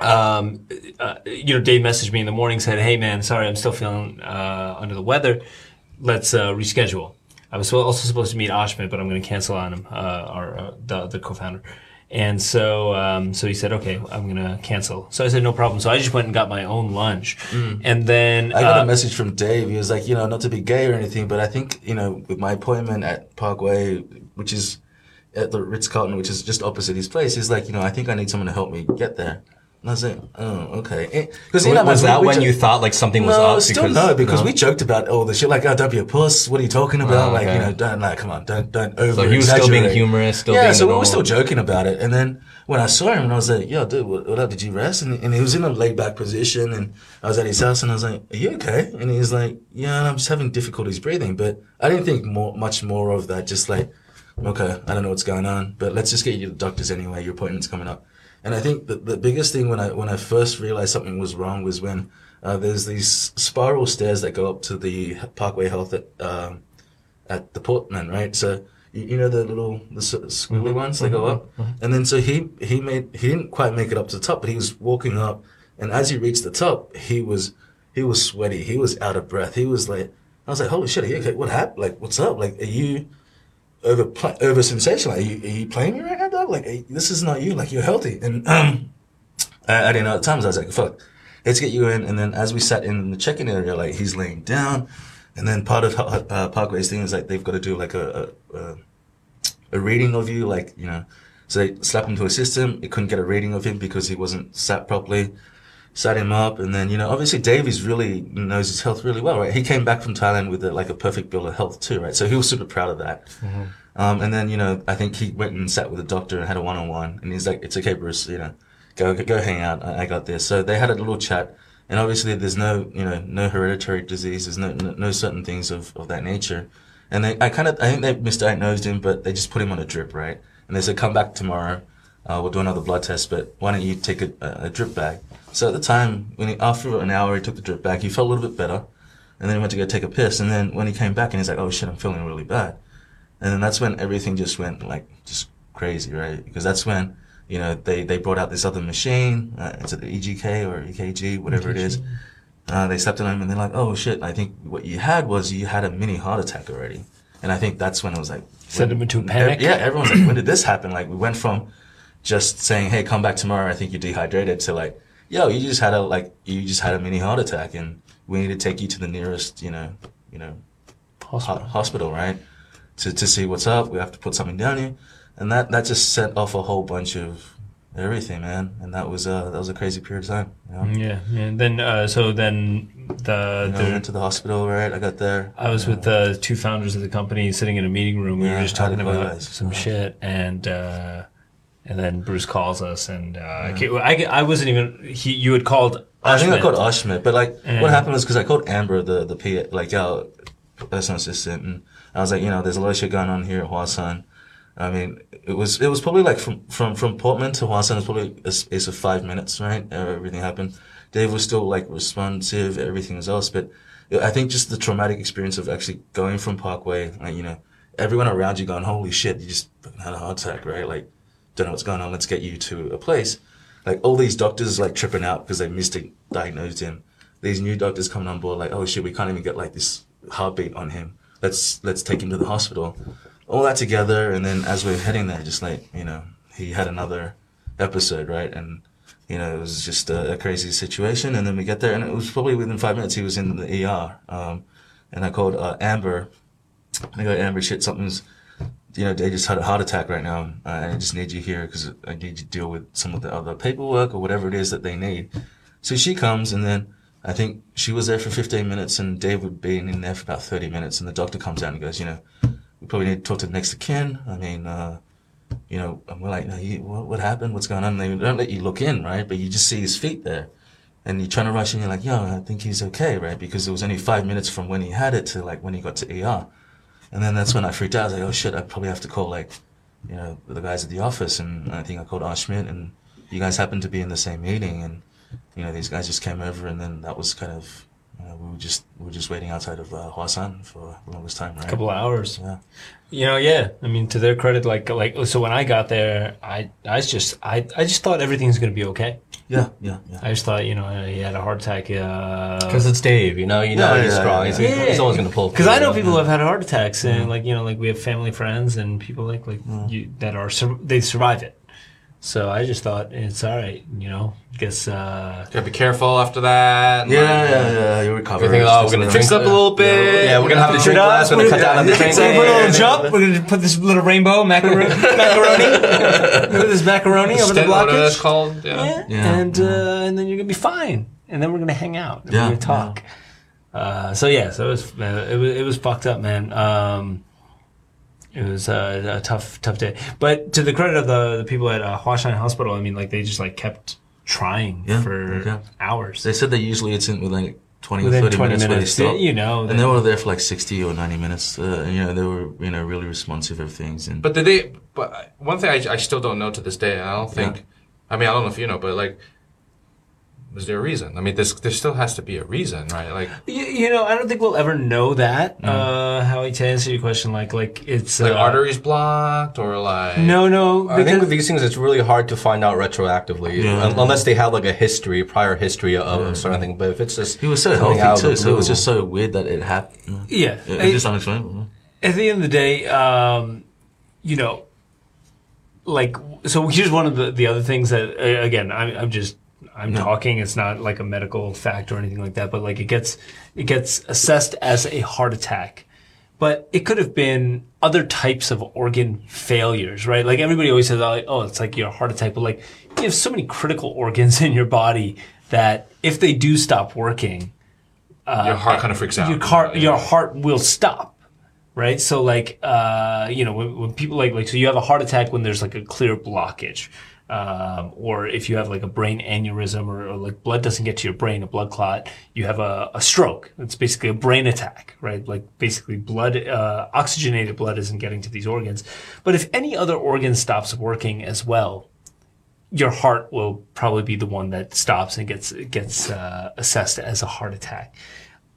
um, uh, you know, Dave messaged me in the morning, said, "Hey, man, sorry, I'm still feeling uh, under the weather. Let's uh, reschedule." I was also supposed to meet Ashmit, but I'm going to cancel on him, uh, our uh, the the co-founder. And so, um, so he said, "Okay, I'm going to cancel." So I said, "No problem." So I just went and got my own lunch, and then Mm. I got uh, a message from Dave. He was like, you know, not to be gay or anything, but I think, you know, with my appointment at Parkway, which is at the Ritz Carlton, which is just opposite his place, he's like, you know, I think I need someone to help me get there. And I was like, oh, okay. Because know, was that we- we when you thought like something was no, up? still because, no, because no? we joked about all the shit. Like, oh, don't be a puss. What are you talking about? Oh, like, you know, don't like, come on, don't don't over. So he was still being humorous, still yeah, being so we were still joking about it. And then when I saw him, and I was like, yo, dude, what, what up? Did you rest? And, and he was in a laid back position, and I was at his house, and I was like, are you okay? And he was like, yeah, I'm just having difficulties breathing. But I didn't think more, much more of that. Just like, okay, I don't know what's going on, but let's just get you to the doctors anyway. Your appointment's coming up. And I think the, the biggest thing when I when I first realized something was wrong was when uh, there's these spiral stairs that go up to the Parkway Health at um, at the Portman, right? So you, you know the little the squiggly ones that go up, and then so he he made he didn't quite make it up to the top, but he was walking up, and as he reached the top, he was he was sweaty, he was out of breath, he was like I was like, holy shit, are you okay? What happened? Like, what's up? Like, are you over over sensation? Like, are you, are you playing me right now? Like, are- this is not you. Like, you're healthy. And um, I, I didn't know at times. I was like, fuck, let's get you in. And then as we sat in the check-in area, like he's laying down, and then part of uh, Parkway's thing is like they've got to do like a, a, a a reading of you, like you know. So they slapped him to a system. It couldn't get a reading of him because he wasn't sat properly. Sat him up, and then you know, obviously Davies really knows his health really well, right? He came back from Thailand with a, like a perfect bill of health too, right? So he was super proud of that. Um, and then you know, I think he went and sat with a doctor and had a one-on-one, and he's like, "It's okay, Bruce. You know, go go hang out. I, I got this." So they had a little chat, and obviously there's no you know no hereditary disease, there's no no, no certain things of, of that nature, and they I kind of I think they misdiagnosed him, but they just put him on a drip, right? And they said, "Come back tomorrow. Uh, we'll do another blood test, but why don't you take a, a, a drip bag?" So at the time, when he, after an hour, he took the drip back. He felt a little bit better, and then he went to go take a piss. And then when he came back, and he's like, "Oh shit, I'm feeling really bad." And then that's when everything just went like just crazy, right? Because that's when you know they they brought out this other machine. Uh, is it the EGK or EKG, whatever it is? Uh, they stepped on him and they're like, "Oh shit! I think what you had was you had a mini heart attack already." And I think that's when it was like Send him into a panic? Yeah, everyone's like, "When did this happen?" Like we went from just saying, "Hey, come back tomorrow. I think you're dehydrated," to like, "Yo, you just had a like you just had a mini heart attack, and we need to take you to the nearest, you know, you know, Hospital. ho- hospital, right? To to see what's up. We have to put something down you, and that that just set off a whole bunch of everything, man. And that was uh that was a crazy period of time. You know? Yeah, yeah. And then uh, so then the, You know, the went to the hospital, right? I got there. I was with the two founders of the company sitting in a meeting room. We Yeah, were just talking did it go, about some Uh-huh. shit, and uh, and then Bruce calls us, and uh, I, I I wasn't even he. You had called. I think I called Ashmit, but like And- what happened was because I called Amber, the the P, like our personal assistant, and I was like, you know, there's a lot of shit going on here at Huashan. I mean, it was it was probably like from from from Portman to Huashan was probably a space of five minutes, right? Everything happened. Dave was still like responsive, everything was else, but I think just the traumatic experience of actually going from Parkway, like you know, everyone around you going, holy shit, you just had a heart attack, right? Like, don't know what's going on. Let's get you to a place like all these doctors like tripping out because they misdiagnosed him. These new doctors coming on board like, oh shit, we can't even get like this heartbeat on him. Let's let's take him to the hospital. All that together, and then as we're heading there, just like you know, he had another episode, right? And you know, it was just a, a crazy situation. And then we get there, and it was probably within five minutes he was in the ER. Um, and I called uh, Amber. I go, Amber, shit, something's you know, they just had a heart attack right now. Uh, I just need you here because I need you to deal with some of the other paperwork or whatever it is that they need. So she comes and then I think she was there for 15 minutes and Dave had been in there for about 30 minutes and the doctor comes out and goes, you know, we probably need to talk to the next of kin. I mean, uh, you know, and we're like, what, what happened? What's going on? And they don't let you look in, right? But you just see his feet there. And you're trying to rush in, you're like, yo, I think he's okay, right? Because it was only five minutes from when he had it to like when he got to ER. And then that's when I freaked out. I was like, oh shit, I probably have to call like, you know, the guys at the office. And I think I called Ashmit and you guys happened to be in the same meeting. And, you know, these guys just came over and then that was kind of, you know, we were just, we were just waiting outside of uh, Huashan for the longest time, right? A couple of hours. Yeah. You know, yeah. I mean, to their credit, like, like, so when I got there, I, I just, I, I just thought everything's gonna be okay. Yeah, yeah, yeah. I just thought, you know, he had a heart attack. Uh, Because it's Dave, you know, you know Yeah, he's yeah, strong. yeah. He's, Yeah. he's always going to pull. Because I know through. people who have had heart attacks, and like you know, like we have family friends and people like like you that are sur- they survive it. So I just thought it's all right, you know. Guess uh, Gotta be careful after that. Yeah, yeah, yeah. You recover. Everything, oh, we're gonna Fix drink up a little bit. Yeah, we're gonna have to you drink know? less. We're gonna cut down on the So drinking. put a little jump. We're gonna put this little rainbow macaroni. (laughs) macaroni. put this macaroni over the Stent, whatever that's blockage. called. Yeah. Yeah. Yeah. And uh, and then you're gonna be fine. And then we're gonna hang out. And Yeah, we're gonna talk. Uh, so yeah, so it was uh, it was it was fucked up, man. Um, it was uh, a tough tough day. But to the credit of the the people at uh, Huashan Hospital, I mean, like they just like kept trying Yeah, for yeah. hours. They said that usually it's in within like 20 Within 30 20 minutes, minutes, they stop. you know, And they were there for like 60 or 90 minutes. Uh, and, you know, they were, you know, really responsive of things. And But did they? But one thing I, I still don't know to this day, and I don't think. I mean, I don't know if you know, but like, was there a reason? I mean, this there still has to be a reason, right? Like, You, you know, I don't think we'll ever know that. Uh, Howie, to answer your question, like, like it's like uh, arteries blocked or like. No, no. I think with these things, it's really hard to find out retroactively, Yeah. unless they have like a history, prior history of a certain thing. But if it's just he was so healthy too, the so it was just so weird that it happened. yeah. It, I- it's just unexplainable. at the end of the day, um, you know, like so. Here's one of the the other things that uh, again, I'm, I'm just I'm talking. It's not like a medical fact or anything like that, but like it gets it gets assessed as a heart attack. But it could have been other types of organ failures, right? Like everybody always says, oh, oh, it's like your heart attack, but like you have so many critical organs in your body that if they do stop working, your heart kind of freaks out. your heart your heart will stop right so like uh you know when, when people like like so you have a heart attack when there's like a clear blockage um, or if you have like a brain aneurysm or, or like blood doesn't get to your brain, a blood clot, you have a, a stroke. It's basically a brain attack, right? Like basically blood, uh, oxygenated blood isn't getting to these organs. But if any other organ stops working as well, your heart will probably be the one that stops and gets gets uh, assessed as a heart attack.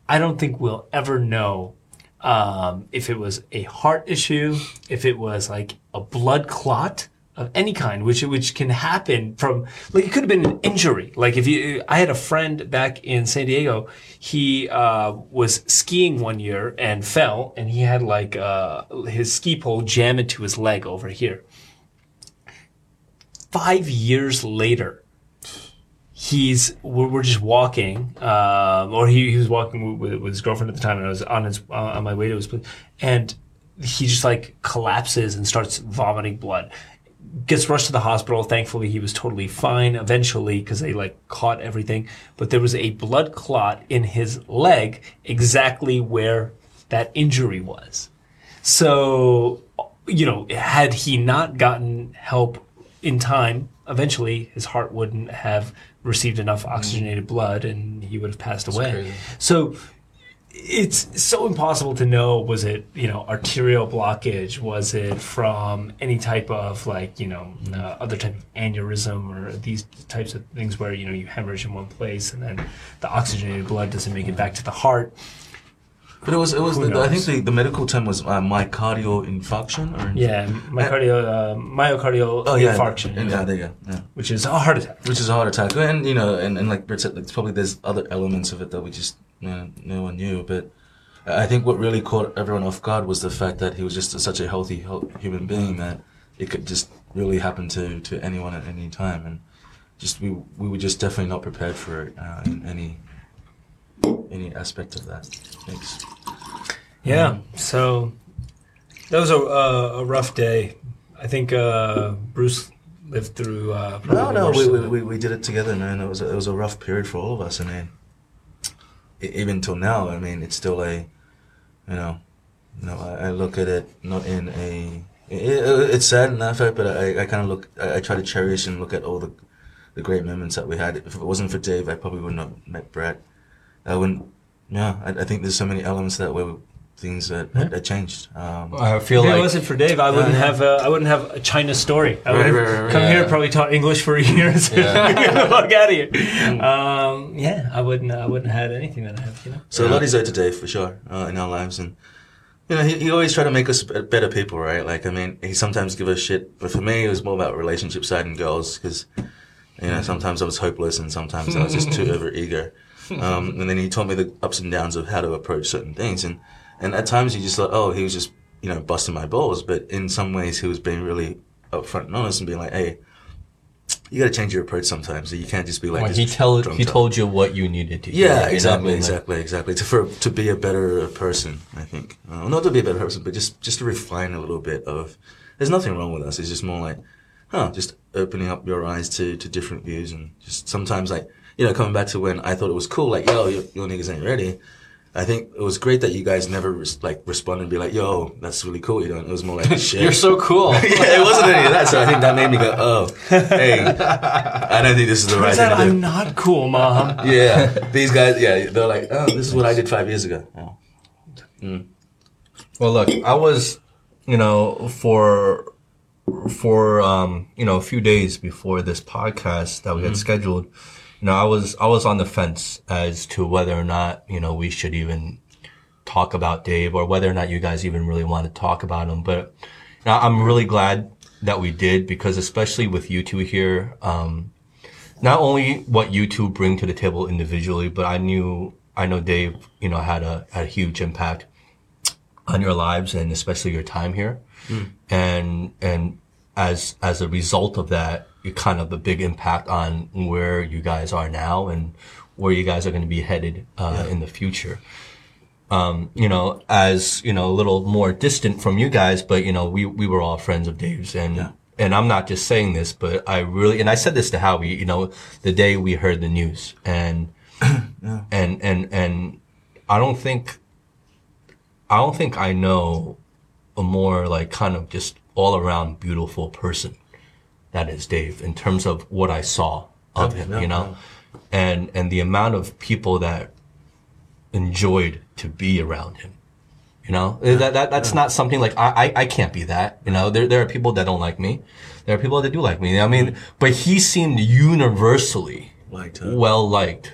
I don't think we'll ever know um, if it was a heart issue, if it was like a blood clot of any kind, which which can happen from like it could have been an injury. Like if you, I had a friend back in San Diego, he uh, was skiing one year and fell, and he had like uh, his ski pole jam into his leg over here five years later, he's we're, we're just walking, um, or he, he was walking with, with his girlfriend at the time, and I was on his on my way to his place, and he just like collapses and starts vomiting blood. Gets rushed to the hospital. Thankfully, he was totally fine eventually because they like caught everything. But there was a blood clot in his leg, exactly where that injury was. So, you know, had he not gotten help in time, eventually his heart wouldn't have received enough oxygenated blood and he would have passed away. crazy. So it's so impossible to know was it, you know, arterial blockage? Was it from any type of like, you know, uh, other type of aneurysm or these types of things where, you know, you hemorrhage in one place and then the oxygenated blood doesn't make it back to the heart? But it was, it was. The, I think the, the medical term was uh, myocardial infarction. Or Yeah, myocardial, uh, myocardial Oh yeah. infarction, And, yeah, there you go. Yeah. which is a heart attack. Which is a heart attack, and you know, and, and like Brett said, it's probably there's other elements of it that we just you know, no one knew. But I think what really caught everyone off guard was the fact that he was just such a healthy human being that it could just really happen to, to anyone at any time, and just we we were just definitely not prepared for it uh, in any any aspect of that. Thanks. Yeah. So that was a, uh, a rough day. I think uh, Bruce lived through. Uh, No, no, we, we, we, we did it together, man. It was a, it was a rough period for all of us, and then e- even till now, I mean, it's still a, you know, you know, I, I look at it not in a. It, it, it's sad in that fact, but I, I kind of look. I, I try to cherish and look at all the, the great moments that we had. If it wasn't for Dave, I probably wouldn't have met Brett. I wouldn't. Yeah, I, I think there's so many elements that were things that, that changed. Um, I feel If it wasn't for Dave, I wouldn't yeah. have. Uh, I wouldn't have a China story. I would Right, have right, right, right. come here, probably taught English for (laughs) years. Yeah. (laughs) Get the fuck out of here. Um, yeah, I wouldn't. I wouldn't have had anything that I have. You know. So a lot is owed to Dave for sure uh, in our lives, and you know he, he always tried to make us better people, right? Like I mean, he sometimes give us shit, but for me it was more about relationship side and girls because you know sometimes I was hopeless and sometimes I was just too (laughs) over eager, (laughs) um, and then he taught me the ups and downs of how to approach certain things, and and at times you just thought, oh, he was just you know busting my balls, but in some ways he was being really upfront and honest and being like, hey. you got to change your approach sometimes. So you can't just be like. Well, he told drunk he told you what you needed to hear. Yeah, know? exactly, exactly, exactly. To for to be a better person, I think. Uh, not to be a better person, but just just to refine a little bit of. There's nothing wrong with us. It's just more like, huh, just opening up your eyes to to different views and just sometimes like you know coming back to when I thought it was cool, like yo, your, your niggas ain't ready. I think it was great that you guys never res- like responded and be like, yo, that's really cool. You know, it was more like (laughs) shit. You're so cool. (laughs) yeah, it wasn't any of that. So I think that made me go, oh, hey, I don't think this is the right Turns thing out to. I'm not cool, mom. (laughs) Yeah, these guys. Yeah, they're like, oh, this is what I did five years ago. Oh. Well, look, I was, you know, for for um, you know, a few days before this podcast that we had scheduled, you know, I was I was on the fence as to whether or not, you know, we should even talk about Dave or whether or not you guys even really want to talk about him. But you know, I'm really glad that we did because especially with you two here, um, not only what you two bring to the table individually, but I knew I know Dave, you know, had a had a huge impact on your lives and especially your time here. And and as as a result of that, kind of a big impact on where you guys are now and where you guys are going to be headed uh, in the future. Um, you know, as you know, a little more distant from you guys, but you know, we we were all friends of Dave's, and and I'm not just saying this, but I really, and I said this to Howie, you know, the day we heard the news, and (clears throat) and and and I don't think I don't think I know a more like kind of just all around beautiful person that is Dave in terms of what I saw of him, you know, and and the amount of people that enjoyed to be around him. You know, that, that that's not something like I, I I can't be that. You know, there there are people that don't like me. There are people that do like me. I mean, but he seemed universally Liked well liked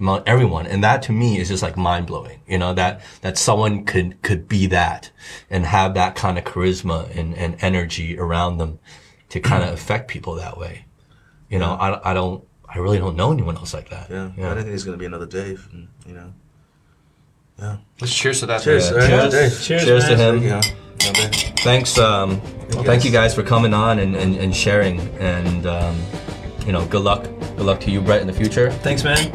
among everyone, and that to me is just like mind blowing. You know that that someone could could be that and have that kind of charisma and, and energy around them to kind of affect people that way. You know, I I don't I really don't know anyone else like that. Yeah, I don't think there's gonna be another Dave. And, you know. Yeah. Let's cheers to that. Cheers, man. sir. Cheers. Cheers, Cheers to him. Yeah. Thanks, um, thank you guys for coming on and, and, and sharing, and um, you know, good luck, good luck to you, Brett, in the future, Thanks, man.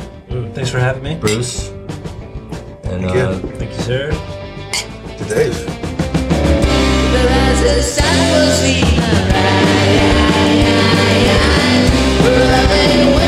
Thanks for having me. Bruce, and Thank you. uh, Thank you, sir. To Dave. Loving